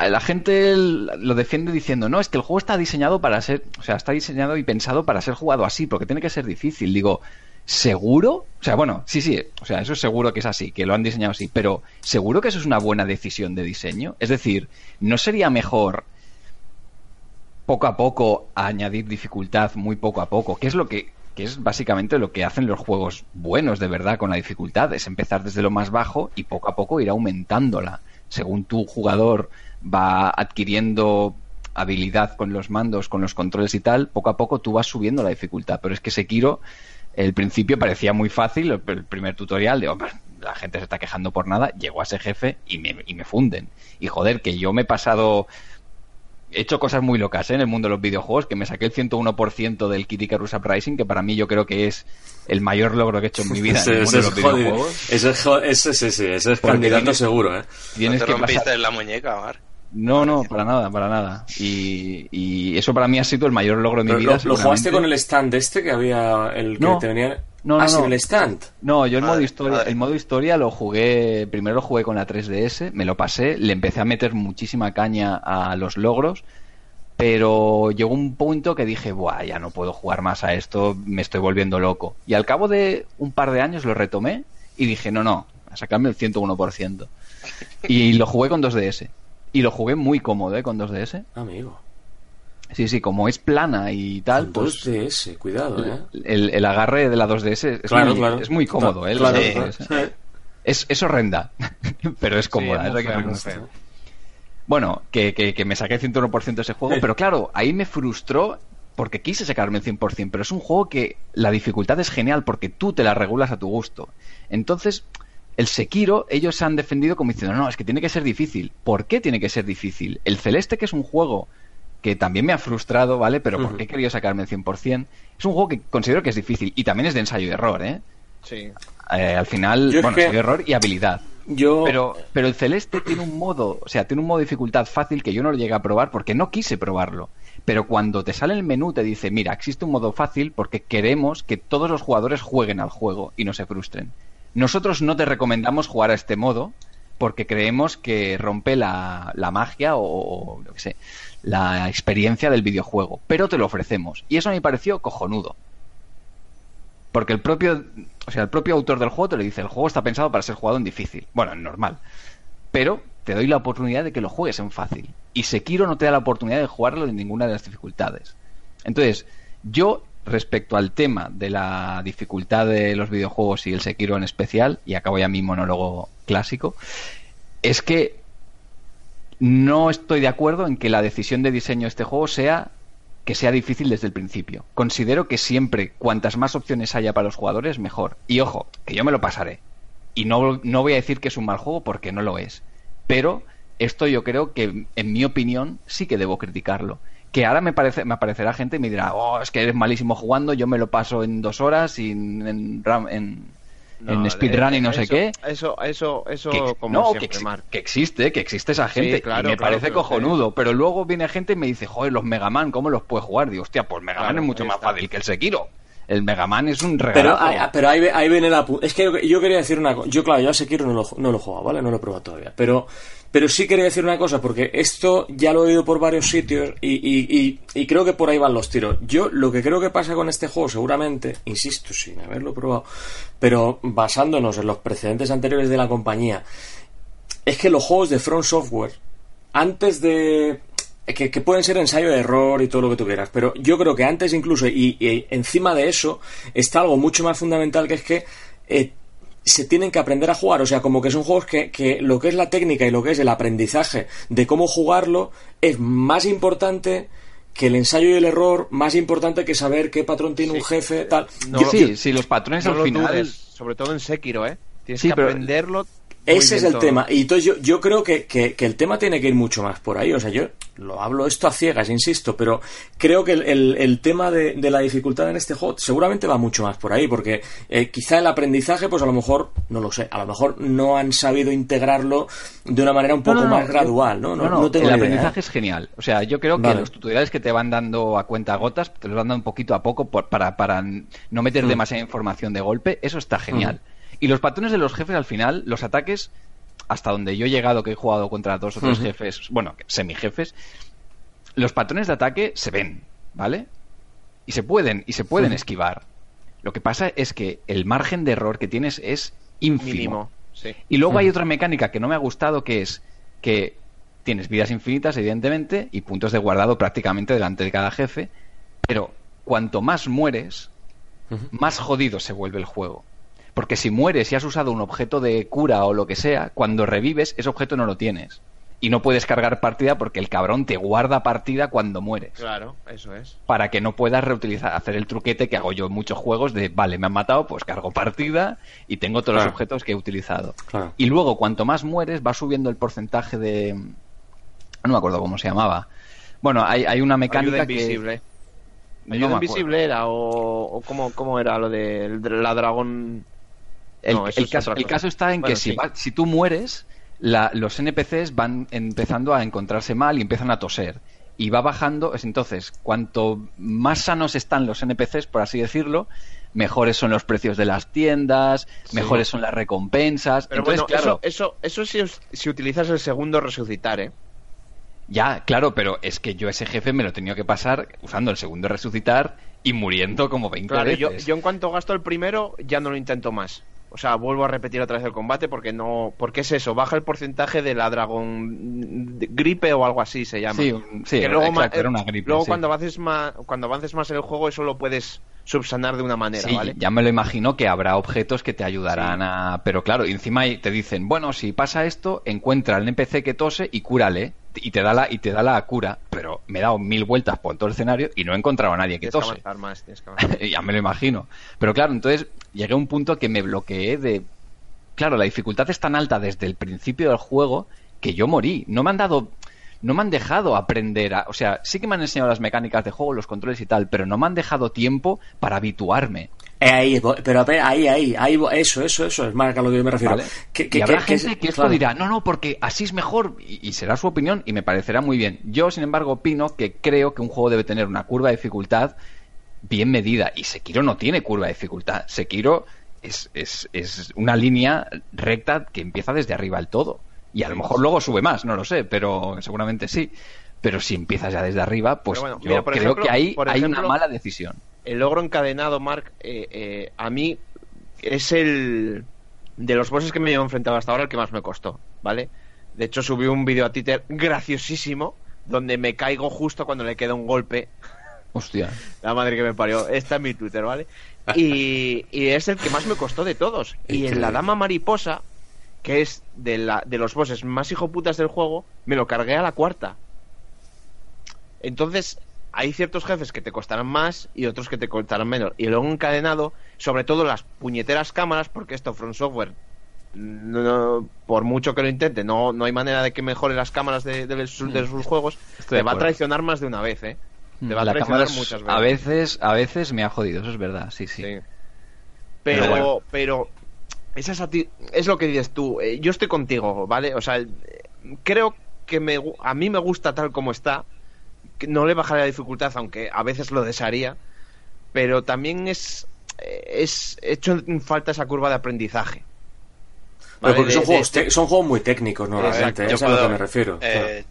S5: la gente lo defiende diciendo, no, es que el juego está diseñado para ser, o sea, está diseñado y pensado para ser jugado así, porque tiene que ser difícil. Digo, ¿seguro? O sea, bueno, sí, sí, o sea, eso es seguro que es así, que lo han diseñado así, pero ¿seguro que eso es una buena decisión de diseño? Es decir, ¿no sería mejor poco a poco añadir dificultad muy poco a poco? ¿Qué es lo que que es básicamente lo que hacen los juegos buenos de verdad con la dificultad, es empezar desde lo más bajo y poco a poco ir aumentándola. Según tu jugador va adquiriendo habilidad con los mandos, con los controles y tal, poco a poco tú vas subiendo la dificultad. Pero es que Sekiro, el principio parecía muy fácil, el primer tutorial de, hombre, la gente se está quejando por nada, llegó a ese jefe y me, y me funden. Y joder, que yo me he pasado he hecho cosas muy locas ¿eh? en el mundo de los videojuegos, que me saqué el 101% del Kid Icarus Uprising, que para mí yo creo que es el mayor logro que he hecho en mi vida en el mundo de los videojuegos.
S2: Ese es, ese, ese, ese es candidato seguro, ¿eh?
S4: Tienes ¿No te rompiste pasar... la muñeca, Mar?
S5: No, no, para nada, para nada. Y, y, eso para mí ha sido el mayor logro de mi vida.
S2: ¿Lo, jugaste con el stand este que había, el que
S5: no,
S2: te venía...
S5: No, no,
S2: ah,
S5: no.
S2: el stand.
S5: No, yo el modo historia, el modo historia lo jugué, primero lo jugué con la 3DS, me lo pasé, le empecé a meter muchísima caña a los logros pero llegó un punto que dije, Buah, ya no puedo jugar más a esto, me estoy volviendo loco. Y al cabo de un par de años lo retomé y dije, no, no, a sacarme el 101%. Y lo jugué con 2DS. Y lo jugué muy cómodo, ¿eh? Con 2DS.
S2: Amigo.
S5: Sí, sí, como es plana y tal,
S2: con
S5: pues...
S2: 2DS, cuidado, ¿eh?
S5: El, el, agarre de la 2DS es,
S2: claro,
S5: muy,
S2: claro.
S5: es muy cómodo, ¿eh?
S2: Claro,
S5: La
S2: claro.
S5: 2DS. Es, es horrenda, pero es cómoda,
S3: Sí,
S5: es que
S3: feo, feo.
S5: Bueno, que, que, que me saqué el 101% de ese juego, pero claro, ahí me frustró porque quise sacarme el 100%, pero es un juego que la dificultad es genial porque tú te la regulas a tu gusto. Entonces, el Sekiro, ellos se han defendido como diciendo, no, es que tiene que ser difícil. ¿Por qué tiene que ser difícil? El Celeste, que es un juego que también me ha frustrado, ¿vale? Pero ¿por qué he querido sacarme el 100%? Es un juego que considero que es difícil y también es de ensayo y error, ¿eh?
S3: Sí.
S5: Eh, al final,
S2: Yo es
S5: bueno,
S2: que-
S5: error y habilidad.
S2: Yo...
S5: Pero, pero el celeste tiene un modo, o sea, tiene un modo de dificultad fácil que yo no lo llegué a probar porque no quise probarlo. Pero cuando te sale el menú te dice, mira, existe un modo fácil porque queremos que todos los jugadores jueguen al juego y no se frustren. Nosotros no te recomendamos jugar a este modo porque creemos que rompe la, la magia o, o, yo qué sé, la experiencia del videojuego. Pero te lo ofrecemos. Y eso me pareció cojonudo. Porque el propio, o sea, el propio autor del juego te lo dice, el juego está pensado para ser jugado en difícil. Bueno, en normal. Pero te doy la oportunidad de que lo juegues en fácil. Y Sekiro no te da la oportunidad de jugarlo en ninguna de las dificultades. Entonces, yo respecto al tema de la dificultad de los videojuegos y el Sekiro en especial, y acabo ya mi monólogo clásico, es que no estoy de acuerdo en que la decisión de diseño de este juego sea que sea difícil desde el principio. Considero que siempre, cuantas más opciones haya para los jugadores, mejor. Y ojo, que yo me lo pasaré. Y no, no voy a decir que es un mal juego porque no lo es. Pero esto yo creo que, en mi opinión, sí que debo criticarlo. Que ahora me, parece, me aparecerá gente y me dirá, oh, es que eres malísimo jugando, yo me lo paso en dos horas y en, en, ram- en, en
S3: No,
S5: speedrun y no
S3: eso-
S5: sé qué.
S3: Eso, eso, eso,
S5: Que,
S3: como
S5: no,
S3: siempre,
S5: que, que existe, que existe esa gente.
S3: claro,
S5: y me
S3: claro,
S5: parece cojonudo. Pero luego viene gente y me dice, joder, los Mega Man, ¿cómo los puedes jugar? Digo, hostia, pues Mega Man es mucho más
S3: está.
S5: fácil que el Sekiro. El Mega Man es un regalo.
S2: pero ahí, ve- ahí viene la... Es que yo, yo quería decir una cosa. Yo, claro, yo a Sekiro no lo, no lo he jugado, ¿vale? No lo he probado todavía. Pero, pero sí quería decir una cosa, porque esto ya lo he oído por varios sitios y, y, y, y creo que por ahí van los tiros. Yo lo que creo que pasa con este juego, seguramente, insisto, sin haberlo probado, pero basándonos en los precedentes anteriores de la compañía, es que los juegos de Front Software, antes de... Que, que pueden ser ensayo de error y todo lo que tú quieras, pero yo creo que antes incluso, y, y encima de eso, está algo mucho más fundamental que es que eh, se tienen que aprender a jugar, o sea, como que son juegos que, que lo que es la técnica y lo que es el aprendizaje de cómo jugarlo es más importante que el ensayo y el error, más importante que saber qué patrón tiene un jefe, tal.
S3: No,
S2: Yo-
S5: sí, sí, los patrones
S3: No
S5: al
S3: lo
S5: final.
S3: dudes, sobre todo en Sekiro, ¿eh? Tienes
S5: Sí,
S3: que aprenderlo.
S2: Ese es el
S3: todo.
S2: tema. Y entonces yo, yo creo que, que- que el tema tiene que ir mucho más por ahí. O sea, yo lo hablo esto a ciegas, insisto, pero creo que el, el- el tema de, de la dificultad en este juego seguramente va mucho más por ahí, porque eh, quizá el aprendizaje, pues a lo mejor, no lo sé, a lo mejor no han sabido integrarlo de una manera un poco
S5: No, no, no,
S2: más gradual, ¿no? No, no tengo
S5: el
S2: idea,
S5: aprendizaje
S2: ¿eh?
S5: es genial. O sea, yo creo que
S2: Vale.
S5: los tutoriales que te van dando a cuenta gotas, te los van dando un poquito a poco por- para, para no meter
S2: Mm.
S5: demasiada información de golpe, eso está genial. Y los patrones de los jefes al final, los ataques, hasta donde yo he llegado, que he jugado contra dos o tres jefes, bueno, semijefes, los patrones de ataque se ven, ¿vale? Y se pueden, y se pueden esquivar. Lo que pasa es que el margen de error que tienes es ínfimo.
S3: Mínimo, sí.
S5: Y luego hay otra mecánica que no me ha gustado, que es que tienes vidas infinitas, evidentemente, y puntos de guardado prácticamente delante de cada jefe, pero cuanto más mueres, más jodido se vuelve el juego. Porque si mueres y has usado un objeto de cura o lo que sea, cuando revives, ese objeto no lo tienes. Y no puedes cargar partida porque el cabrón te guarda partida cuando mueres
S3: Claro, eso es.
S5: para que no puedas reutilizar, hacer el truquete que hago yo en muchos juegos de, vale, me han matado, pues cargo partida y tengo todos
S2: Claro.
S5: los objetos que he utilizado.
S2: Claro.
S5: Y luego, cuanto más mueres, va subiendo el porcentaje de... No me acuerdo cómo se llamaba. Bueno, hay, hay una mecánica
S3: Ayuda
S5: que...
S3: invisible.
S5: No
S3: Ayuda
S5: acuerdo.
S3: invisible era, o, o cómo, cómo era lo de la dragón.
S5: El,
S3: No,
S5: caso, el está en
S3: Bueno,
S5: que si, va- si tú mueres, la- los NPCs van empezando a encontrarse mal y empiezan a toser. Y va bajando, es entonces, cuanto más sanos están los NPCs, por así decirlo, mejores son los precios de las tiendas, mejores son las recompensas.
S3: Pero
S5: entonces,
S3: bueno,
S5: claro,
S3: eso, eso, eso si, utilizas el segundo resucitar, ¿eh?
S5: ya, claro, pero es que yo ese jefe me lo tenido que pasar usando el segundo resucitar y muriendo como 20
S3: Claro, yo,
S5: veces.
S3: yo en cuanto gasto el primero ya no lo intento más. O sea, vuelvo a repetir otra vez el combate porque no, porque es eso, baja el porcentaje de la dragón gripe o algo así se llama.
S5: Sí, sí,
S3: Que luego,
S5: exacto, era una gripe,
S3: luego
S5: sí.
S3: cuando avances más, cuando avances más en el juego eso lo puedes subsanar de una manera,
S5: Sí,
S3: ¿vale?
S5: ya me lo imagino que habrá objetos que te ayudarán a... Pero claro, encima te dicen, bueno, si pasa esto, encuentra al NPC que tose y cúrale. Y te da la, y te da la cura. Pero me he dado mil vueltas por todo el escenario y no he encontrado a nadie que
S3: Tienes que
S5: tose.
S3: avanzar más, tienes que avanzar.
S5: ya me lo imagino. Pero claro, entonces llegué a un punto que me bloqueé de... Claro, la dificultad es tan alta desde el principio del juego que yo morí. No me han dado... No me han dejado aprender a... O sea, sí que me han enseñado las mecánicas de juego, los controles y tal, pero no me han dejado tiempo para habituarme.
S2: Eh, ahí, pero a ver, ahí, ahí, ahí, eso, eso, eso, es más a lo que yo me refiero.
S5: ¿vale?
S2: Que, que-
S5: y habrá
S2: que-
S5: gente que esto
S2: claro.
S5: dirá, no, no, porque así es mejor, y, y será su opinión, y me parecerá muy bien. Yo, sin embargo, opino que creo que un juego debe tener una curva de dificultad bien medida, y Sekiro no tiene curva de dificultad. Sekiro es, es, es una línea recta que empieza desde arriba el todo. Y a lo mejor luego sube más, no lo sé, pero seguramente sí. Pero si empiezas ya desde arriba, pues
S3: bueno,
S5: yo
S3: mira,
S5: creo
S3: ejemplo-
S5: que ahí hay una mala decisión.
S3: El logro encadenado, Mark, eh, eh, a mí es el de los bosses que me he enfrentado hasta ahora el que más me costó, ¿vale? De hecho, subí un vídeo a Twitter graciosísimo donde me caigo justo cuando le queda un golpe.
S5: Hostia.
S3: La madre que me parió. Está en mi Twitter, ¿vale? Y, y es el que más me costó de todos. Y en la. Dama Mariposa, que es de, la, de los bosses más hijoputas del juego, me lo cargué a la cuarta. Entonces, hay ciertos jefes que te costarán más y otros que te costarán menos. Y luego encadenado, sobre todo las puñeteras cámaras, porque esto From Software, no- no- por mucho que lo intente, no, no hay manera de que mejore las cámaras de, de sus, de sus juegos.
S5: Estoy
S3: te va a traicionar más de una vez, ¿eh? Te va a traicionar muchas veces.
S5: a veces, a veces me ha jodido, eso es verdad, sí, sí.
S3: Sí.
S5: Pero
S3: Pero,
S5: bueno.
S3: pero, esa sati- es lo que dices tú. eh, yo estoy contigo, ¿vale? O sea, el- eh, creo que me, a mí me gusta tal como está. que no le bajaré la dificultad, aunque a veces lo desearía. pero también es, es hecho en falta esa curva de aprendizaje.
S2: Pero porque son,
S3: de-
S2: juegos
S3: de-
S2: son juegos muy técnicos normalmente,
S4: Yo
S2: es a lo que me refiero.
S4: eh,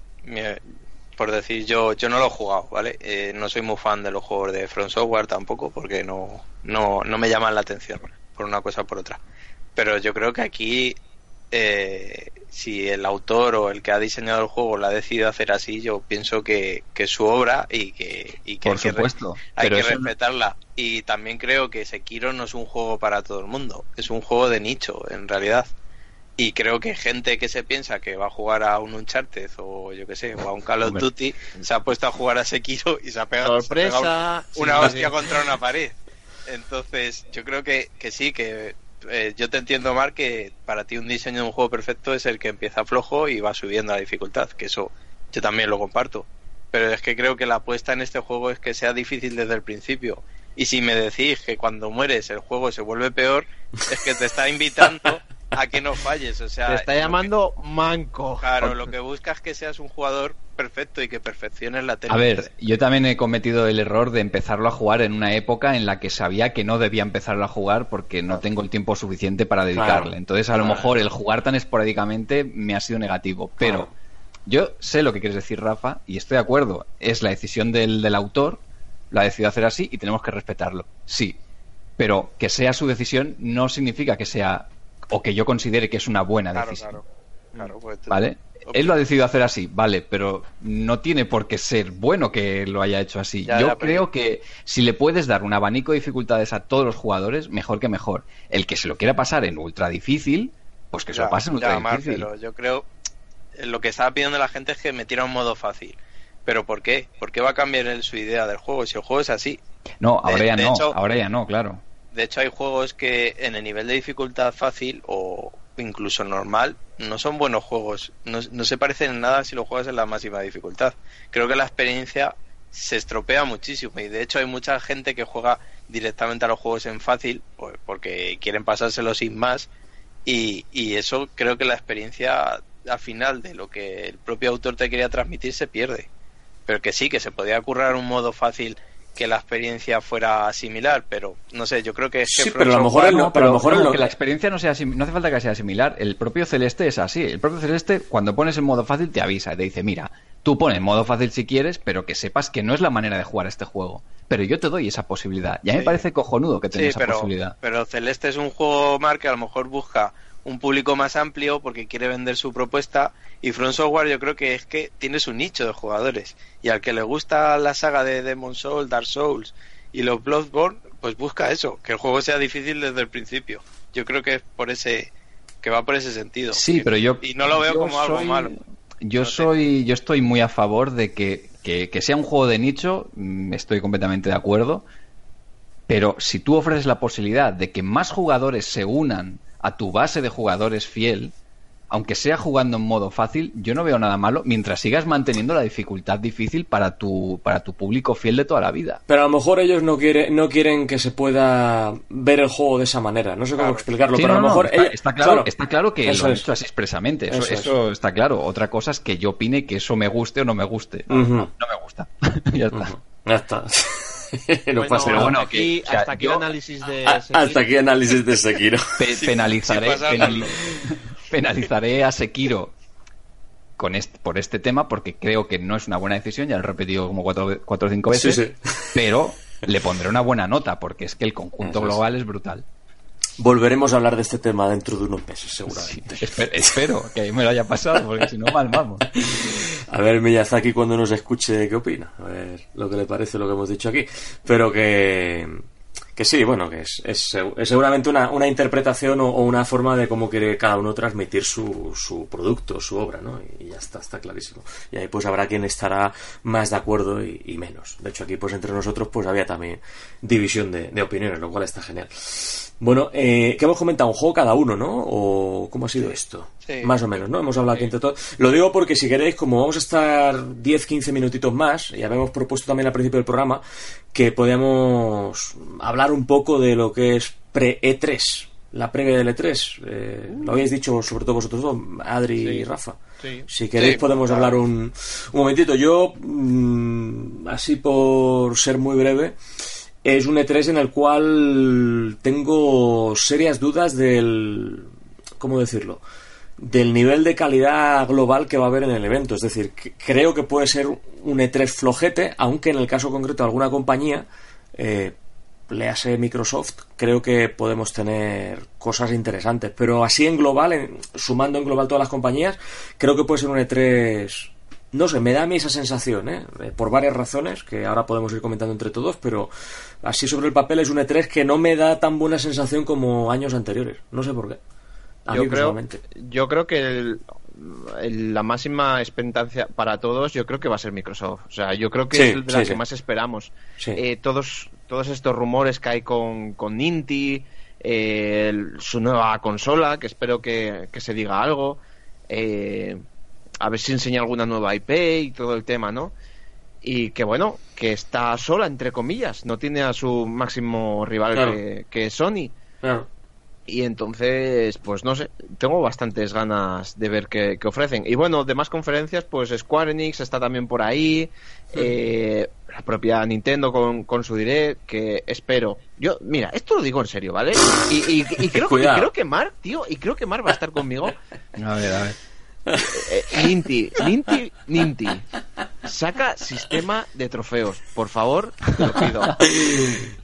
S4: por decir, yo yo no lo he jugado, ¿vale? Eh, no soy muy fan de los juegos de From Software tampoco, porque no, no, no me llaman la atención, por una cosa o por otra. Pero yo creo que aquí, eh, si el autor o el que ha diseñado el juego lo ha decidido hacer así, yo pienso que, que es su obra y que, y que
S5: Por
S4: hay que
S5: supuesto.
S4: hay
S5: pero
S4: que
S5: eso no-
S4: respetarla. Y también creo que Sekiro no es un juego para todo el mundo, es un juego de nicho, en realidad. Y creo que gente que se piensa que va a jugar a un Uncharted o yo que sé, o a un Call of. Duty, se ha puesto a jugar a Sekiro y se ha pegado, se ha pegado
S3: Sorpresa.
S4: una
S3: sí,
S4: hostia
S3: sí.
S4: contra una pared. Entonces, yo creo que, que sí, que eh, yo te entiendo, Mar, que para ti un diseño de un juego perfecto es el que empieza flojo y va subiendo la dificultad, que eso yo también lo comparto. Pero es que creo que la apuesta en este juego es que sea difícil desde el principio. Y si me decís que cuando mueres el juego se vuelve peor, es que te está invitando a que no falles. O sea,
S3: Te está
S4: que-
S3: llamando manco.
S4: Claro, lo que buscas es que seas un jugador perfecto y que perfecciones la
S5: A
S4: técnica.
S5: ver, yo también he cometido el error de empezarlo a jugar en una época en la que sabía que no debía empezarlo a jugar porque no tengo el tiempo suficiente para dedicarle.
S2: Claro.
S5: Entonces, a lo mejor el jugar tan esporádicamente me ha sido negativo. Pero
S2: Claro.
S5: yo sé lo que quieres decir, Rafa, y estoy de acuerdo. Es la decisión del, del autor, lo ha decidido hacer así y tenemos que respetarlo. Sí. Pero que sea su decisión no significa que sea o que yo considere que es una buena
S4: Claro,
S5: decisión.
S4: claro. Claro, pues
S5: ¿Vale? Él lo ha decidido hacer así, vale, pero no tiene por qué ser bueno que lo haya hecho así.
S4: Ya,
S5: Yo
S4: ya, pero-
S5: creo que si le puedes dar un abanico de dificultades a todos los jugadores, mejor que mejor. El que se lo quiera pasar en ultra difícil, pues que se lo pase en ultra difícil.
S4: yo creo eh, lo que estaba pidiendo la gente es que metiera un modo fácil. ¿Pero por qué? ¿Por qué va a cambiar su idea del juego si el juego es así?
S5: No, ahora
S4: de-
S5: ya
S4: de
S5: no,
S4: hecho-
S5: ahora ya no, claro.
S4: De hecho, hay juegos que en el nivel de dificultad fácil o incluso normal no son buenos juegos. No, se parecen en nada si lo juegas en la máxima dificultad. Creo que la experiencia se estropea muchísimo y de hecho hay mucha gente que juega directamente a los juegos en fácil pues, porque quieren pasárselo sin más y, y eso creo que la experiencia al final de lo que el propio autor te quería transmitir se pierde. Pero que sí, que se podía currar un modo fácil que la experiencia fuera similar, pero no sé, yo creo que es que
S2: Sí, pero a lo mejor no- pero a lo mejor
S5: no, que la experiencia no sea sim- no hace falta que sea similar. El propio Celeste es así. El propio Celeste, cuando pones en modo fácil, te avisa y te dice, mira, tú pones en modo fácil si quieres, pero que sepas que no es la manera de jugar este juego. Pero yo te doy esa posibilidad. Ya me
S4: Sí.
S5: parece cojonudo que
S4: Sí,
S5: tengas esa
S4: pero,
S5: posibilidad.
S4: pero Celeste es un juego Mar que a lo mejor busca un público más amplio porque quiere vender su propuesta y From Software yo creo que es que tiene su nicho de jugadores y al que le gusta la saga de Demon Souls, Dark Souls y los Bloodborne, pues busca eso, que el juego sea difícil desde el principio. Yo creo que es por ese que va por ese sentido.
S5: Sí, pero yo
S4: y no lo veo como algo malo.
S5: Yo
S4: No sé.
S5: soy, yo estoy muy a favor de que, que, que sea un juego de nicho, mm, estoy completamente de acuerdo. Pero si tú ofreces la posibilidad de que más jugadores se unan a tu base de jugadores fiel, aunque sea jugando en modo fácil, yo no veo nada malo mientras sigas manteniendo la dificultad difícil para tu, para tu público fiel de toda la vida.
S2: Pero a lo mejor ellos no, quiere, no quieren que se pueda ver el juego de esa manera. No sé cómo
S4: Claro.
S2: explicarlo,
S5: Sí,
S2: pero
S5: no,
S2: a lo
S5: no,
S2: mejor.
S5: está,
S2: ellos-
S5: está claro, está claro que
S2: Eso
S5: lo
S2: es.
S5: hecho así expresamente. Eso,
S2: Eso es.
S5: eso está claro. Otra cosa es que yo opine que eso me guste o no me guste. No, no me gusta. ya está.
S2: Ya está. no
S3: Bueno,
S2: pasa
S5: pero
S2: nada.
S5: bueno,
S3: hasta aquí,
S5: que- o sea,
S3: hasta aquí
S5: yo-
S3: el análisis de
S2: A-
S3: Sekiro.
S2: hasta aquí análisis de Sekiro.
S5: Pe- penalizaré,
S4: sí
S5: penalizaré a Sekiro con este, por este tema porque creo que no es una buena decisión, ya lo he repetido como cuatro, cuatro o cinco veces,
S2: sí.
S5: pero le pondré una buena nota porque es que el conjunto
S2: Eso es.
S5: global es brutal.
S2: Volveremos a hablar de este tema dentro de unos meses, seguramente.
S5: espe- espero que me lo haya pasado porque si no mal vamos.
S2: A ver Miyazaki cuando nos escuche qué opina, a ver lo que le parece lo que hemos dicho aquí. Pero que, que sí, bueno, que es, es, seg- es seguramente una, una interpretación o, o una forma de cómo quiere cada uno transmitir su, su producto, su obra, ¿no? Y ya está, está clarísimo. Y ahí pues habrá quien estará más de acuerdo y, y menos. De hecho aquí pues entre nosotros pues había también división de, de opiniones, lo cual está genial. Bueno, eh, ¿qué hemos comentado? ¿Un juego cada uno, no? ¿O cómo ha sido esto?
S4: Sí.
S2: Más o menos, ¿no? Hemos hablado aquí entre todos. Lo digo porque si queréis, como vamos a estar 10-15 minutitos más, y habíamos propuesto también al principio del programa, que podíamos hablar un poco de lo que es pre-E3, la previa del E3. Eh, Lo habéis dicho sobre todo vosotros dos, Adri y. Rafa.
S3: Sí.
S2: Si queréis
S4: Sí,
S2: podemos
S4: claro.
S2: hablar un, un momentito. Yo, mm, así por ser muy breve, es un E3 en el cual tengo serias dudas del... ¿Cómo decirlo? Del nivel de calidad global que va a haber en el evento. Es decir, creo que puede ser un E3 flojete, aunque en el caso concreto de alguna compañía, eh, léase Microsoft, creo que podemos tener cosas interesantes. Pero así en global, sumando en global todas las compañías, creo que puede ser un E3 no sé, me da a mí esa sensación, ¿eh? ¿eh? por varias razones que ahora podemos ir comentando entre todos, pero así sobre el papel es un E3 que no me da tan buena sensación como años anteriores. No sé por qué.
S3: yo, creo, yo creo que la máxima expectancia para todos, yo creo que va a ser Microsoft. O sea, yo creo que es de la que más esperamos. Eh, todos, todos estos rumores que hay con, con Ninty, eh, su nueva consola, que espero que, que se diga algo. Eh, a ver si enseña alguna nueva IP y todo el tema, ¿no? Y que bueno, que está sola, entre comillas, no tiene a su máximo rival que, Sony. Y entonces, pues no sé, tengo bastantes ganas de ver qué, ofrecen. Y bueno, demás conferencias, pues Square Enix está también por ahí. Eh, la propia Nintendo con, con, su Direct, que espero. Yo, mira, esto lo digo en serio, ¿vale? Y, creo, y creo que Mark, tío, y creo que Mark va a estar conmigo.
S5: A ver, a ver.
S3: Eh, Ninti, Ninti, Ninti, saca sistema de trofeos, por favor, te lo pido.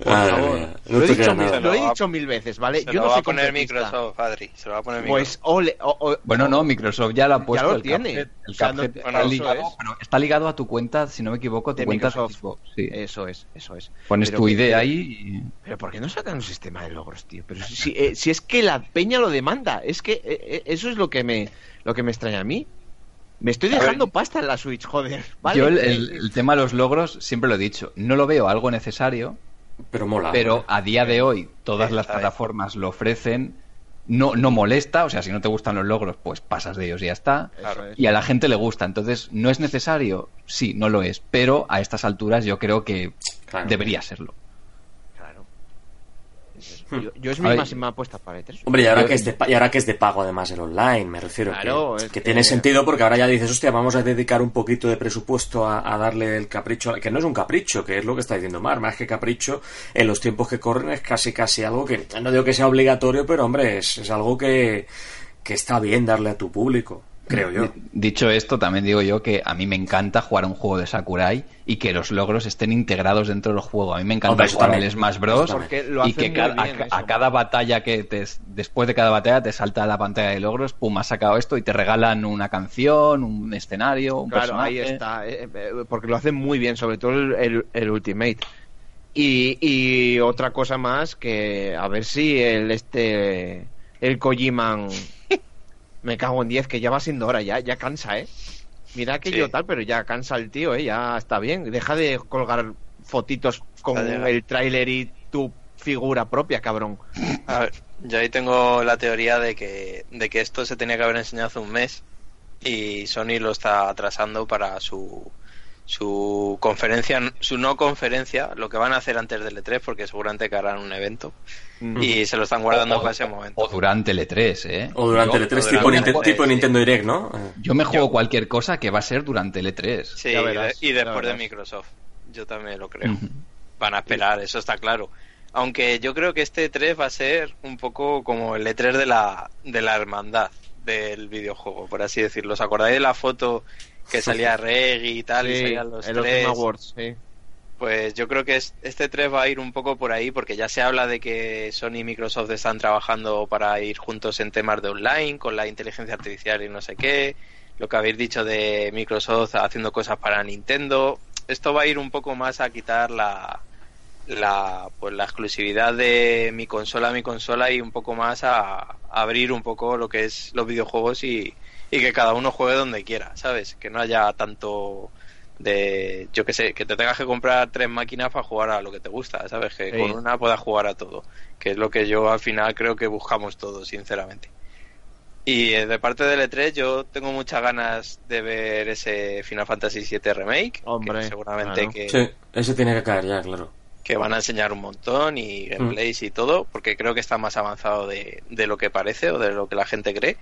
S3: Por favor. lo, he dicho, mil, lo, he dicho, mil, veces, ¿vale?
S4: Se Yo lo no va a poner Microsoft, Adri. Se lo va a poner
S3: pues, Microsoft. Pues,
S5: bueno, no, Microsoft ya lo ha puesto.
S3: Ya lo tiene.
S5: el Cuphead está, ligado, está, ligado, a tu cuenta, si no me equivoco, tu
S3: de
S5: cuenta
S3: Microsoft. Sí. Eso es, eso es.
S5: Pones tu idea ahí y...
S3: Pero ¿por qué no sacan un sistema de logros, tío? Pero si, eh, si es que la peña lo demanda, es que eh, eh, eso es lo que me lo que me extraña a mí. Me estoy dejando pasta en la Switch, joder.
S5: Yo el, tema de los logros, siempre lo he dicho, no lo veo algo necesario.
S2: Pero mola.
S5: Pero a día de hoy todas las plataformas lo ofrecen. No, no molesta, o sea, si no te gustan los logros, pues pasas de ellos y ya está. Y a la gente le gusta. Entonces, ¿no es necesario? Sí, no lo es. Pero a estas alturas yo creo que debería serlo.
S3: Yo, es mi máxima apuesta para E3.
S2: Hombre, y ahora, que es de, y ahora que es de pago además el online, me refiero. que, tiene sentido porque ahora ya dices, hostia, vamos a dedicar un poquito de presupuesto a, darle el capricho, que no es un capricho, que es lo que está diciendo Mar, más que capricho, en los tiempos que corren es casi casi algo que, no digo que sea obligatorio, pero hombre, es, es algo que, que está bien darle a tu público creo yo.
S5: Dicho esto, también digo yo que a mí me encanta jugar un juego de Sakurai y que los logros estén integrados dentro del juego. A mí me encanta jugar el Smash Bros. y que a, cada batalla que te, después de cada batalla te salta la pantalla de logros, pum, has sacado esto y te regalan una canción, un escenario, un
S3: claro, ahí está, eh, eh, porque lo hacen muy bien, sobre todo el, Ultimate. Y, y, otra cosa más que a ver si el este el Kojiman me cago en 10, que ya va siendo hora, ya, ya cansa, ¿eh? Mira que yo tal, pero ya cansa el tío, ¿eh? Ya está bien. Deja de colgar fotitos con el tráiler y tu figura propia, cabrón.
S4: A ver, yo ahí tengo la teoría de que, de que esto se tenía que haber enseñado hace un mes y Sony lo está atrasando para su, su conferencia, su no conferencia, lo que van a hacer antes del E3, porque seguramente que harán un evento. Y se lo están guardando para ese momento.
S5: O durante el E3, ¿eh?
S2: O durante el E3, tipo, Nintendo Direct, ¿no?
S5: Yo me juego cualquier cosa que va a ser durante el E3.
S4: Sí, y, después de Microsoft. Yo también lo creo. Van a esperar, eso está claro. Aunque yo creo que este E3 va a ser un poco como el E3 de la, de la hermandad del videojuego, por así decirlo. ¿Os acordáis de la foto que salía Reggie y tal, y salían los tres.
S3: Awards,
S4: Pues yo creo que este 3 va a ir un poco por ahí, porque ya se habla de que Sony y Microsoft están trabajando para ir juntos en temas de online, con la inteligencia artificial y no sé qué. Lo que habéis dicho de Microsoft haciendo cosas para Nintendo. Esto va a ir un poco más a quitar la, la, pues la exclusividad de mi consola a mi consola y un poco más a abrir un poco lo que es los videojuegos y, y que cada uno juegue donde quiera, ¿sabes? Que no haya tanto de, yo que sé, que te tengas que comprar tres máquinas para jugar a lo que te gusta, ¿sabes? Que con una puedas jugar a todo, que es lo que yo al final creo que buscamos todos, sinceramente. Y eh, de parte del E3 yo tengo muchas ganas de ver ese Final Fantasy VII Remake,
S3: Hombre,
S4: seguramente que...
S2: Sí, ese tiene que caer ya, claro.
S4: Que van a enseñar un montón y gameplays y todo, porque creo que está más avanzado de, de lo que parece o de lo que la gente cree.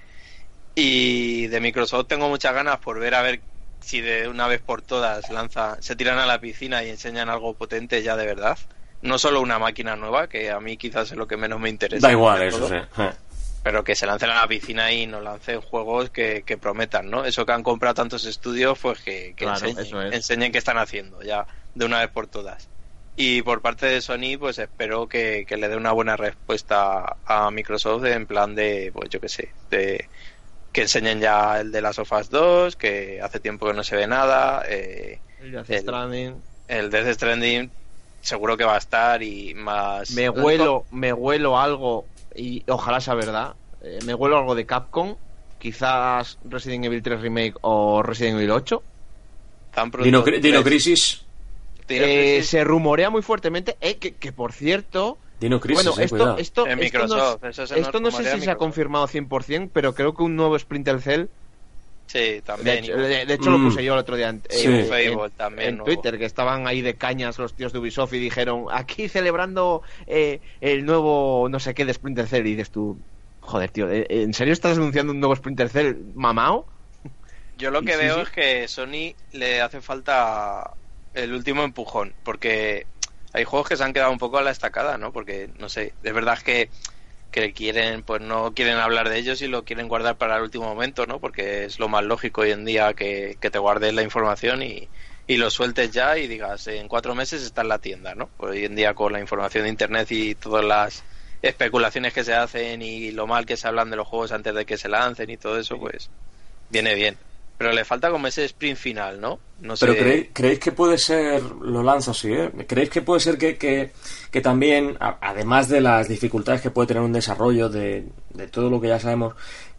S4: Y de Microsoft tengo muchas ganas por ver a ver si de una vez por todas lanza, se tiran a la piscina y enseñan algo potente ya de verdad. no solo una máquina nueva, que a mí quizás es lo que menos me interesa.
S2: Da igual eso,
S4: todo,
S2: sí. Eh.
S4: Pero que se lancen a la piscina y nos lancen juegos que, que prometan, ¿no? Eso que han comprado tantos estudios, pues que, que
S3: Claro,
S4: enseñen,
S3: es.
S4: enseñen qué están haciendo ya de una vez por todas. Y por parte de Sony, pues espero que, que le dé una buena respuesta a Microsoft en plan de, pues yo qué sé, de que enseñen ya el de las Sofas 2, que hace tiempo que no se ve nada, eh,
S3: El Death
S4: El-
S3: Stranding.
S4: el Death Stranding seguro que va a estar y más...
S3: Me huelo, me huelo algo, y ojalá sea verdad, eh, me huelo algo de Capcom, quizás Resident Evil 3 Remake o Resident Evil 8.
S4: Tan pronto-
S2: Dino, Cri- Dino Crisis.
S4: Dino
S3: Eh,
S4: Crisis
S3: se rumorea muy fuertemente, eh, que, que por cierto,
S2: Dino Crisis,
S3: bueno,
S2: eh,
S3: esto,
S2: cuidado.
S3: esto,
S4: en
S3: esto no,
S4: Microsoft. eso se nos
S3: esto no sé si se ha confirmado 100%, pero creo que un nuevo Splinter Cell,
S4: Sí,
S3: de
S4: también.
S3: hecho, de- de hecho
S2: Mm.
S3: lo puse yo el otro día en,
S2: Sí.
S3: en-
S4: Fable
S3: en-
S4: también,
S3: en
S4: nuevo.
S3: Twitter, que estaban ahí de cañas los tíos de Ubisoft y dijeron, aquí celebrando eh, el nuevo no sé qué de Splinter Cell, y dices tú, joder tío, ¿eh, ¿en serio estás anunciando un nuevo Splinter Cell mamao?
S4: Yo lo que
S3: Sí,
S4: veo
S3: sí.
S4: es que Sony le hace falta el último empujón, porque hay juegos que se han quedado un poco a la estacada, ¿no? Porque, no sé, de verdad que, que quieren, pues no quieren hablar de ellos y lo quieren guardar para el último momento, ¿no? Porque es lo más lógico hoy en día que, que te guardes la información y, y lo sueltes ya y digas, en cuatro meses está en la tienda, ¿no? Pues hoy en día con la información de Internet y todas las especulaciones que se hacen y lo mal que se hablan de los juegos antes de que se lancen y todo eso, pues viene bien. Pero le falta como ese sprint final, ¿no? No sé.
S2: Pero ¿creéis, creéis que puede ser, lo lanzo así, ¿eh? ¿Creéis que puede ser que, que, que también, a- además de las dificultades que puede tener un desarrollo, de, de todo lo que ya sabemos,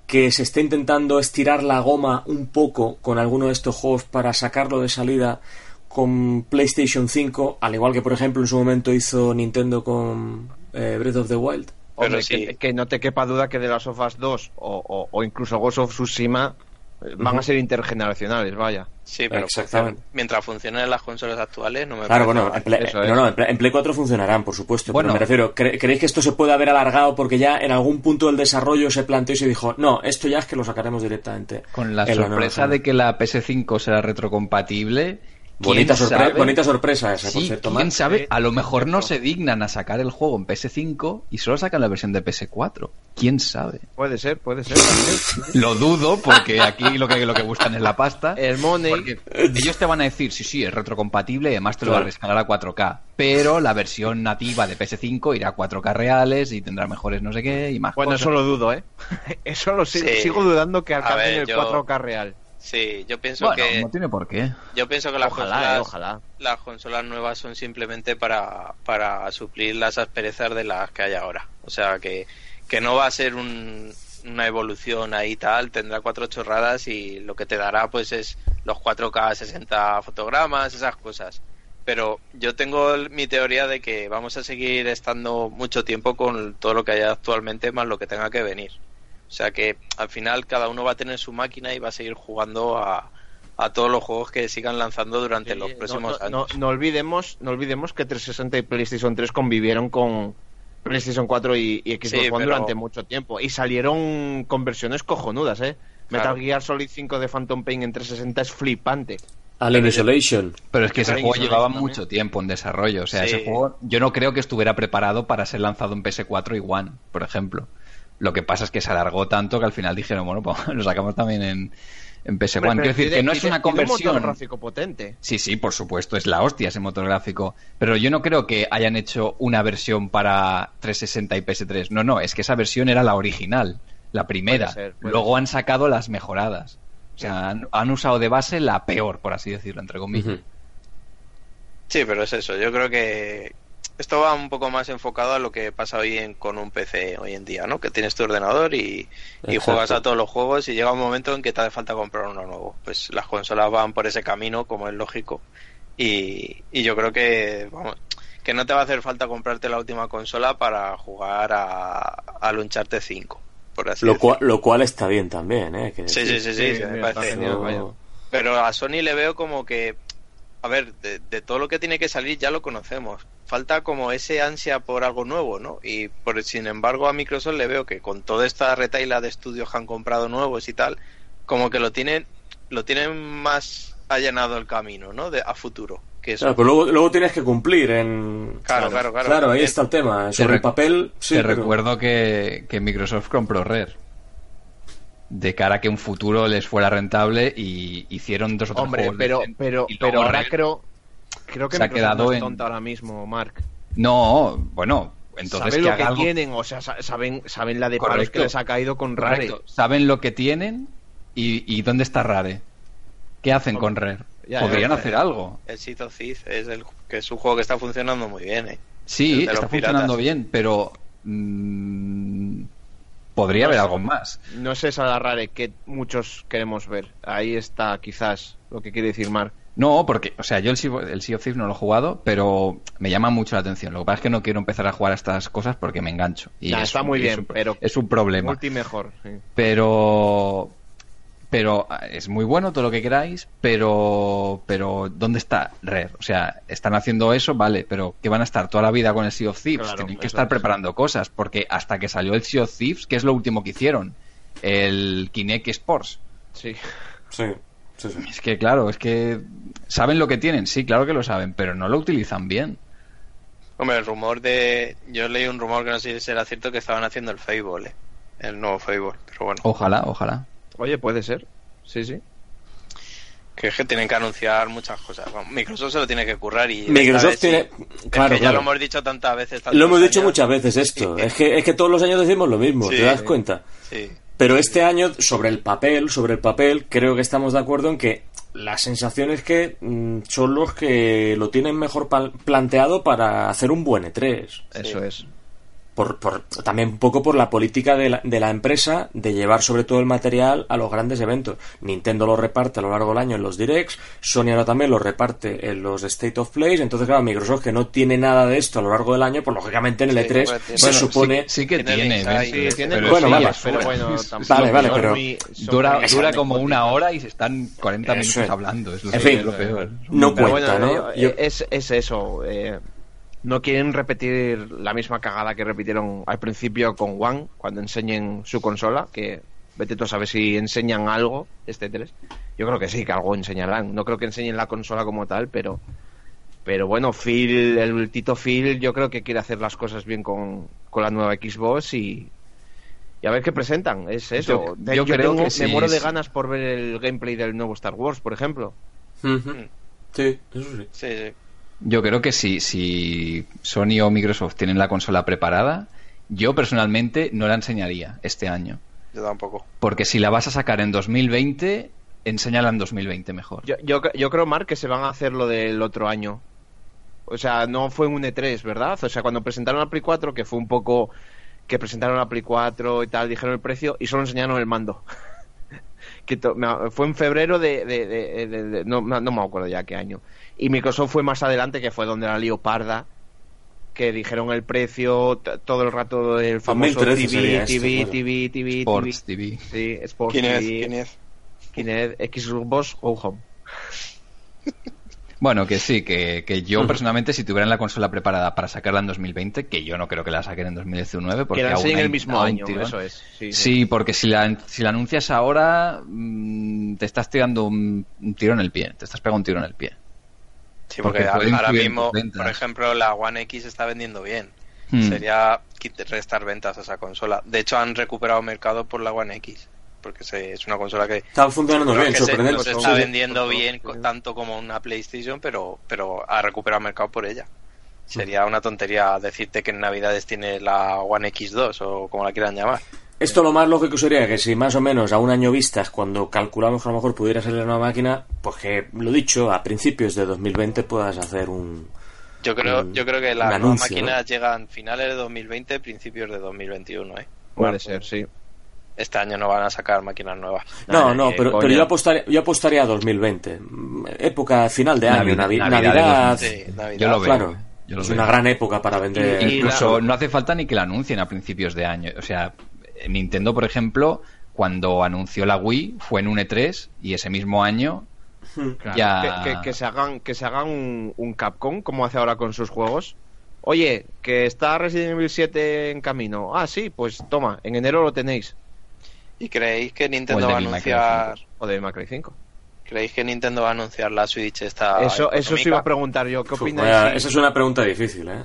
S2: que se esté intentando estirar la goma un poco con alguno de estos juegos para sacarlo de salida con PlayStation 5, al igual que por ejemplo en su momento hizo Nintendo con eh, Breath of the Wild?
S4: Pero
S3: Hombre,
S4: sí.
S3: que, que no te quepa duda que de las Us 2 o, o, o incluso Ghost of Tsushima van a ser intergeneracionales, vaya.
S4: Sí, pero
S2: Exactamente.
S4: mientras funcionen las consolas actuales, no me
S2: Claro,
S4: parece
S2: bueno, en Play,
S3: Eso
S2: no,
S3: es.
S2: no, en Play- en Play 4 funcionarán, por supuesto.
S5: Bueno.
S2: pero me refiero, ¿cre- ¿creéis que esto se puede haber alargado porque ya en algún punto del desarrollo se planteó y se dijo, no, esto ya es que lo sacaremos directamente?
S5: Con la sorpresa
S2: consola"?
S5: de que la PS5 será retrocompatible.
S2: Bonita,
S5: ¿quién
S2: sorpre-
S5: sabe?
S2: bonita sorpresa esa, por
S5: Sí,
S2: cierto,
S5: quién sabe, a lo mejor no se dignan a sacar el juego en PS5 y solo sacan la versión de PS4. ¿Quién sabe?
S3: Puede ser, puede ser. también.
S5: Lo dudo porque aquí lo que, lo que buscan es la pasta.
S3: El money.
S5: Porque ellos te van a decir, sí, sí, es retrocompatible y además te lo va a rescalar a 4K. Pero la versión nativa de PS5 irá a 4K reales y tendrá mejores no sé qué y más
S3: Bueno,
S5: cosas.
S3: eso lo dudo, ¿eh? Eso lo sigo,
S4: Sí.
S3: sigo dudando que alcancen
S4: ver,
S3: el
S4: yo-
S3: 4K real.
S4: Sí, yo pienso
S5: Bueno,
S4: que
S5: no tiene por qué.
S4: yo pienso que las
S3: Ojalá,
S4: consolas,
S3: eh, ojalá.
S4: las consolas nuevas son simplemente para, para suplir las asperezas de las que hay ahora. O sea que, que no va a ser un- una evolución ahí tal, tendrá cuatro chorradas y lo que te dará pues es los 4K 60 fotogramas, esas cosas. Pero yo tengo mi teoría de que vamos a seguir estando mucho tiempo con todo lo que haya actualmente más lo que tenga que venir. O sea que al final cada uno va a tener su máquina y va a seguir jugando a, a todos los juegos que sigan lanzando durante los
S3: Sí,
S4: próximos
S3: no, no,
S4: años.
S3: no olvidemos, no olvidemos que 360 y PlayStation 3 convivieron con PlayStation 4 y, y Xbox
S4: Sí,
S3: One
S4: pero-
S3: durante mucho tiempo y salieron con versiones cojonudas, ¿eh?
S4: Claro.
S3: Metal Gear Solid 5 de Phantom Pain en 360 es flipante.
S2: Alien Isolation.
S5: Pero es que ese juego llevaba
S3: también.
S5: mucho tiempo en desarrollo. O sea,
S4: Sí.
S5: ese juego yo no creo que estuviera preparado para ser lanzado en PS4 y One, por ejemplo. Lo que pasa es que se alargó tanto que al final dijeron, bueno, pues lo sacamos también en, en PS1.
S3: Hombre,
S5: Quiero decir que no es una
S3: tiene un motor
S5: conversión.
S3: gráfico potente.
S5: Sí, sí, por supuesto, es la hostia ese motor gráfico. Pero yo no creo que hayan hecho una versión para 360 y PS3. No, no, es que esa versión era la original, la primera.
S3: Puede ser, puede
S5: Luego
S3: ser.
S5: han sacado las mejoradas. O sea, han, han usado de base la peor, por así decirlo, entre comillas.
S4: Sí, pero es eso. Yo creo que esto va un poco más enfocado a lo que pasa hoy en, con un PC hoy en día, ¿no? Que tienes tu ordenador y, juegas a todos los juegos y llega un momento en que te hace falta comprar uno nuevo. Pues las consolas van por ese camino, como es lógico. Y, y yo creo que, vamos, que no te va a hacer falta comprarte la última consola para jugar a, al Uncharted 5, por así
S2: Lo cual, lo cual está bien también, ¿eh? Que
S4: Sí, sí, sí, sí,
S3: Sí,
S4: sí, me parece
S3: genial,
S2: No-
S3: vaya.
S4: pero a Sony le veo como que, a ver, de, de todo lo que tiene que salir ya lo conocemos. Falta como ese ansia por algo nuevo, ¿no? Y por, sin embargo a Microsoft le veo que con toda esta retaila de estudios que han comprado nuevos y tal, como que lo tienen, lo tienen más allanado el camino, ¿no? De, a futuro. que es...
S2: Claro, pero luego, luego tienes que cumplir en...
S4: Claro, claro, claro.
S2: Claro, ahí está el tema.
S5: Te
S2: Sobre el papel, sí.
S5: Te
S2: pero-
S5: recuerdo que, que Microsoft compró Rare. De cara a que un futuro les fuera rentable y hicieron dos o tres
S3: Hombre,
S5: juegos
S3: pero, pero, pero ahora
S5: Rare-
S3: creo, creo que
S5: se ha quedado
S3: no es
S5: en-
S3: tonta ahora mismo, Mark.
S5: No, bueno, entonces
S3: saben
S5: que
S3: lo que
S5: algo
S3: tienen, o sea, sa- saben, saben la de palos
S5: Correcto.
S3: que les ha caído con Rare.
S5: correcto. Saben lo que tienen y, y dónde está Rare. ¿Qué hacen con Rare?
S3: Ya,
S5: Podrían
S4: ya,
S5: hacer
S4: ya.
S5: algo.
S4: El Thieves es, el, que es un juego que está funcionando muy bien, ¿eh?
S5: Sí, está funcionando bien, pero mm, podría haber algo más.
S3: No es esa la Rare que muchos queremos ver. Ahí está quizás lo que quiere decir Mark.
S5: No, porque, o sea, yo el Sea, el Sea of Thieves no lo he jugado, pero me llama mucho la atención. Lo que pasa es que no quiero empezar a jugar a estas cosas porque me engancho. Y
S3: Nah,
S5: es
S3: está
S5: un-
S3: muy
S5: es
S3: bien,
S5: un-
S3: pero-
S5: es un problema.
S3: Multi mejor. sí.
S5: Pero pero es muy bueno todo lo que queráis, pero pero ¿dónde está Rare? O sea, están haciendo eso, vale, pero que van a estar toda la vida con el Sea of Thieves,
S3: Claro,
S5: tienen que estar
S3: es.
S5: preparando cosas, porque hasta que salió el Sea of Thieves, ¿qué es lo último que hicieron? El Kinect Sports.
S3: Sí.
S2: Sí, sí, sí.
S5: Es que claro, es que saben lo que tienen, sí, claro que lo saben, pero no lo utilizan bien.
S4: Hombre, el rumor de... Yo leí un rumor que no sé si será cierto que estaban haciendo el Fable, ¿eh? El nuevo Fable, pero bueno.
S5: Ojalá, ojalá.
S3: Oye, puede ser. Sí, sí.
S4: Que es que tienen que anunciar muchas cosas. Bueno, Microsoft se lo tiene que currar y...
S2: Microsoft tiene-
S4: sí. Es
S2: claro,
S4: que ya lo hemos dicho tantas veces.
S2: Lo hemos dicho
S4: años.
S2: muchas veces esto.
S4: Sí.
S2: Es, que, es que todos los años decimos lo mismo,
S4: Sí.
S2: ¿te das cuenta?
S4: Sí.
S2: Pero este año, sobre el papel, sobre el papel, creo que estamos de acuerdo en que la sensación es que mm, son los que lo tienen mejor planteado para hacer un buen E3.
S3: Eso es.
S2: Por, por- también un poco por la política de la, de la empresa de llevar sobre todo el material a los grandes eventos. Nintendo lo reparte a lo largo del año en los directs, Sony ahora también lo reparte en los State of Play, entonces claro, Microsoft que no tiene nada de esto a lo largo del año, pues lógicamente en el
S4: Sí,
S2: E3
S4: bueno, tiene-
S2: se
S5: Bueno,
S2: supone...
S5: sí, sí que
S4: tiene sí,
S3: tiene
S5: Pero
S2: bueno,
S5: sí,
S2: vale,
S3: pero bueno,
S2: pero-
S5: Dura, dura como una hora y se están 40
S2: Eso
S5: minutos
S2: es.
S5: hablando. Es lo,
S2: En
S5: que-
S2: fin,
S5: es lo peor.
S2: no
S3: Pero
S2: cuenta,
S3: bueno,
S2: ¿no?
S3: eh,
S2: Yo-
S3: Es, es eso. eh, no quieren repetir la misma cagada que repitieron al principio con One cuando enseñen su consola, que vete tú a saber si enseñan algo este 3. Yo creo que sí, que algo enseñarán. No creo que enseñen la consola como tal, pero pero bueno, Phil, el Tito Phil, yo creo que quiere hacer las cosas bien con, con la nueva Xbox y, y a ver qué presentan. Es eso.
S5: Yo- creo
S3: tengo-
S5: que sí,
S3: me muero de ganas por ver el gameplay del nuevo Star Wars, por ejemplo.
S2: Sí, eso sí.
S4: Sí, sí.
S5: Yo creo que si, si Sony o Microsoft tienen la consola preparada, yo personalmente no la enseñaría este año.
S4: Yo tampoco.
S5: Porque si la vas a sacar en 2020, enséñala en 2020 mejor.
S3: Yo, yo, yo creo, Mark, que se van a hacer lo del otro año. O sea, no fue un E3, ¿verdad? O sea, cuando presentaron la Play 4, que fue un poco que presentaron la Play 4 y tal, dijeron el precio y solo enseñaron el mando. que to- fue en febrero de... de- de- de- de- no, no me acuerdo ya qué año. Y Microsoft fue más adelante, que fue donde la lío parda, que dijeron el precio todo el rato del famoso
S2: 2013
S3: TV,
S2: sería
S3: TV,
S2: esto,
S3: TV, TV,
S5: Sports
S3: TV.
S5: TV.
S3: Sí, Sports
S4: ¿Quién es?
S3: TV.
S4: ¿Quién es?
S3: Kinect, Xbox Go Home.
S5: Bueno, que sí, que, que yo personalmente, si tuvieran la consola preparada para sacarla en 2020, que yo no creo que la saquen en 2019, porque
S3: que la
S5: aún hay-
S3: el mismo
S5: aún
S3: año,
S5: tirón.
S3: eso es. Sí,
S5: Sí, porque si la, si la anuncias ahora, mm, te estás tirando un, un tiro en el pie, te estás pegando un tiro en el pie.
S4: Sí,
S5: Porque
S4: ahora mismo, por ejemplo, la One X está vendiendo bien.
S5: Hmm.
S4: Sería restar ventas a esa consola. De hecho, han recuperado mercado por la One X. Porque se- es una consola que,
S2: Está funcionando bien,
S4: se, no se está vendiendo bien tanto como una PlayStation, pero, pero ha recuperado mercado por ella. Sería una tontería decirte que en Navidades tiene la One X2 o como la quieran llamar.
S2: Esto lo más lógico sería que si más o menos a un año vistas, cuando calculamos que a lo mejor pudiera salir una máquina, pues que, lo dicho, a principios de 2020 puedas hacer un...
S4: Yo creo,
S2: Un-
S4: yo creo que las
S2: anuncio,
S4: máquinas llegan finales de 2020, principios de 2021, ¿eh?
S3: Puede ser, sí.
S4: Este año no van a sacar máquinas nuevas.
S2: No, no,
S3: eh,
S2: pero, pero yo, apostaría, yo apostaría a 2020. Mm, Época final de año,
S5: Navidad-
S2: Navi-
S5: Navidad de
S2: Navidad.
S5: 2020.
S4: Sí, Navidad.
S5: Yo lo veo.
S2: claro,
S5: yo lo
S2: es
S5: veo.
S2: una gran época para vender.
S3: Y- y
S5: Incluso
S3: la-
S5: no hace falta ni que la anuncien a principios de año. O sea, Nintendo, por ejemplo, cuando anunció la Wii, fue en un E3 y ese mismo año
S3: Claro,
S5: ya...
S3: que, que- que se hagan, que se hagan un, un Capcom, como hace ahora con sus juegos. Oye, que está Resident Evil 7 en camino. Ah, sí, pues toma, en enero lo tenéis.
S4: ¿Y creéis que Nintendo va a anunciar...
S3: O de Macray 5.
S4: ¿Creéis que Nintendo va a anunciar la Switch esta
S3: Eso, eso sí iba a preguntar yo. ¿Qué
S2: Uf,
S3: opináis?
S2: esa es una pregunta difícil, ¿eh?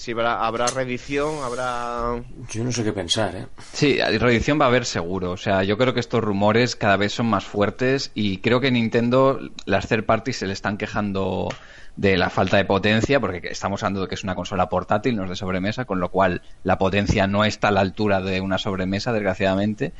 S3: Si habrá, habrá reedición, habrá...
S2: Yo no sé qué pensar, ¿eh?
S5: Sí, reedición va a haber seguro. O sea, yo creo que estos rumores cada vez son más fuertes y creo que Nintendo, las third parties se le están quejando de la falta de potencia, porque estamos hablando de que es una consola portátil, no es de sobremesa, con lo cual la potencia no está a la altura de una sobremesa, desgraciadamente.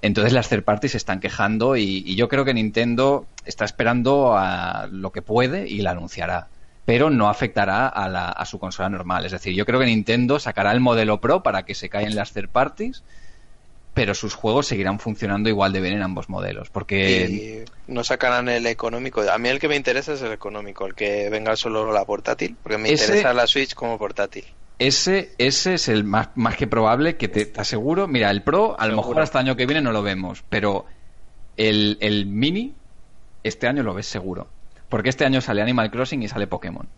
S5: Entonces las third parties se están quejando y, y yo creo que Nintendo está esperando a lo que puede y la anunciará. Pero no afectará a, la- a su consola normal. Es decir, yo creo que Nintendo sacará el modelo Pro para que se caigan las third parties, pero sus juegos seguirán funcionando igual de bien en ambos modelos. Porque
S4: Y no sacarán el económico. A mí el que me interesa es el económico, el que venga solo la portátil, porque me
S5: Ese-
S4: interesa la Switch como portátil.
S5: ese, ese es el más, más que probable que te, te aseguro. Mira, el Pro a lo mejor hasta el año que viene no lo vemos, pero el, el Mini este año lo ves seguro. Porque este año sale Animal Crossing y sale Pokémon.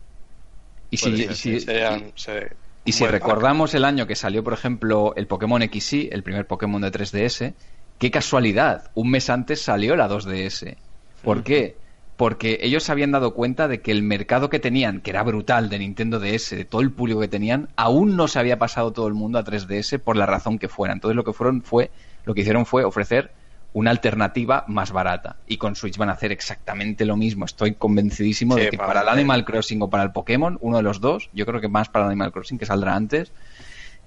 S5: Y si,
S4: Pues sí,
S5: y si-
S4: serían- se-
S5: y si
S4: buen pack.
S5: recordamos el año que salió, por ejemplo, el Pokémon XY, el primer Pokémon de 3DS, qué casualidad, un mes antes salió la 2DS. ¿Por qué? Porque ellos se habían dado cuenta de que el mercado que tenían, que era brutal de Nintendo DS, de todo el público que tenían, aún no se había pasado todo el mundo a 3DS por la razón que fuera. Entonces lo que fueron fue, lo que hicieron fue ofrecer una alternativa más barata. Y con Switch van a hacer exactamente lo mismo. Estoy convencidísimo
S4: Sí,
S5: de que
S4: para
S5: para el Animal Crossing o para el Pokémon, uno de los dos, yo creo que más para el Animal Crossing que saldrá antes,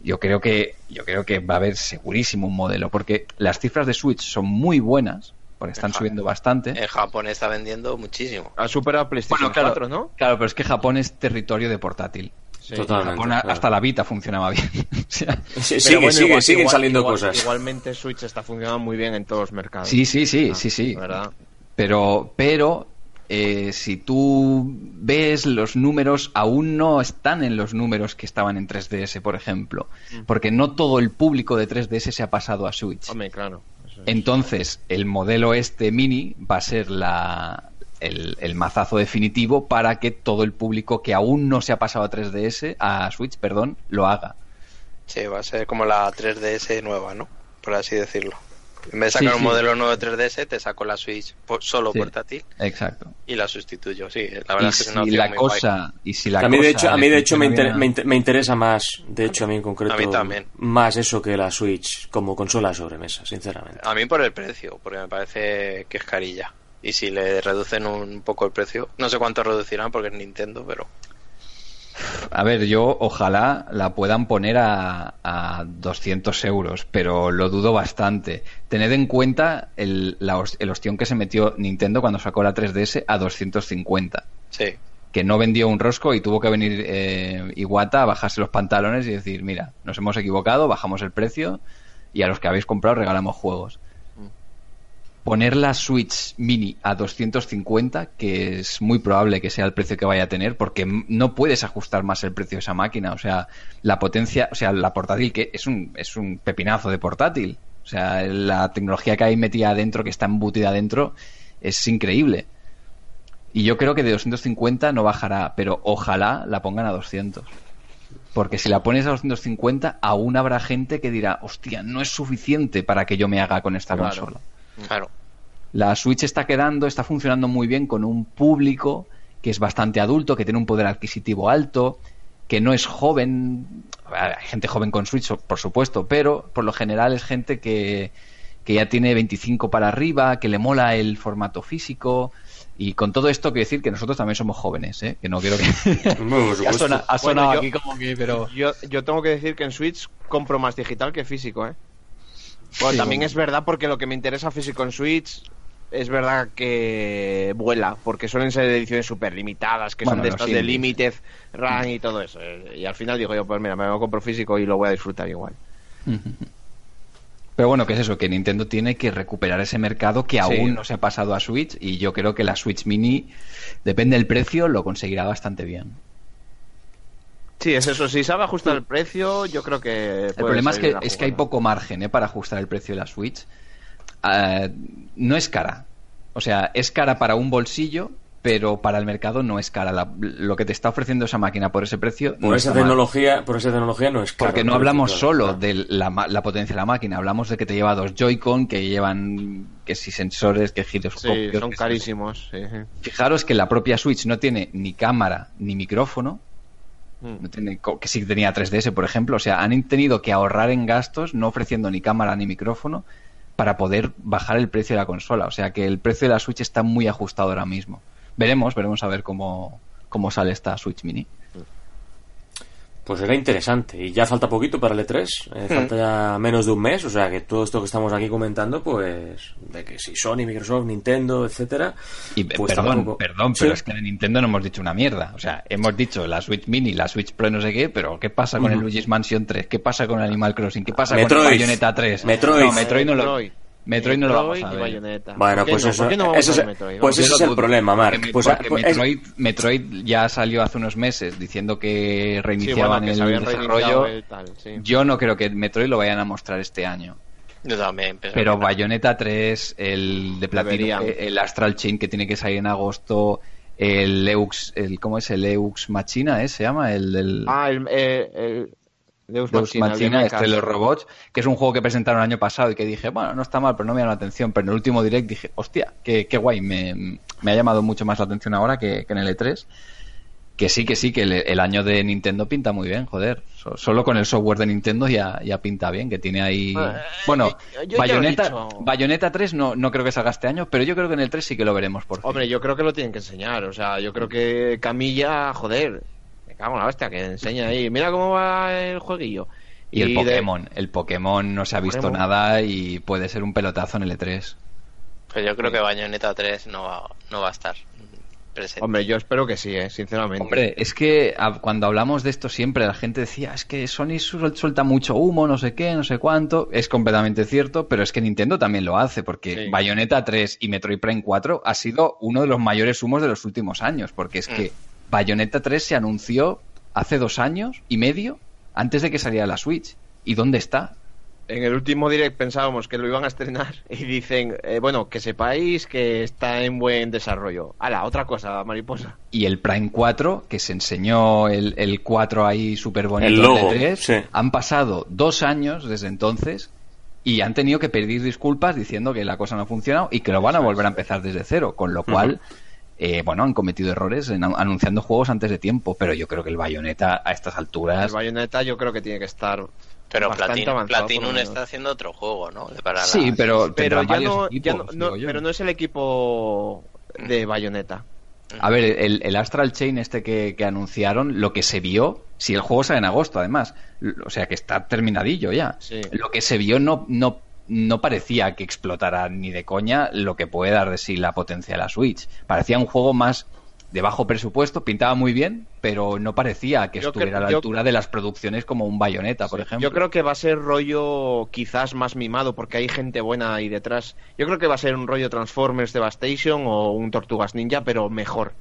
S5: yo creo que yo creo que va a haber segurísimo un modelo porque las cifras de Switch son muy buenas porque están subiendo bastante
S4: En Japón está vendiendo muchísimo.
S3: Ha superado PlayStation
S5: Bueno, claro.
S3: 4, ¿no?
S5: claro pero es que Japón es territorio de portátil
S3: Sí.
S2: Totalmente.
S5: Japón
S2: claro.
S5: hasta la Vita funcionaba bien O sea,
S2: Sí,
S3: Pero
S2: sigue,
S3: bueno,
S2: sigue,
S3: igual-
S2: siguen
S3: igual-
S2: saliendo
S3: igual-
S2: cosas.
S3: Igualmente Switch está funcionando muy bien en todos los mercados.
S5: sí sí sí
S3: Ah,
S5: sí sí
S3: ¿Verdad?
S5: pero pero eh, si tú ves los números aún no están en los números que estaban en 3DS por ejemplo porque no todo el público de 3DS se ha pasado a Switch
S3: Hombre, claro.
S5: Entonces, el modelo este mini va a ser la, el, el mazazo definitivo para que todo el público que aún no se ha pasado a 3DS, a Switch, perdón, lo haga.
S4: Sí, va a ser como la 3DS nueva, ¿no? Por así decirlo. En vez de sacar
S5: Sí,
S4: un
S5: sí.
S4: modelo nuevo de 3DS, te saco la Switch por- solo
S5: Sí.
S4: portátil
S5: Exacto.
S4: y la sustituyo. Sí, la verdad
S5: Y
S4: es que es
S5: si
S4: una opción
S5: la
S4: muy guay.
S5: cosa, y si la
S2: a mí de hecho, a mí de hecho me, inter- me, inter- me interesa más, de hecho a mí en concreto,
S4: A mí también.
S2: más eso que la Switch como consola sobremesa, sinceramente.
S4: A mí por el precio, porque me parece que es carilla. Y si le reducen un poco el precio, no sé cuánto reducirán porque es Nintendo, pero
S5: A ver, yo ojalá la puedan poner a, a 200 euros, pero lo dudo bastante. Tened en cuenta el, la el ostión que se metió Nintendo cuando sacó la 3DS a 250.
S4: sí.
S5: que no vendió un rosco y tuvo que venir eh, Iwata a bajarse los pantalones y decir, mira, nos hemos equivocado, bajamos el precio y a los que habéis comprado regalamos juegos. Poner la Switch Mini a 250, que es muy probable que sea el precio que vaya a tener, porque no puedes ajustar más el precio de esa máquina. O sea, la potencia, o sea, la portátil, que es un, es un pepinazo de portátil. O sea, la tecnología que hay metida adentro, que está embutida adentro, es increíble. Y yo creo que de 250 no bajará, pero ojalá la pongan a 200. Porque si la pones a 250, aún habrá gente que dirá, hostia, no es suficiente para que yo me haga con esta
S3: Claro.
S5: consola.
S4: Claro.
S5: La Switch está quedando, está funcionando muy bien con un público que es bastante adulto, que tiene un poder adquisitivo alto, que no es joven. Hay gente joven con Switch, por supuesto, pero por lo general es gente que, que ya tiene 25 para arriba, que le mola el formato físico. Y con todo esto quiero decir que nosotros también somos jóvenes, ¿eh? que no quiero que...
S2: Bueno,
S5: ha sonado, ha sonado
S3: Bueno, yo-
S5: aquí como que, pero...
S3: Yo, yo tengo que decir que en Switch compro más digital que físico, ¿eh? Bueno,
S5: Sí,
S3: también
S5: bueno.
S3: es verdad porque lo que me interesa físico en Switch es verdad que vuela, porque suelen ser ediciones súper limitadas, que
S5: Bueno,
S3: son de estas de limited run y todo eso. Y al final digo yo, pues mira, me lo compro físico y lo voy a disfrutar igual.
S5: Pero bueno, que es eso, que Nintendo tiene que recuperar ese mercado que
S3: Sí.
S5: aún no se ha pasado a Switch y yo creo que la Switch Mini, depende del precio, lo conseguirá bastante bien.
S3: Sí, es eso. Si sabe ajustar el precio, yo creo que.
S5: El problema es que, es que hay poco margen ¿eh? para ajustar el precio de la Switch. Ah, no es cara. O sea, es cara para un bolsillo, pero para el mercado no es cara. La- lo que te está ofreciendo esa máquina por ese precio
S2: Por
S5: no
S2: esa
S5: mal.
S2: tecnología, por esa tecnología no es caro,
S5: Porque no hablamos solo
S2: claro.
S5: de la, ma- la potencia de la máquina, hablamos de que te lleva dos Joy-Con, que llevan que si sensores, que
S3: Sí,
S5: giroscopios.
S3: son
S5: que si-
S3: carísimos. sí, sí.
S5: Fijaros que la propia Switch no tiene ni cámara ni micrófono. No tiene, que sí tenía 3DS, por ejemplo. O sea, han tenido que ahorrar en gastos, no ofreciendo ni cámara ni micrófono, para poder bajar el precio de la consola. O sea, que el precio de la Switch está muy ajustado ahora mismo. Veremos, veremos a ver cómo, cómo sale esta Switch Mini.
S2: Pues era interesante. Y ya falta poquito para el E3. eh, Falta ya menos de un mes. O sea que todo esto que estamos aquí comentando, pues. De que si Sony, Microsoft, Nintendo, etcétera.
S5: Y
S2: pues
S5: perdón,
S2: tampoco-
S5: perdón, pero
S2: Sí.
S5: es que de Nintendo no hemos dicho una mierda. O sea, hemos dicho la Switch Mini, la Switch Pro, no sé qué, pero ¿qué pasa con el Luigi's Mansion 3? ¿Qué pasa con Animal Crossing? ¿Qué pasa con
S2: Metroid.
S5: Bayonetta 3?
S2: Metroid.
S5: No, Metroid no lo,
S3: Metroid.
S5: Metroid no lo vamos a ver.
S3: Bayonetta.
S2: Bueno,
S3: ¿Por qué
S2: pues
S3: no?
S2: eso,
S3: ¿Por qué no vamos
S2: eso es,
S3: Metroid?
S2: pues ese es el problema, Mark.
S5: Porque,
S2: Pues,
S5: porque
S2: pues es-
S5: Metroid, ya salió hace unos meses diciendo que
S3: Sí,
S5: reiniciaban
S3: bueno, que se
S5: el desarrollo.
S3: el tal, sí.
S5: Yo no creo que Metroid lo vayan a mostrar este año.
S4: Yo también.
S5: Pero
S4: no.
S5: Bayonetta 3, el de eh, el Astral Chain que tiene que salir en agosto, el Eux, el, ¿cómo es? El Eux Machina, ¿eh? Se llama, el del
S3: Ah, el, eh, el Deus
S5: Deus
S3: Machina,
S5: Machina, este los robots, que es un juego que presentaron el año pasado y que dije, bueno, no está mal, pero no me llama la atención. Pero en el último direct dije, hostia, qué, qué guay, me, me ha llamado mucho más la atención ahora que, que en el E3. Que sí, que sí, que el, el año de Nintendo pinta muy bien, joder. So- solo con el software de Nintendo ya, ya pinta bien, que tiene ahí...
S3: Eh,
S5: Bueno,
S3: yo- yo
S5: Bayonetta. Bayonetta 3 no, no creo que salga este año, pero yo creo que en el 3 sí que lo veremos por fin.
S3: Hombre, yo creo que lo tienen que enseñar. O sea, yo creo que Camilla, joder, cago en la hostia, que enseña ahí. Mira cómo va el jueguillo.
S5: y el
S3: de-
S5: Pokémon, el Pokémon no se ha visto
S3: Pokémon.
S5: nada y puede ser un pelotazo en el E E3.
S4: Pues yo creo que Bayonetta 3 no va, no va a estar presente.
S3: Hombre, yo espero que sí, eh, sinceramente.
S5: Hombre, es que a- cuando hablamos de esto siempre la gente decía, es que Sony suel- suelta mucho humo, no sé qué, no sé cuánto. Es completamente cierto, pero es que Nintendo también lo hace, porque
S3: Sí.
S5: Bayonetta 3 y Metroid Prime 4 ha sido uno de los mayores humos de los últimos años, porque es que Bayonetta 3 se anunció hace dos años y medio antes de que saliera la Switch. ¿Y dónde está?
S3: En el último direct pensábamos que lo iban a estrenar y dicen, eh, bueno, que sepáis que está en buen desarrollo. Ala, otra cosa, mariposa.
S5: y el Prime 4, que se enseñó el, el 4 ahí súper bonito
S2: El logo,
S5: E3,
S2: sí.
S5: han pasado dos años desde entonces y han tenido que pedir disculpas diciendo que la cosa no ha funcionado y que lo van a volver a empezar desde cero, con lo cual, eh, bueno, han cometido errores en, anunciando juegos antes de tiempo, pero yo creo que el Bayonetta a estas
S3: El
S5: alturas...
S3: Bayonetta yo creo que tiene que estar
S4: Pero
S3: bastante
S4: Platinum,
S3: avanzado,
S4: está haciendo otro juego, ¿no? Para
S5: Sí,
S4: la-
S5: pero,
S3: Pero ya no, ya pero no es el equipo de Bayonetta.
S5: A ver, el, el Astral Chain este que, que anunciaron, lo que se vio, si el juego sale en agosto además, o sea que está terminadillo ya.
S3: Sí.
S5: Lo que se vio no, no, no parecía que explotara ni de coña lo que puede dar de sí la potencia de la Switch. Parecía un juego más de bajo presupuesto, pintaba muy bien, pero no parecía que
S3: Yo
S5: estuviera
S3: creo-
S5: a la
S3: yo-
S5: altura de las producciones como un Bayonetta, por ejemplo.
S3: Yo creo que va a ser rollo quizás más mimado porque hay gente buena ahí detrás. Yo creo que va a ser un rollo Transformers Devastation o un Tortugas Ninja, pero mejor.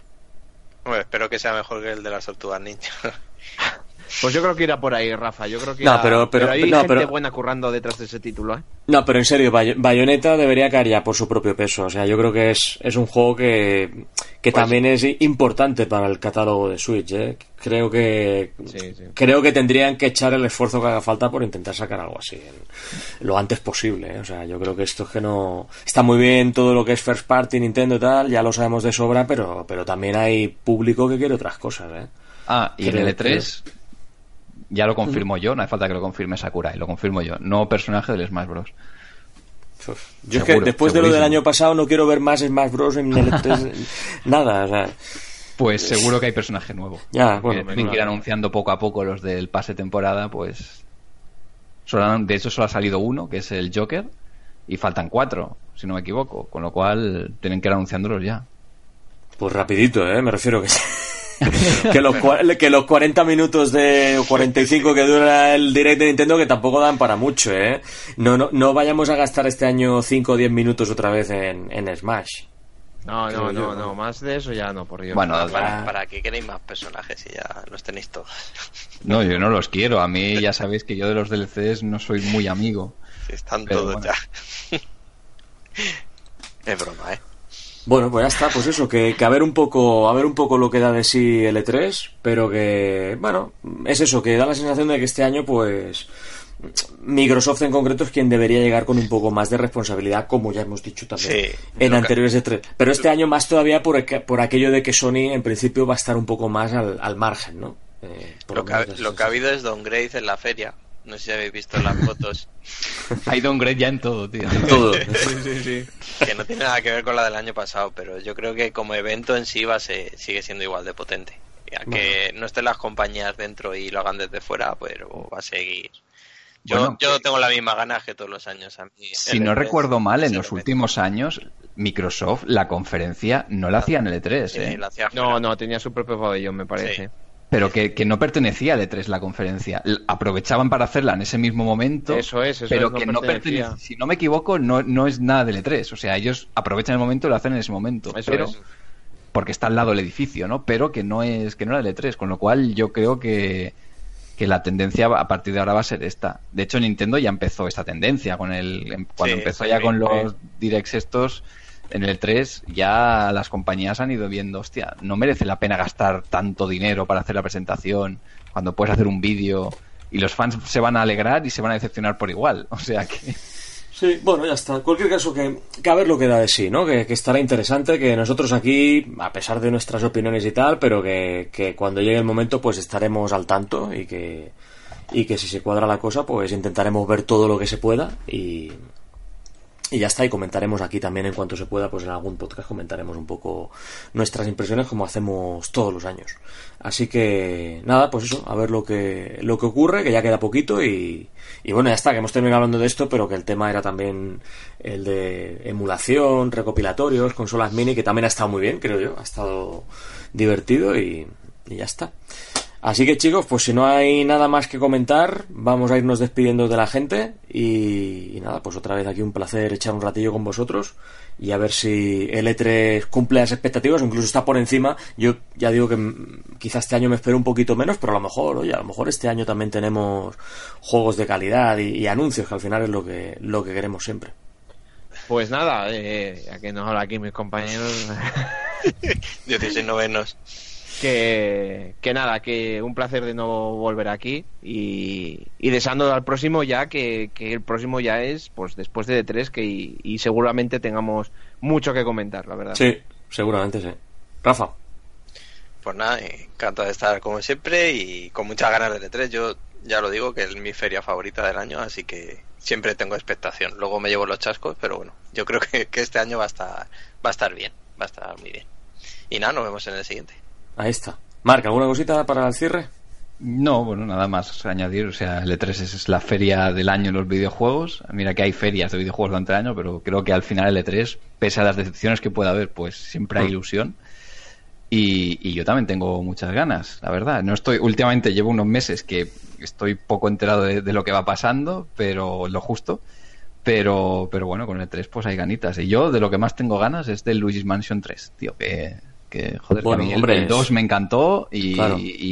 S4: Espero que sea mejor que el de las tortugas ninja.
S3: Pues yo creo que irá por ahí, Rafa. Yo creo que
S2: No,
S3: irá-
S2: pero- pero-
S3: hay
S2: no,
S3: gente
S2: pero-
S3: buena currando detrás de ese título, ¿eh?
S2: No, pero en serio, Bay- Bayonetta debería caer ya por su propio peso. O sea, yo creo que es, es un juego que, que
S3: Pues-
S2: también es importante para el catálogo de Switch. ¿eh? Creo que
S3: Sí, sí.
S2: creo que tendrían que echar el esfuerzo que haga falta por intentar sacar algo así en- lo antes posible. ¿eh? O sea, yo creo que esto es que no está muy bien todo lo que es first party, Nintendo y tal, ya lo sabemos de sobra, pero pero también hay público que quiere otras cosas. ¿eh?
S5: Ah, y en
S2: Creo
S5: el E3 ya lo confirmo yo, no hace falta que lo confirme Sakurai, lo confirmo yo. No personaje del Smash Bros.
S2: Yo es que después de lo del año pasado no quiero ver más Smash Bros. en el E3, nada. O sea,
S5: Pues seguro que hay personaje nuevo.
S2: ya, bueno.
S5: tienen que ir anunciando poco a poco los del pase temporada, pues. solo de hecho, solo ha salido uno, que es el Joker, y faltan cuatro, si no me equivoco. Con lo cual, tienen que ir anunciándolos ya.
S2: Pues rapidito, ¿eh? Me refiero que... que, los, que los 40 minutos de o 45 que dura el direct de Nintendo que tampoco dan para mucho, ¿eh? No, no, no vayamos a gastar este año 5 o 10 minutos otra vez en, en Smash.
S3: No, no, no,
S2: ¿no?
S3: no, más de eso ya no, por Dios.
S5: Bueno,
S4: ¿Para, para qué queréis más personajes si ya los tenéis todos?
S5: No, yo no los quiero. A mí ya sabéis que yo de los DLCs no soy muy amigo.
S4: Están todos
S5: bueno.
S4: ya. es broma, ¿eh?
S2: Bueno, pues ya está, pues eso, que, que, a ver un poco, a ver un poco lo que da de sí el E3, pero que, bueno, es eso, que da la sensación de que este año, pues, Microsoft en concreto es quien debería llegar con un poco más de responsabilidad, como ya hemos dicho también en anteriores E3. Pero este año más todavía por, por aquello de que Sony en principio va a estar un poco más al, al margen, ¿no?
S4: Eh, lo, que ha, lo que ha habido es downgrade en la feria. No sé si habéis visto las fotos.
S5: Hay downgrade ya en todo, tío.
S2: En todo.
S4: Que no tiene nada que ver con la del año pasado, pero yo creo que como evento en sí va a sigue siendo igual de potente. Ya que no estén las compañías dentro y lo hagan desde fuera, pero va a seguir. Yo, yo tengo la misma ganas que todos los años. A mí,
S5: si no recuerdo mal, en los últimos años, Microsoft, la conferencia, no la hacía en el E3. ¿eh?
S3: no, no, tenía su propio pabellón, me parece
S5: pero que, no pertenecía al E3 la conferencia. Aprovechaban para hacerla en ese mismo momento.
S3: Eso es, eso
S5: pero que no pertenecía. Si no me equivoco, no, no es nada del E3. O sea, ellos aprovechan el momento y lo hacen en ese momento.
S3: Eso
S5: pero,
S3: es.
S5: Porque está al lado del edificio, ¿no? Pero que no es que no era el E3. Con lo cual yo creo que, que la tendencia a partir de ahora va a ser esta. De hecho, Nintendo ya empezó esta tendencia con el cuando empezó ya con los directs estos en el 3 ya las compañías han ido viendo, hostia, no merece la pena gastar tanto dinero para hacer la presentación cuando puedes hacer un vídeo y los fans se van a alegrar y se van a decepcionar por igual. O sea que...
S2: Sí, bueno, ya está. Cualquier caso, que, que a ver lo que da de sí, ¿no? Que, que, estará interesante, que nosotros aquí, a pesar de nuestras opiniones y tal, pero que, que cuando llegue el momento, pues estaremos al tanto y que, y que si se cuadra la cosa, pues intentaremos ver todo lo que se pueda y, y ya está, y comentaremos aquí también en cuanto se pueda, pues en algún podcast comentaremos un poco nuestras impresiones como hacemos todos los años. Así que nada, pues eso, a ver lo que, lo que ocurre, que ya queda poquito y, y bueno, ya está, que hemos terminado hablando de esto, pero que el tema era también el de emulación, recopilatorios, consolas mini, que también ha estado muy bien, creo yo, ha estado divertido y, y ya está. Así que chicos, pues si no hay nada más que comentar, vamos a irnos despidiendo de la gente y, nada, pues otra vez aquí un placer echar un ratillo con vosotros y a ver si el E3 cumple las expectativas o incluso está por encima. Yo ya digo que quizás este año me espero un poquito menos, pero a lo mejor, oye, a lo mejor este año también tenemos juegos de calidad y, anuncios, que al final es lo que, lo que queremos siempre.
S3: Pues nada, eh, ya que nos habla aquí mis compañeros.
S4: 16 novenos
S3: que, que nada, que un placer de nuevo volver aquí y, y deseando al próximo ya, que, que, el próximo ya es pues después de D3 que, y, seguramente tengamos mucho que comentar, la verdad.
S2: Sí, seguramente sí. Rafa.
S4: Pues nada, encantado de estar como siempre y con muchas ganas de D3. Yo ya lo digo que es mi feria favorita del año, así que siempre tengo expectación. Luego me llevo los chascos, pero bueno, yo creo que, que este año va a estar va a estar bien, va a estar muy bien. Y nada, nos vemos en el siguiente.
S2: Ahí está. Marca, ¿alguna cosita para el cierre?
S5: No, bueno, nada más añadir. O sea, el E3 es la feria del año en los videojuegos. Mira que hay ferias de videojuegos durante el año, pero creo que al final el E3, pese a las decepciones que pueda haber, pues siempre hay mm. ilusión. Y, yo también tengo muchas ganas, la verdad. No estoy, últimamente llevo unos meses que estoy poco enterado de, de lo que va pasando, pero lo justo. Pero, pero bueno, con el 3 pues hay ganitas. Y yo de lo que más tengo ganas es del Luigi's Mansion 3, tío, que que joder, bueno, hombre, el, 2 me encantó y,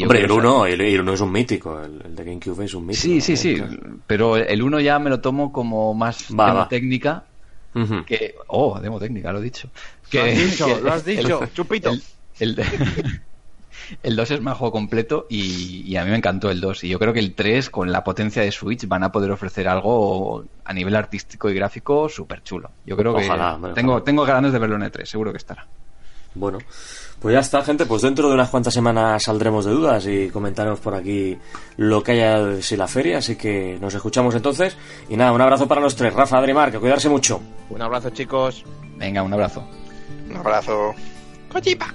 S2: hombre, el 1 el, uno es un mítico, el, de GameCube es un mítico.
S5: Sí, sí, sí, pero el 1 ya me lo tomo como más demo técnica que oh, demo técnica, lo he dicho.
S3: Que, lo has dicho, lo has dicho, chupito.
S5: El, el 2 es más juego completo y, y, a mí me encantó el 2 y yo creo que el 3 con la potencia de Switch van a poder ofrecer algo a nivel artístico y gráfico súper chulo. Yo creo que tengo, tengo ganas de verlo en el 3, seguro que estará.
S2: Bueno, pues ya está, gente. Pues dentro de unas cuantas semanas saldremos de dudas y comentaremos por aquí lo que haya de si la feria. Así que nos escuchamos entonces. Y nada, un abrazo para los tres. Rafa, Adri, Mar, que cuidarse mucho.
S3: Un abrazo, chicos.
S5: Venga, un abrazo.
S4: Un abrazo.
S3: Cochipa.